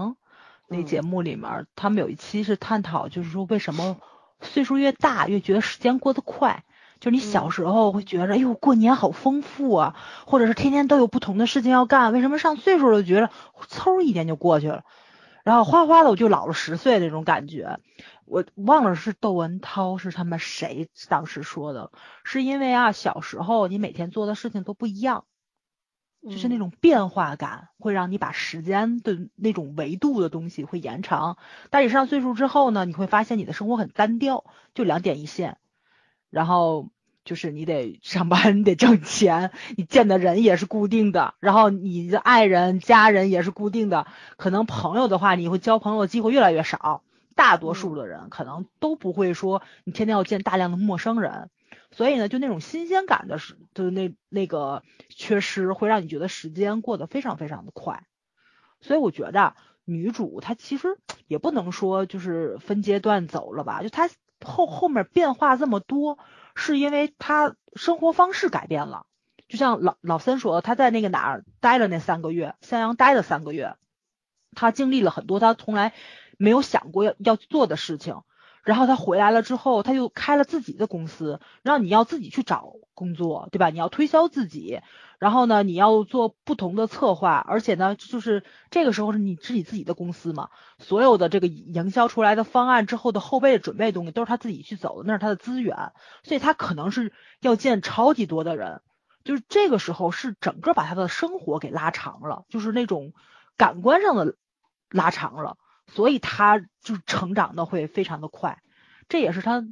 那嗯节目里面儿，他们有一期是探讨，就是说为什么岁数越大越觉得时间过得快。就是你小嗯时候会觉得，哎呦，过年好丰富啊，或者是天天都有不同的事情要干，为什么上岁数了觉得嗖一年就过去了，然后哗哗的我就老了十岁那种感觉。我忘了是窦文涛是他们谁当时说的，是因为啊小时候你每天做的事情都不一样，就是那嗯种变化感会让你把时间的那种维度的东西会延长。但你上岁数之后呢，你会发现你的生活很单调，就两点一线，然后就是你得上班，你得挣钱，你见的人也是固定的，然后你的爱人、家人也是固定的。可能朋友的话，你会交朋友的机会越来越少。大多数的人可能都不会说你天天要见大量的陌生人，所以呢，就那种新鲜感的是，就是那那个缺失，会让你觉得时间过得非常非常的快。所以我觉得女主她其实也不能说就是分阶段走了吧，就她后后面变化这么多，是因为他生活方式改变了。就像老老三说，他在那个哪儿待了那三个月，襄阳待了三个月，他经历了很多他从来没有想过要要做的事情。然后他回来了之后，他就开了自己的公司，然后你要自己去找工作，对吧？你要推销自己，然后呢，你要做不同的策划，而且呢，就是这个时候是你自己自己的公司嘛，所有的这个营销出来的方案之后的后备的准备东西都是他自己去走的，那是他的资源，所以他可能是要见超级多的人，就是这个时候是整个把他的生活给拉长了，就是那种感官上的拉长了。所以他就成长的会非常的快，这也是他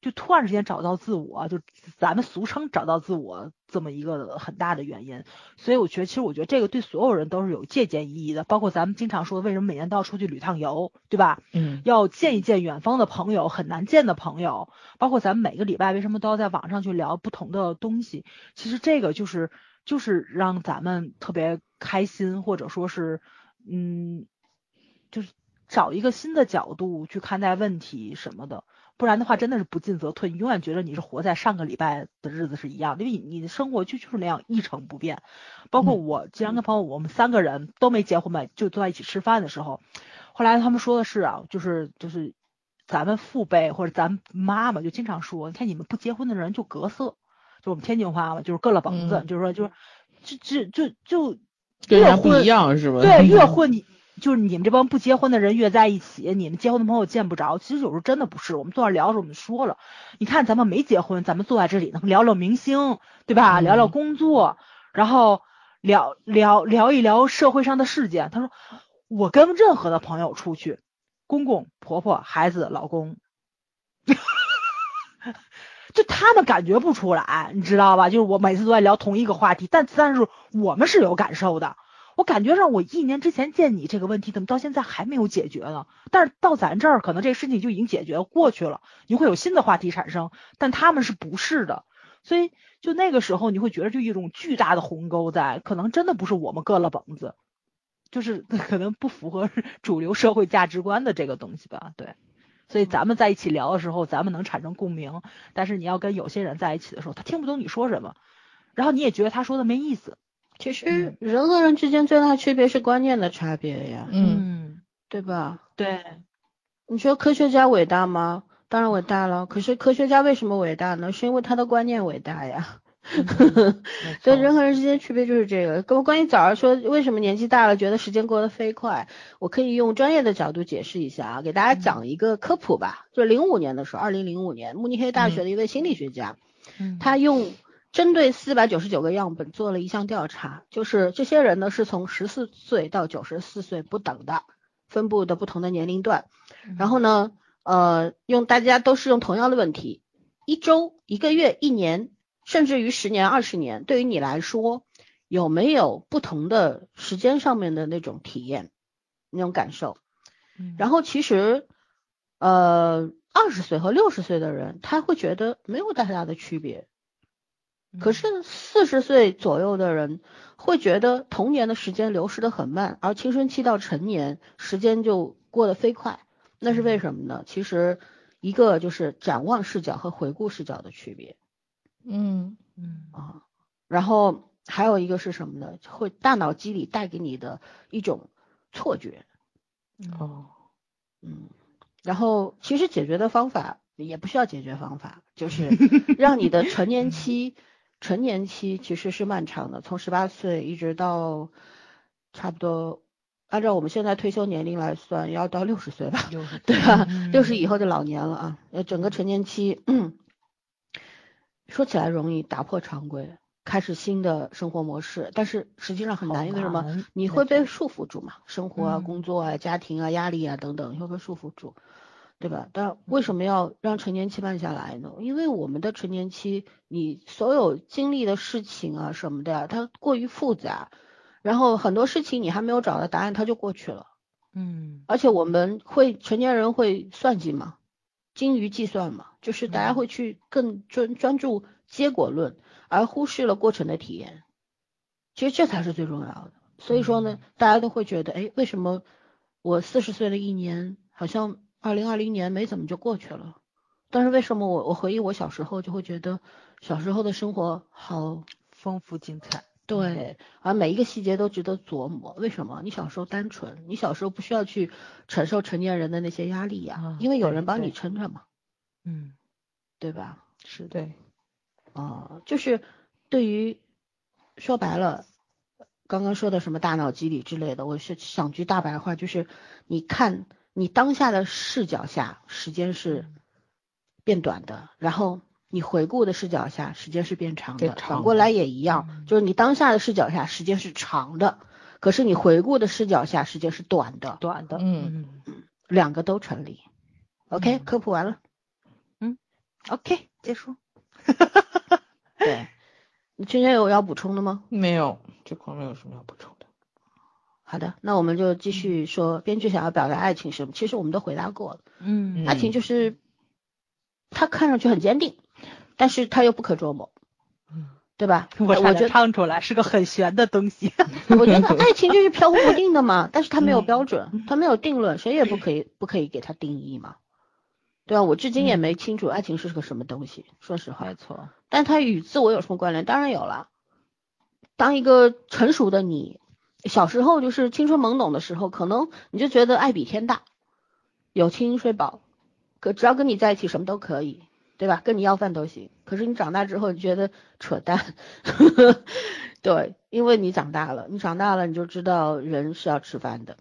就突然之间找到自我，就咱们俗称找到自我这么一个很大的原因。所以我觉得，其实我觉得这个对所有人都是有借鉴意义的，包括咱们经常说，为什么每年都要出去旅趟游，对吧？嗯要见一见远方的朋友，很难见的朋友，包括咱们每个礼拜为什么都要在网上去聊不同的东西？其实这个就是就是让咱们特别开心，或者说是嗯，就是找一个新的角度去看待问题什么的。不然的话，真的是不进则退，你永远觉得你是活在上个礼拜的日子是一样的，因为你你的生活就就是那样一成不变。包括嗯我经常跟朋友，我们三个人都没结婚嘛，就坐在一起吃饭的时候，后来他们说的是啊，就是就是咱们父辈或者咱妈妈就经常说，你看你们不结婚的人就隔色，就我们天津话嘛，就是割了膀子，嗯就是说就是就就就就跟人家不一样是吧？对，越混你就是你们这帮不结婚的人越在一起，你们结婚的朋友见不着。其实有时候真的不是，我们坐那聊的时候我们说了，你看咱们没结婚，咱们坐在这里能聊聊明星，对吧？聊聊嗯工作，然后聊聊聊一聊社会上的事件。他说我跟任何的朋友出去，公公、婆婆、孩子、老公。就他们感觉不出来，你知道吧？就是我每次都在聊同一个话题，但但是我们是有感受的。我感觉上，我一年之前见你这个问题，怎么到现在还没有解决呢？但是到咱这儿，可能这事情就已经解决过去了，你会有新的话题产生，但他们是不是的？所以就那个时候你会觉得就一种巨大的鸿沟在，可能真的不是我们割了膀子，就是 可能不符合 主流社会价值观的这个东西吧，对。所以咱们在一起聊的时候，咱们能产生共鸣，但是你要跟有些人在一起的时候，他听不懂你说什么，然后你也觉得他说的没意思。其实人和人之间最大的区别是观念的差别呀，嗯，对吧？对，你说科学家伟大吗？当然伟大了。可是科学家为什么伟大呢？是因为他的观念伟大呀。所以人和人之间区别就是这个。跟关于早上说为什么年纪大了觉得时间过得飞快，我可以用专业的角度解释一下啊，给大家讲一个科普吧。就零五年的时候，二零零五年，慕尼黑大学的一位心理学家，他用针对四百九十九个样本做了一项调查，就是这些人呢是从十四岁到九十四岁不等的分布的不同的年龄段，然后呢，呃，用大家都是用同样的问题，一周、一个月、一年。甚至于十年、二十年，对于你来说，有没有不同的时间上面的那种体验、那种感受？然后其实，呃，二十岁和六十岁的人，他会觉得没有太大的区别。可是四十岁左右的人会觉得童年的时间流失的很慢，而青春期到成年时间就过得飞快。那是为什么呢？其实一个就是展望视角和回顾视角的区别。嗯嗯啊，然后还有一个是什么呢？会大脑机理带给你的一种错觉。哦，嗯，然后其实解决的方法也不需要解决方法，就是 让你的成年期，成年期其实是漫长的，从十八岁一直到差不多，按照我们现在退休年龄来算，要到六十岁吧，对吧？六十以后就老年了啊，呃，整个成年期。说起来容易打破常规，开始新的生活模式，但是实际上很难，因为什么？你会被束缚住嘛？生活啊、工作啊、家庭啊、压力啊等等，你会被束缚住，对吧？但为什么要让成年期慢下来呢？因为我们的成年期，你所有经历的事情啊什么的呀，它过于复杂，然后很多事情你还没有找到答案，它就过去了。嗯，而且我们会成年人会算计嘛？精于计算嘛，就是大家会去更专专注结果论，而忽视了过程的体验。其实这才是最重要的。所以说呢，大家都会觉得，哎，为什么我四十岁的一年，好像二零二零年没怎么就过去了？但是为什么我我回忆我小时候，就会觉得小时候的生活好丰富精彩。对，而每一个细节都值得琢磨。为什么？你小时候单纯，你小时候不需要去承受成年人的那些压力呀，因为有人帮你撑着嘛。嗯，对吧？是对。啊，就是对于说白了，刚刚说的什么大脑机理之类的，我是想句大白话，就是你看你当下的视角下，时间是变短的，然后。你回顾的视角下，时间是变长的，反过来也一样，就是你当下的视角下，时间是长的，可是你回顾的视角下，时间是短的，短的，嗯嗯，两个都成立。OK，科普完了，嗯，OK，结束。对，你今天有要补充的吗？没有，这块没有什么要补充的。好的，那我们就继续说，编剧想要表达爱情什么？其实我们都回答过了，嗯，爱情就是他看上去很坚定。但是他又不可捉摸，嗯，对吧？我觉得唱出来是个很玄的东西。我觉得爱情就是飘忽不定的嘛，但是它没有标准，它没有定论，谁也不可以不可以给它定义嘛，对吧？我至今也没清楚爱情是个什么东西，说实话。没错。但它与自我有什么关联？当然有了。当一个成熟的你，小时候就是青春懵懂的时候，可能你就觉得爱比天大，有情睡饱，可只要跟你在一起，什么都可以。对吧？跟你要饭都行。可是你长大之后，你觉得扯淡。对，因为你长大了，你长大了，你就知道人是要吃饭的。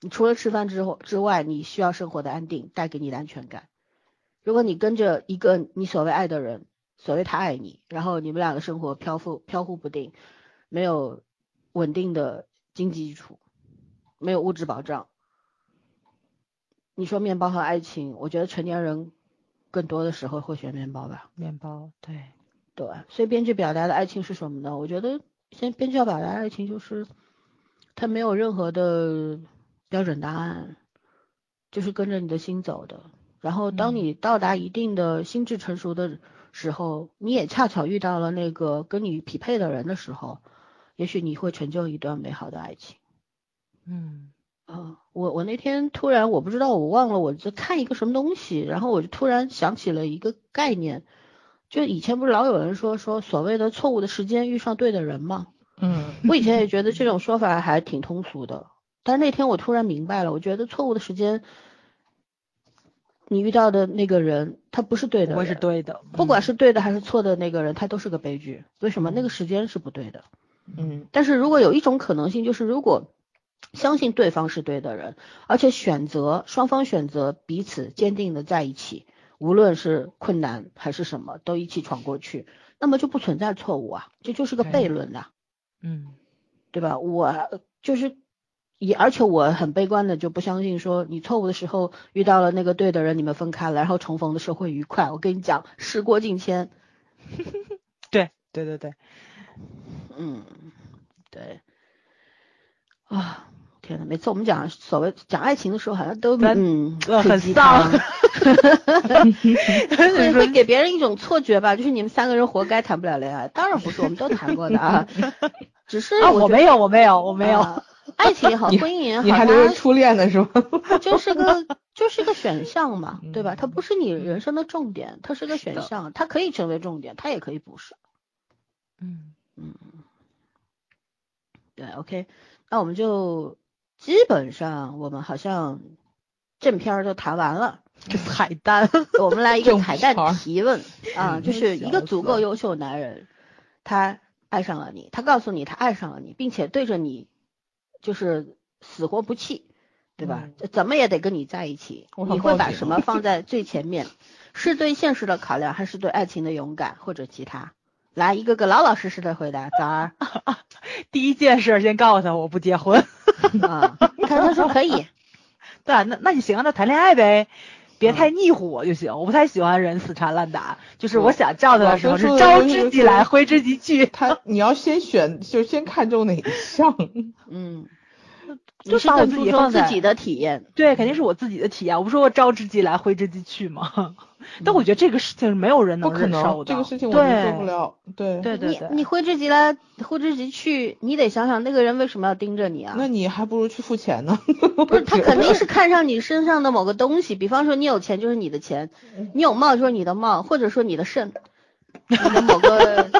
你除了吃饭之后之外，你需要生活的安定，带给你的安全感。如果你跟着一个你所谓爱的人，所谓他爱你，然后你们两个生活飘忽飘忽不定，没有稳定的经济基础，没有物质保障，你说面包和爱情，我觉得成年人。更多的时候会选面包吧，面包，对，对，所以编剧表达的爱情是什么呢？我觉得，先编剧要表达爱情就是，他没有任何的标准答案，就是跟着你的心走的，然后当你到达一定的心智成熟的时候，你也恰巧遇到了那个跟你匹配的人的时候，也许你会成就一段美好的爱情。嗯啊，我我那天突然我不知道我忘了我在看一个什么东西，然后我就突然想起了一个概念，就以前不是老有人说说所谓的错误的时间遇上对的人吗？嗯我以前也觉得这种说法还挺通俗的，但是那天我突然明白了，我觉得错误的时间，你遇到的那个人他不是对的人，不会是对的，不管是对的还是错的那个人，他都是个悲剧。为什么？那个时间是不对的。嗯但是如果有一种可能性，就是如果相信对方是对的人，而且选择双方选择彼此坚定的在一起，无论是困难还是什么，都一起闯过去，那么就不存在错误啊，这就是个悖论呐、嗯。对吧？我就是也，而且我很悲观的就不相信说你错误的时候遇到了那个对的人，你们分开了，然后重逢的时候会愉快。我跟你讲，时过境迁，对对对对，嗯，对，啊，天呐，每次我们讲所谓讲爱情的时候，好像都咱嗯呃很鸡丧汤会 会给别人一种错觉吧，就是你们三个人活该谈不了恋爱。当然不是，我们都谈过的啊，只是啊，我觉我没有，我没有，我得没有，啊爱情也好，你婚姻也好，你还留着它初恋呢是吗？就是个就是个选项嘛，对吧？它嗯不是你人生的重点，它是个选的项，它可以成为重点，它也可以不是。嗯嗯，对，OK，那我们就基本上我们好像正片儿都谈完了，这彩蛋，我们来一个彩蛋提问 啊，嗯就是一个足够优秀的男人，他爱上了你，他告诉你他爱上了你，并且对着你就是死活不弃，对吧？怎么也得跟你在一起，你会把什么放 在最前面？是对现实的考量，还是对爱情的勇敢，或者其他？来，一个个老老实实的回答。早儿 第一件事先告诉他我不结婚，啊，他他说可以，对啊，那那你行，那谈恋爱呗。别太腻乎我就行，我不太喜欢人死缠烂打，就是我想叫他的时候是招之即来，挥之即去。他你要先选，就先看中哪一项。嗯，你是更注重自己的体验。对，肯定是我自己的体验。我不是说招之即来，挥之即去吗？但我觉得这个事情没有人能忍受的。这个事情我们对做不了。对，对对对，你你挥之即来，挥之即去，你得想想那个人为什么要盯着你啊？那你还不如去付钱呢。不是他肯定是看上你身上的某个东西，比方说你有钱就是你的钱，你有貌就是你的貌，或者说你的肾，你的某个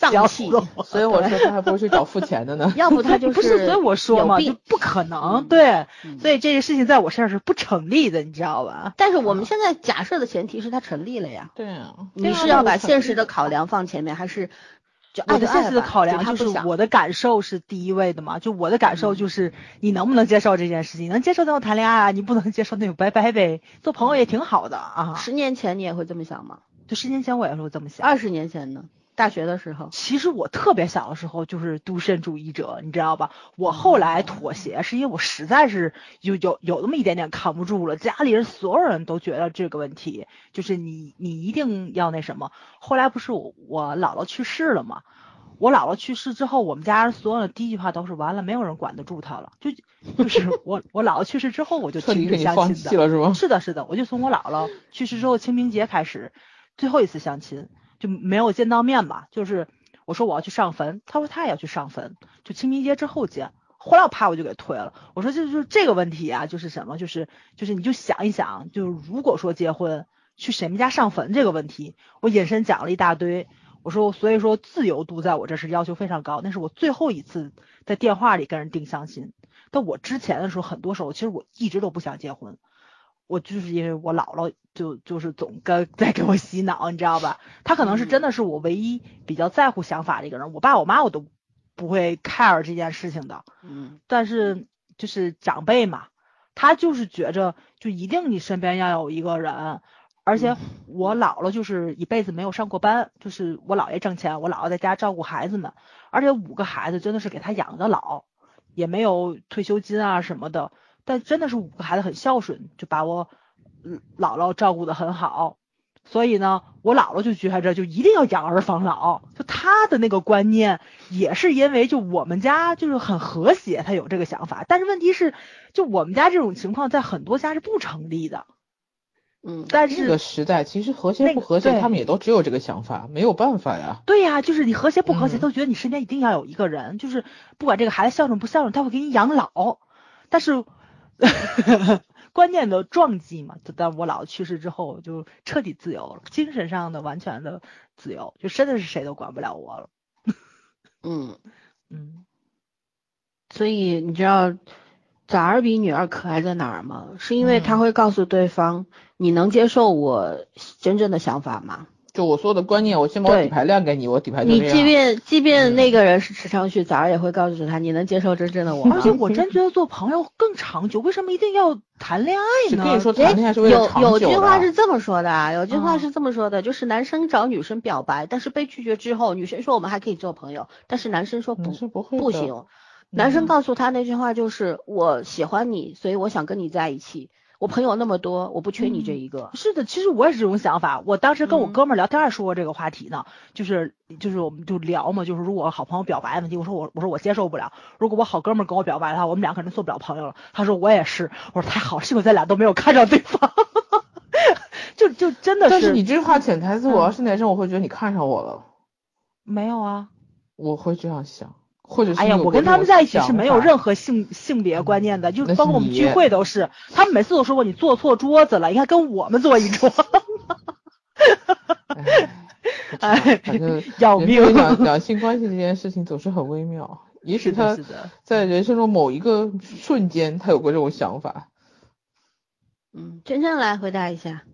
脏器，所以我说他还不如去找付钱的呢。要不他就是不是，所以我说嘛，就不可能。嗯对，嗯所以这个事情在我身上是不成立的，你知道吧？但是我们现在假设的前提是他成立了呀，对啊，你是要把现实的考量放前面，还是就爱我的现实的考量就是我的感受是第一位的嘛，就我的感受就是你能不能接受这件事情，能接受那就谈恋爱啊，你不能接受那就拜拜呗，做朋友也挺好的啊。十年前你也会这么想吗？就十年前我也是会这么想。二十年前呢？大学的时候，其实我特别小的时候就是独身主义者，你知道吧？我后来妥协是因为我实在是有有有那么一点点扛不住了，家里人所有人都觉得这个问题就是你你一定要那什么。后来不是我我姥姥去世了嘛？我姥姥去世之后，我们家人所有的第一句话都是完了，没有人管得住她了。就就是 我我姥姥去世之后，我就彻底停给你放止相亲的。弃了是吗？是的，是的，我就从我姥姥去世之后清明节开始，最后一次相亲就没有见到面吧，就是我说我要去上坟，他说他也要去上坟，就清明节之后见。后来我啪我就给推了，我说就就是这个问题啊，就是什么，就是就是你就想一想，就是如果说结婚去谁们家上坟这个问题，我引申讲了一大堆。我说所以说自由度在我这是要求非常高，那是我最后一次在电话里跟人定相亲。但我之前的时候，很多时候其实我一直都不想结婚，我就是因为我姥姥就就是总跟在给我洗脑，你知道吧？她可能是真的是我唯一比较在乎想法的一个人，我爸我妈我都不会 care 这件事情的。嗯但是就是长辈嘛，他就是觉着就一定你身边要有一个人，而且我姥姥就是一辈子没有上过班，就是我姥爷挣钱，我姥姥在家照顾孩子们，而且五个孩子真的是给他养的老，也没有退休金啊什么的，但真的是五个孩子很孝顺，就把我嗯姥姥照顾的很好。所以呢，我姥姥就觉着就一定要养儿防老，就她的那个观念也是因为就我们家就是很和谐，她有这个想法。但是问题是，就我们家这种情况在很多家是不成立的。嗯，但是这个时代其实和谐不和谐，对他们也都只有这个想法，没有办法呀。对呀、就是你和谐不和谐，嗯都觉得你身边一定要有一个人，就是不管这个孩子孝顺不孝顺，他会给你养老。但是 关键的撞击嘛，就在我姥姥去世之后，就彻底自由了，精神上的完全的自由，就真的是谁都管不了我了。嗯，嗯，所以你知道崽儿比女儿可爱在哪儿吗？是因为他嗯会告诉对方，你能接受我真正的想法吗？就我说的观念，我先把我底牌亮给你，我底牌就你。即便即便嗯那个人是池昌旭，早上也会告诉他，你能接受真正的我吗而？且我真觉得做朋友更长久，为什么一定要谈恋爱呢？跟你说哎谈恋爱是为了有长久的。有句话是这么说的啊，有句话嗯是这么说的，就是男生找女生表白，但是被拒绝之后，女生说我们还可以做朋友，但是男生说不不会不行，男生嗯告诉他那句话就是我喜欢你，所以我想跟你在一起，我朋友那么多，我不缺你这一个。是的，其实我也是这种想法。我当时跟我嗯哥们儿聊天儿说过这个话题呢，就是就是我们就聊嘛，就是如果好朋友表白的问题，我说我我说我接受不了，如果我好哥们儿跟我表白的话，我们俩可能做不了朋友了。他说我也是，我说太好了，幸亏咱俩都没有看上对方，就就真的但是你这话潜台词，我要是男生，我会觉得你看上我了，没有啊？我会这样想，或者是哎呀，我跟他们在一起是没有任何性性别观念的，就包括我们聚会都是，他们每次都说过你坐错桌子了，应该跟我们坐一桌。哎，要命两 两性关系这件事情总是很微妙，也许他在人生中某一个瞬间，他有过这种想法。嗯，真正来回答一下。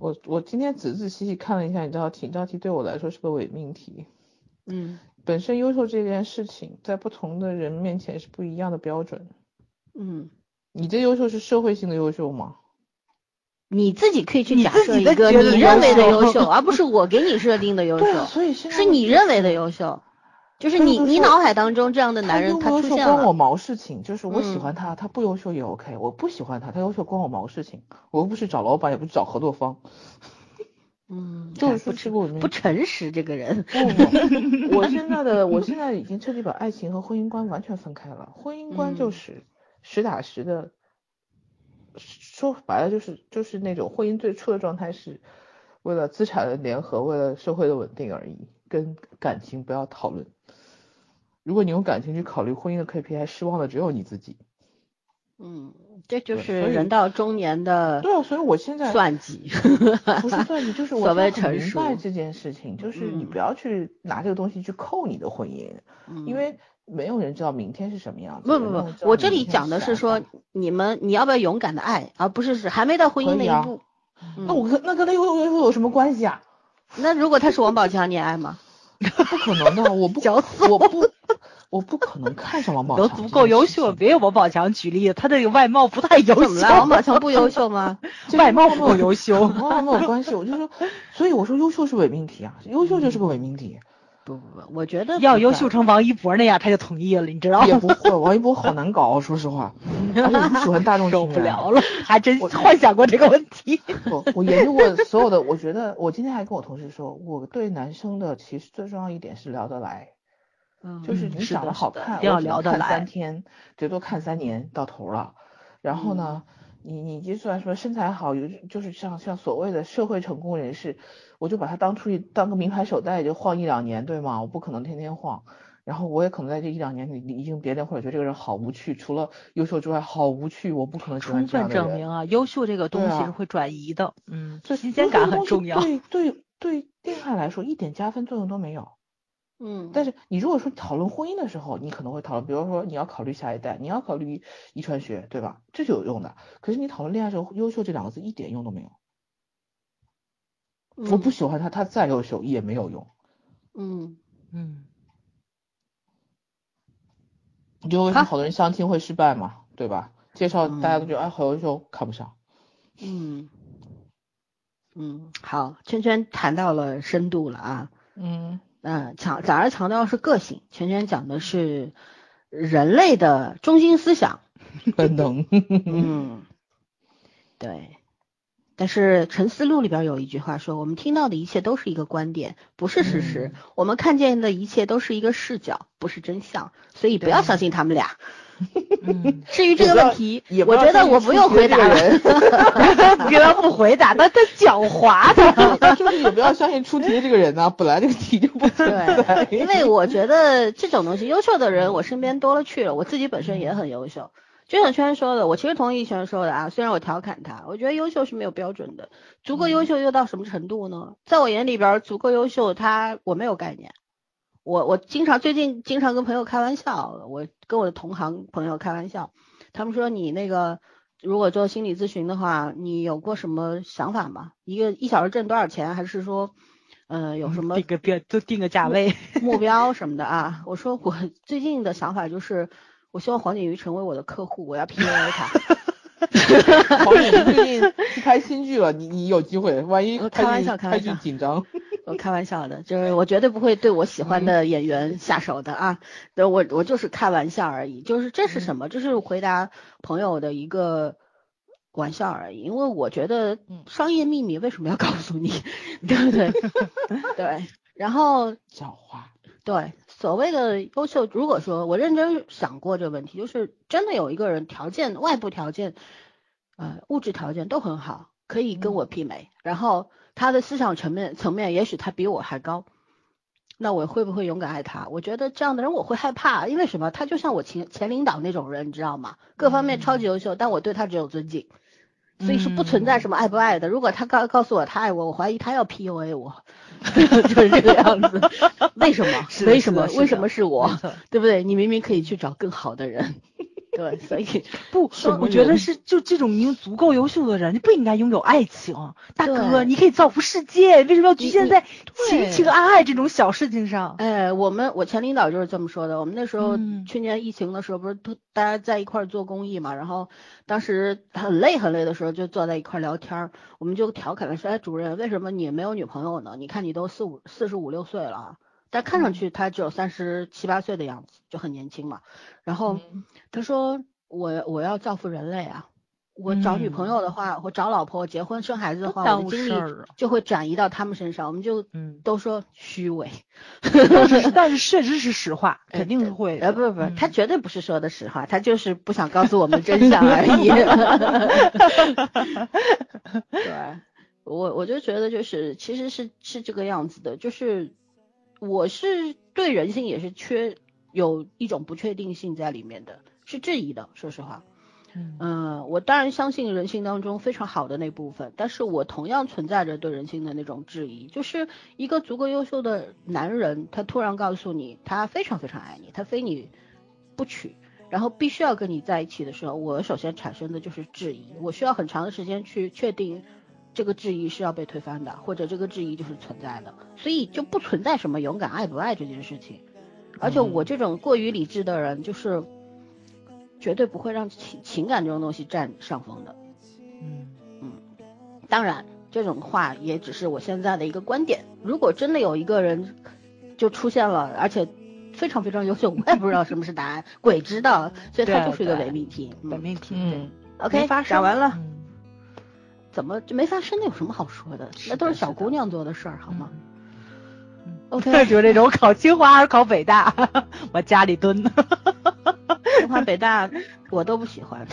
我我今天仔仔细细看了一下，你知道，请道题对我来说是个伪命题。嗯本身优秀这件事情，在不同的人面前是不一样的标准。嗯，你的优秀是社会性的优秀吗？你自己可以去假自己的设一个你认为的优 秀，而不是我给你设定的优秀。啊，所以现在是你认为的优秀，就是你你脑海当中这样的男人他出现了。关我毛事情，就是我喜嗯欢他，他不优秀也 OK，我不喜欢他，他优秀关我毛事情，我又不是找老板，也不是找合作方，嗯，就是不诚实这个人。不不，我现在的我现在已经彻底把爱情和婚姻观完全分开了。婚姻观就嗯是实打实的，说白了就是就是那种婚姻最初的状态是为了资产的联合，为了社会的稳定而已，跟感情不要讨论。如果你用感情去考虑婚姻的 KPI，失望的只有你自己。嗯，这就是人到中年的对啊，所以我现在算计。不是算计，就是 我所谓成熟明白这件事情，就是你嗯不要去拿这个东西去扣你的婚姻。因嗯为没有人知道明天是什么样子。不不不，我这里讲的是说，你们你要不要勇敢的爱，而不是是还没到婚姻那一步。嗯那我跟那跟他又又又有什么关系啊？那如果他是王宝强，你爱吗？不可能的，我不 我不我不可能看上王宝强都强，足够优秀，。别有王宝强举例，他这个外貌不太优秀怎么了？，王宝强不优秀吗？外貌不够优秀。跟外貌没有关系，我就说，所以我说优秀是伪命题啊，优秀就是个伪命题，不不不，我觉得要优秀成王一博那样，他就同意了，你知道吗？也不会。王一博好难搞，说实话，而且我不喜欢大众受情人不了了，还真我幻想过这个问题。我我研究过所有的，我觉得我今天还跟我同事说，我对男生的其实最重要一点是聊得来，嗯就是你长得好看，要聊得来看三天，最多看三年到头了。然后呢，你你就算说身材好，有就是像像所谓的社会成功人士，我就把他当出去当个名牌手袋，就晃一两年，对吗？我不可能天天晃。然后我也可能在这一两年里已经别恋，或者觉得这个人好无趣，除了优秀之外好无趣，我不可能喜欢充分这样的人。证明啊，优秀这个东西是会转移的，嗯，这新鲜感很重要。对对对，恋爱来说一点加分作用都没有。嗯，但是你如果说讨论婚姻的时候，你可能会讨论，比如说你要考虑下一代，你要考虑遗传学，对吧？这就有用的。可是你讨论恋爱的时候，优秀这两个字一点用都没有。我不喜欢他，他再优秀也没有用。嗯，嗯，你为什么好好多人相亲会失败嘛？对吧？介绍大家都嗯觉得哎好优秀，看不上。嗯嗯，好，圈圈谈到了深度了啊，嗯，嗯，强反而强调的是个性，全全讲的是人类的中心思想，本能。嗯，对。但是《沉思录》里边有一句话说：“我们听到的一切都是一个观点，不是事实。我们看见的一切都是一个视角，不是真相。所以不要相信他们俩。嗯，至于这个问题我觉得我不用回答这个了。人 给他不回答，他他狡猾的。就是也不要相信出题的这个人呐、本来这个题就不。对，因为我觉得这种东西，优秀的人我身边多了去了，我自己本身也很优秀。就像圈说的，我其实同意圈说的啊，虽然我调侃他，我觉得优秀是没有标准的，足够优秀又到什么程度呢？在我眼里边，足够优秀，他我没有概念。我我经常最近经常跟朋友开玩笑，我跟我的同行朋友开玩笑，他们说你那个如果做心理咨询的话，你有过什么想法吗？一个一小时挣多少钱，还是说，呃，有什么定个标，就定个价位。目 标什么的啊？我说我最近的想法就是，我希望黄景瑜成为我的客户，我要 PUA 他。黄景瑜最近 去拍新剧了，你你有机会，万一我开玩拍剧拍剧笑开玩笑紧张，我开玩笑的，就是我绝对不会对我喜欢的演员下手的啊。对，我我就是开玩笑而已，就是这是什么？这是回答朋友的一个玩笑而已。因为我觉得商业秘密为什么要告诉你，对不对？对，然后狡猾。对，所谓的优秀，如果说我认真想过这个问题，就是真的有一个人条件、外部条件、呃物质条件都很好，可以跟我媲美，然后他的思想层面层面，也许他比我还高，那我会不会勇敢爱他？我觉得这样的人我会害怕，因为什么？他就像我前前领导那种人，你知道吗？各方面超级优秀，但我对他只有尊敬。所以是不存在什么爱不爱的。如果他告告诉我他爱我，我怀疑他要 PUA 我，就是这个样子。为什么？为什么？为什么是我？对不对？你明明可以去找更好的人。对，所以 不，我觉得是就这种你足够优秀的人，你不应该拥有爱情。大哥，你可以造福世界，为什么要局限在情对情爱爱这种小事情上？哎，我们我前领导就是这么说的。我们那时候、嗯去年疫情的时候，不是都大家在一块做公益嘛，然后当时很累很累的时候，就坐在一块聊天，我们就调侃了说：“哎，主任，为什么你没有女朋友呢？你看你都四五四十五六岁了啊，但看上去他只有三十七八岁的样子，就很年轻嘛。”然后他说：“我我要造福人类啊。”我找女朋友的话，我找老婆、结婚、生孩子的话，我的精力就会转移到他们身上，我们就嗯都说虚伪。但是确实是实话，肯定是会的。呃，不是不他绝对不是说的实话，他就是不想告诉我们真相 而已。对，我我就觉得就是其实是是这个样子的，就是我是对人性也是缺有一种不确定性在里面的，是质疑的，说实话。嗯嗯，我当然相信人性当中非常好的那部分，但是我同样存在着对人性的那种质疑，就是一个足够优秀的男人，他突然告诉你他非常非常爱你，他非你不娶，然后必须要跟你在一起的时候，我首先产生的就是质疑，我需要很长的时间去确定这个质疑是要被推翻的，或者这个质疑就是存在的，所以就不存在什么勇敢爱不爱这件事情，而且我这种过于理智的人，就是绝对不会让情情感这种东西占上风的。嗯嗯当然，这种话也只是我现在的一个观点。如果真的有一个人就出现了，而且非常非常优秀，我也不知道什么是答案，鬼知道，所以它就是一个伪命题。伪命题，嗯对 OK，发完了，嗯怎么就没发生？那有什么好说的？那都是小姑娘做的事儿，好吗嗯？OK，就这种考清华还是考北大，我家里蹲。清华北大我都不喜欢。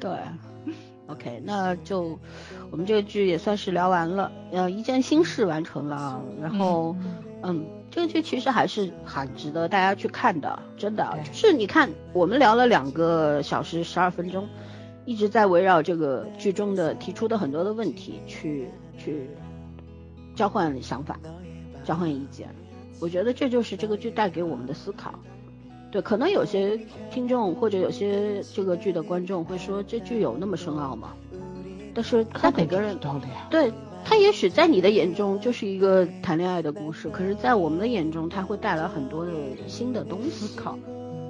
对，OK，那就我们这个剧也算是聊完了，呃，一件心事完成了，然后嗯。这个剧其实还是很值得大家去看的，真的，就是你看，我们聊了两个小时十二分钟，一直在围绕这个剧中的提出的很多的问题去去交换想法，交换意见。我觉得这就是这个剧带给我们的思考。对，可能有些听众或者有些这个剧的观众会说，这剧有那么深奥吗？但是在每个人道的呀。对他也许在你的眼中就是一个谈恋爱的故事，可是，在我们的眼中，它会带来很多的新的东西思。考，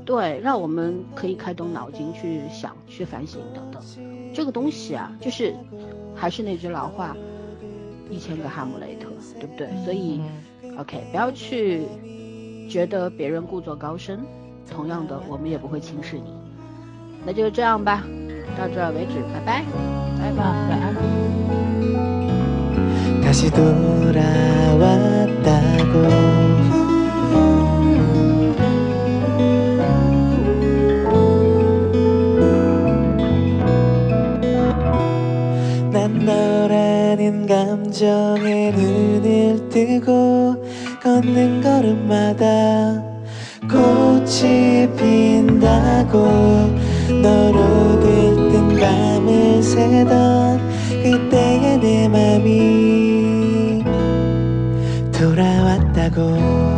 对，让我们可以开动脑筋去想、去反省等等。这个东西啊，就是还是那句老话，一千个哈姆雷特，对不对？所以，OK，不要去觉得别人故作高深，同样的，我们也不会轻视你。那就这样吧，到这儿为止，拜拜。拜拜。다시 감정에 눈을 뜨고 걷는 걸음마다 꽃이 핀다고 너로 들뜬 밤을 새던 그때의 내 맘이 돌아왔다고.